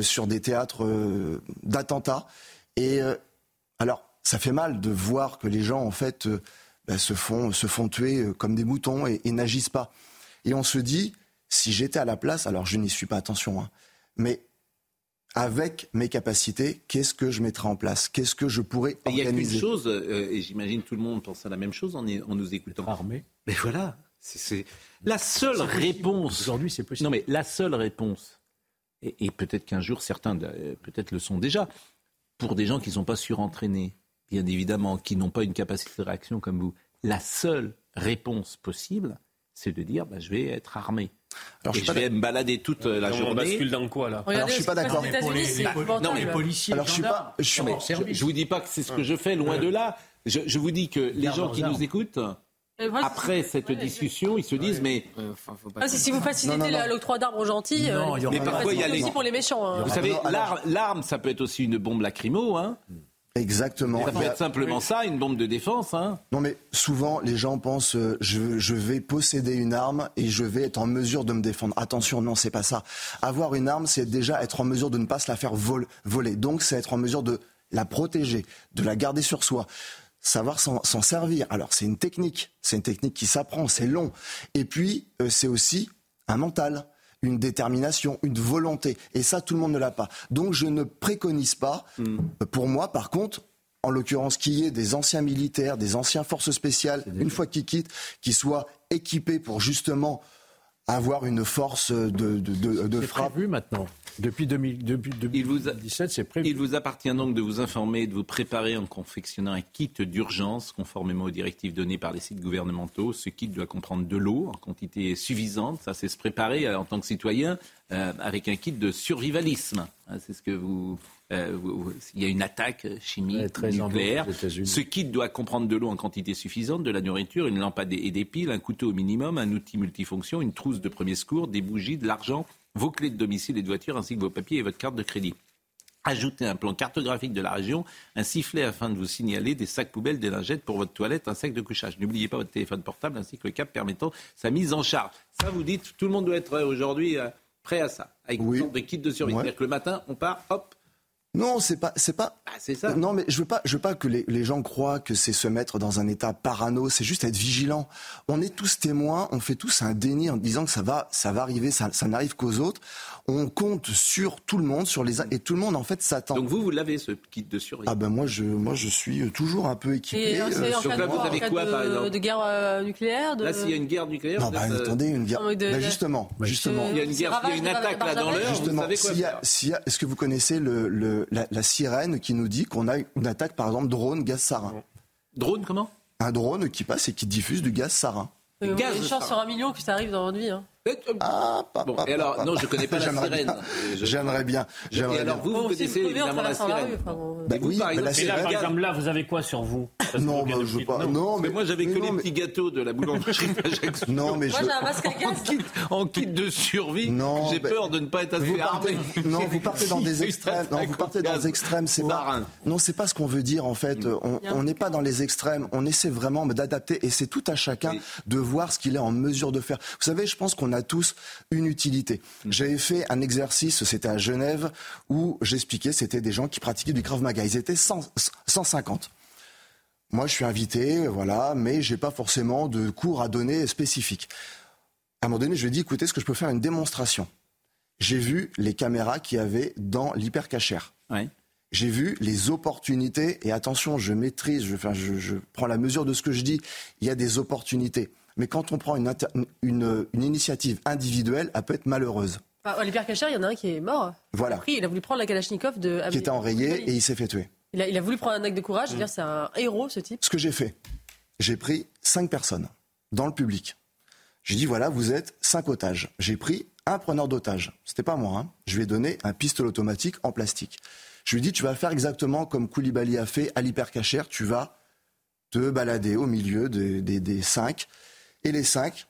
Speaker 21: sur des théâtres d'attentats. Et alors, ça fait mal de voir que les gens, en fait, euh, bah, se, font, se font tuer euh, comme des moutons et, n'agissent pas. Et on se dit, si j'étais à la place, alors je n'y suis pas, attention, hein, mais avec mes capacités, qu'est-ce que je mettrais en place? Qu'est-ce que je pourrais organiser
Speaker 1: Il y a qu'une chose, euh, et j'imagine tout le monde pense à la même chose en, en nous écoutant.
Speaker 15: Armé.
Speaker 1: Mais voilà, c'est la seule réponse.
Speaker 15: Aujourd'hui, c'est possible.
Speaker 1: Non, mais la seule réponse, et, peut-être qu'un jour certains euh, peut-être le sont déjà, pour des gens qui ne sont pas surentraînés, bien évidemment, qui n'ont pas une capacité de réaction comme vous, la seule réponse possible, c'est de dire bah, je vais être armé. Alors, je, vais me balader toute la journée. On
Speaker 2: bascule dans quoi là?
Speaker 21: Alors je suis pas d'accord.
Speaker 1: Non mais
Speaker 15: policiers.
Speaker 21: Alors je suis pas. Je,
Speaker 1: je, vous dis pas que c'est ce que je fais, loin de là. Je, je vous dis que les gens qui nous écoutent. Après cette discussion, ils se disent mais
Speaker 9: ah, si, vous facilitez l'octroi d'arbres gentils, euh,
Speaker 1: mais parfois il y a les
Speaker 9: pour les méchants. Hein.
Speaker 1: Vous savez, l'arme, ça peut être aussi une bombe lacrymo, hein.
Speaker 21: Exactement.
Speaker 1: Ça peut être simplement ça, une bombe de défense. Hein.
Speaker 21: Non, mais souvent, les gens pensent euh, je, je, vais posséder une arme et je vais être en mesure de me défendre. Attention, non, c'est pas ça. Avoir une arme, c'est déjà être en mesure de ne pas se la faire voler. Donc, c'est être en mesure de la protéger, de la garder sur soi savoir s'en servir. Alors c'est une technique, c'est une technique qui s'apprend, c'est long. Et puis euh, c'est aussi un mental une détermination, une volonté. Et ça, tout le monde ne l'a pas. Donc je ne préconise pas, hmm. pour moi, par contre, en l'occurrence, qu'il y ait des anciens militaires, des anciens forces spéciales, une fois qu'ils quittent, qui soient équipés pour justement avoir une force de, de, de, de frappe.
Speaker 15: Prévu maintenant. Depuis, 2000, depuis 2017, c'est prévu.
Speaker 1: Il vous appartient donc de vous informer et de vous préparer en confectionnant un kit d'urgence conformément aux directives données par les sites gouvernementaux. Ce kit doit comprendre de l'eau en quantité suffisante. Ça, c'est se préparer euh, en tant que citoyen euh, avec un kit de survivalisme. Hein, c'est ce que vous euh, il y a une attaque chimique nucléaire. Ce kit doit comprendre de l'eau en quantité suffisante, de la nourriture, une lampe et des piles, un couteau au minimum, un outil multifonction, une trousse de premier secours, des bougies, de l'argent, vos clés de domicile et de voiture, ainsi que vos papiers et votre carte de crédit. Ajoutez un plan cartographique de la région, un sifflet afin de vous signaler des sacs poubelles, des lingettes pour votre toilette, un sac de couchage. N'oubliez pas votre téléphone portable ainsi que le cap permettant sa mise en charge. Ça, vous dites, tout le monde doit être aujourd'hui euh, prêt à ça, avec une sorte de kit de survie. C'est-à-dire que le matin, on part, hop,
Speaker 21: non, c'est pas, c'est pas.
Speaker 1: Ah, c'est ça.
Speaker 21: Non, mais je veux pas, je veux pas que les, les gens croient que c'est se mettre dans un état parano. C'est juste être vigilant. On est tous témoins. On fait tous un déni en disant que ça va, ça va arriver. Ça, ça n'arrive qu'aux autres. On compte sur tout le monde, sur les et tout le monde en fait s'attend.
Speaker 1: Donc vous, vous l'avez ce kit de survie?
Speaker 21: Ah ben moi, je, moi, je suis toujours un peu équipé.
Speaker 9: Et euh, euh
Speaker 1: sur vous avez quoi,
Speaker 9: de,
Speaker 1: par exemple?
Speaker 9: De guerre euh, nucléaire. De...
Speaker 1: Là, s'il y a une guerre nucléaire.
Speaker 21: Non, bah, attendez, une guerre. Ben, justement, justement.
Speaker 1: Il y a une guerre, il y a une attaque là dans l'heure. Justement, s'il y a,
Speaker 21: est-ce que vous connaissez le, le la, la sirène qui nous dit qu'on a une attaque, par exemple, drone gaz sarin.
Speaker 1: Drone comment?
Speaker 21: Un drone qui passe et qui diffuse du gaz sarin.
Speaker 9: Une chance sur un million que ça arrive dans votre vie. Hein.
Speaker 21: Ah,
Speaker 1: bon, et alors, non, je connais pas la sirène.
Speaker 21: J'aimerais bien.
Speaker 1: J'aimerais
Speaker 21: bien.
Speaker 1: alors, vous, vous connaissez évidemment la sirène.
Speaker 21: Bah oui,
Speaker 2: par
Speaker 21: exemple,
Speaker 2: mais là, par exemple, là, vous avez quoi sur vous?
Speaker 21: Non, bah, je veux pas. Non,
Speaker 1: mais moi, j'avais que les petits gâteaux de la boulangerie
Speaker 21: Non, mais
Speaker 9: je. Moi, j'ai un masque.
Speaker 1: En kit de survie. Non. J'ai peur de ne pas être assez armé.
Speaker 21: Non, vous partez dans des extrêmes. Non, vous partez dans des extrêmes. C'est pas. Non, c'est pas ce qu'on veut dire en fait. On n'est pas dans les extrêmes. On essaie vraiment d'adapter et c'est tout à chacun de voir ce qu'il est en mesure de faire. Vous savez, je pense qu'on a tous une utilité. J'avais fait un exercice, c'était à Genève, où j'expliquais, c'était des gens qui pratiquaient du Krav Maga. Ils étaient 150. Moi, je suis invité, voilà, mais j'ai pas forcément de cours à donner spécifiques. À un moment donné, je lui ai dit, écoutez, est-ce que je peux faire une démonstration? J'ai vu les caméras qu'il y avait dans l'hypercachère. J'ai vu les opportunités, et attention, je maîtrise, je, je, je prends la mesure de ce que je dis, il y a des opportunités. Mais quand on prend une, une, initiative individuelle, elle peut être malheureuse.
Speaker 9: Ah, Olivier Cacher, il y en a un qui est mort.
Speaker 21: Voilà.
Speaker 9: Il a voulu prendre la Kalachnikov de.
Speaker 21: Qui était enrayé et il s'est fait tuer.
Speaker 9: Il a, il a, voulu prendre un acte de courage. Dire, c'est un héros, ce type.
Speaker 21: Ce que j'ai fait, j'ai pris cinq personnes dans le public. J'ai dit voilà, vous êtes cinq otages. J'ai pris un preneur d'otages. C'était pas moi. Hein. Je lui ai donné un pistolet automatique en plastique. Je lui ai dit tu vas faire exactement comme Koulibaly a fait à l'hypercachère. Tu vas te balader au milieu des, des, des cinq et les cinq,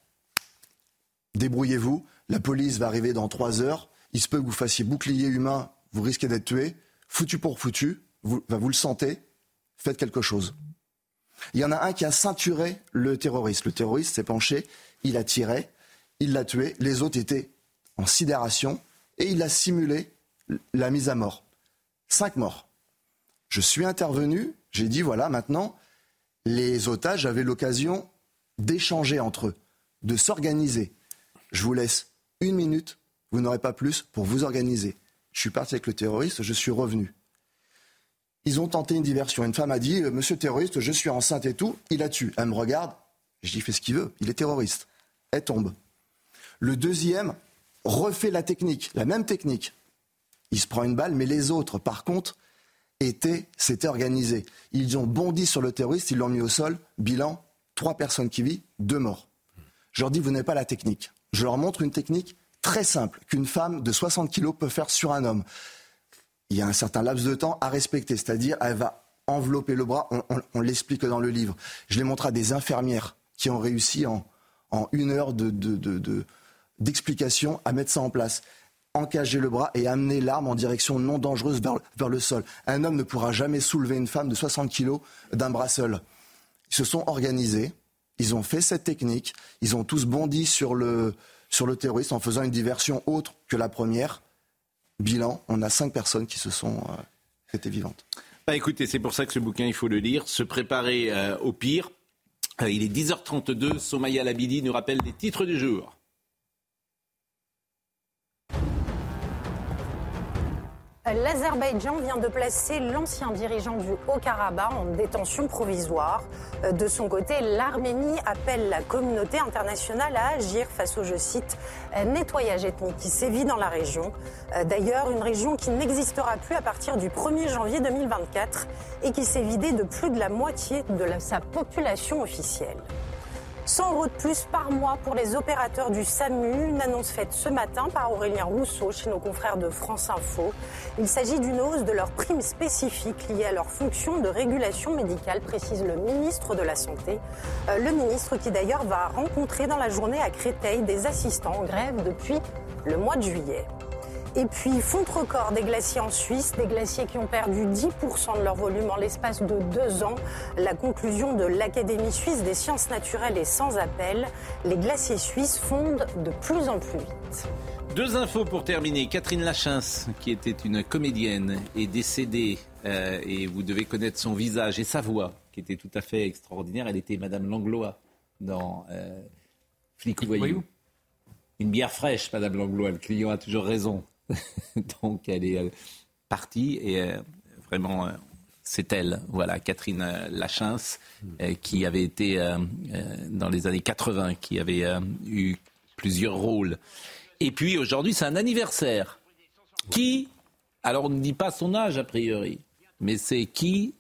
Speaker 21: débrouillez-vous. La police va arriver dans trois heures. Il se peut que vous fassiez bouclier humain. Vous risquez d'être tué. Foutu pour foutu. Vous, vous le sentez. Faites quelque chose. Il y en a un qui a ceinturé le terroriste. Le terroriste s'est penché. Il a tiré. Il l'a tué. Les autres étaient en sidération. Et il a simulé la mise à mort. Cinq morts. Je suis intervenu. J'ai dit voilà, maintenant, les otages avaient l'occasion d'échanger entre eux, de s'organiser. je vous laisse une minute, vous n'aurez pas plus pour vous organiser. Je suis parti avec le terroriste, je suis revenu. Ils ont tenté une diversion. Une femme a dit, euh, monsieur terroriste, je suis enceinte et tout. Il a tué. Elle me regarde. Je dis, fait ce qu'il veut. Il est terroriste. Elle tombe. Le deuxième refait la technique, la même technique. Il se prend une balle, mais les autres, par contre, étaient, s'étaient organisés. Ils ont bondi sur le terroriste, ils l'ont mis au sol. Bilan, trois personnes qui vivent, deux morts. Je leur dis, vous n'avez pas la technique. Je leur montre une technique très simple qu'une femme de 60 kilos peut faire sur un homme il y a un certain laps de temps à respecter. C'est-à-dire, elle va envelopper le bras. On, l'explique dans le livre. Je l'ai montré à des infirmières qui ont réussi en, une heure d'explication de, à mettre ça en place. Encager le bras et amener l'arme en direction non dangereuse vers, vers, le sol. Un homme ne pourra jamais soulever une femme de 60 kilos d'un bras seul. Ils se sont organisés, ils ont fait cette technique, ils ont tous bondi sur le, sur le terroriste en faisant une diversion autre que la première. Bilan, on a cinq personnes qui se sont euh, vivantes.
Speaker 1: Bah écoutez, c'est pour ça que ce bouquin, il faut le lire, se préparer euh, au pire. Euh, il est 10h32, Somaya Labidi nous rappelle les titres du jour.
Speaker 3: L'Azerbaïdjan vient de placer l'ancien dirigeant du Haut-Karabakh en détention provisoire. Euh, de son côté, l'Arménie appelle la communauté internationale à agir face au, je cite, nettoyage ethnique qui sévit dans la région. Euh, d'ailleurs, une région qui n'existera plus à partir du 1er janvier 2024 et qui s'est vidée de plus de la moitié de sa population officielle. 100 euros de plus par mois pour les opérateurs du SAMU, une annonce faite ce matin par Aurélien Rousseau chez nos confrères de France Info. Il s'agit d'une hausse de leurs primes spécifiques liées à leur fonction de régulation médicale, précise le ministre de la Santé. Euh, le ministre qui d'ailleurs va rencontrer dans la journée à Créteil des assistants en grève depuis le mois de juillet. Et puis, fonte record des glaciers en Suisse, des glaciers qui ont perdu 10% de leur volume en l'espace de deux ans. La conclusion de l'Académie suisse des sciences naturelles est sans appel. Les glaciers suisses fondent de plus en plus vite.
Speaker 1: Deux infos pour terminer. Catherine Lachins, qui était une comédienne, est décédée euh, et vous devez connaître son visage et sa voix, qui était tout à fait extraordinaire. Elle était Madame Langlois dans euh, Flic ou Voyou. Une bière fraîche, Madame Langlois. Le client a toujours raison. Donc elle est euh, partie et euh, vraiment euh, c'est elle, voilà, Catherine Lachins, qui avait été dans les années 80, qui avait eu plusieurs rôles. Et puis aujourd'hui, c'est un anniversaire. Qui, alors on ne dit pas son âge a priori, mais c'est qui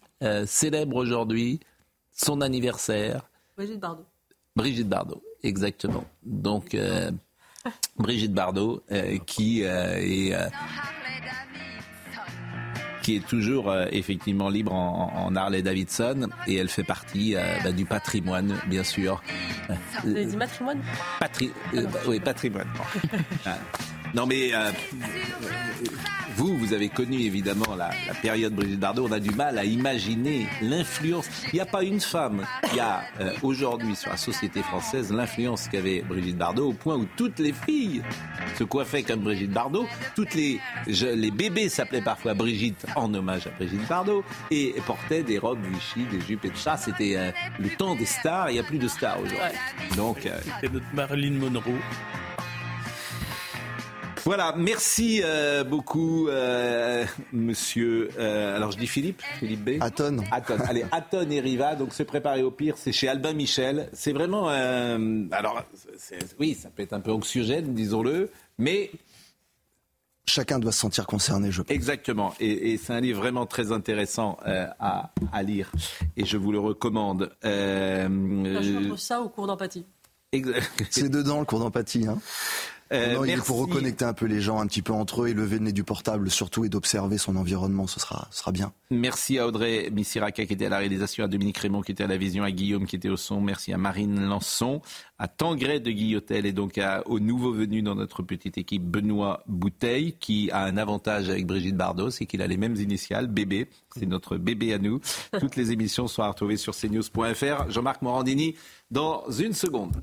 Speaker 1: célèbre aujourd'hui son anniversaire?
Speaker 9: Brigitte Bardot.
Speaker 1: Brigitte Bardot, exactement. Donc Brigitte Bardot, euh, qui euh, est euh, qui est toujours effectivement libre en, Harley Davidson et elle fait partie bah, du patrimoine, bien sûr.
Speaker 9: Vous avez dit matrimoine
Speaker 1: Patri Oui, patrimoine. Non mais vous, vous avez connu évidemment la, période Brigitte Bardot. On a du mal à imaginer l'influence. Il n'y a pas une femme qui a euh, aujourd'hui sur la société française l'influence qu'avait Brigitte Bardot au point où toutes les filles se coiffaient comme Brigitte Bardot. Toutes les, les bébés s'appelaient parfois Brigitte en hommage à Brigitte Bardot et portaient des robes Vichy, des jupes et tout ça. C'était euh, le temps des stars. Il n'y a plus de stars aujourd'hui. Donc,
Speaker 10: euh, c'était notre Marilyn Monroe.
Speaker 1: Voilà, merci euh, beaucoup, euh, monsieur. Euh, alors je dis Philippe, Philippe B.
Speaker 21: Aton.
Speaker 1: Aton. Allez, Aton et Riva. Donc se préparer au pire, c'est chez Albin Michel. C'est vraiment. alors, oui, ça peut être un peu anxiogène, disons-le, mais
Speaker 21: chacun doit se sentir concerné, je pense.
Speaker 1: Exactement. Et, c'est un livre vraiment très intéressant à, lire. Et je vous le recommande.
Speaker 9: Euh, je ça au cours d'empathie.
Speaker 21: C'est dedans le cours d'empathie. Hein euh, il faut reconnecter un peu les gens un petit peu entre eux et lever le nez du portable surtout et d'observer son environnement, ce sera, sera bien.
Speaker 1: Merci à Audrey Missiraka qui était à la réalisation, à Dominique Raymond qui était à la vision, à Guillaume qui était au son, merci à Marine Lançon, à Tangret de Guillotel et donc à, au nouveau venu dans notre petite équipe Benoît Bouteille qui a un avantage avec Brigitte Bardot, c'est qu'il a les mêmes initiales, bébé, c'est notre bébé à nous. Toutes les émissions sont à retrouver sur cnews.fr. Jean-Marc Morandini dans une seconde.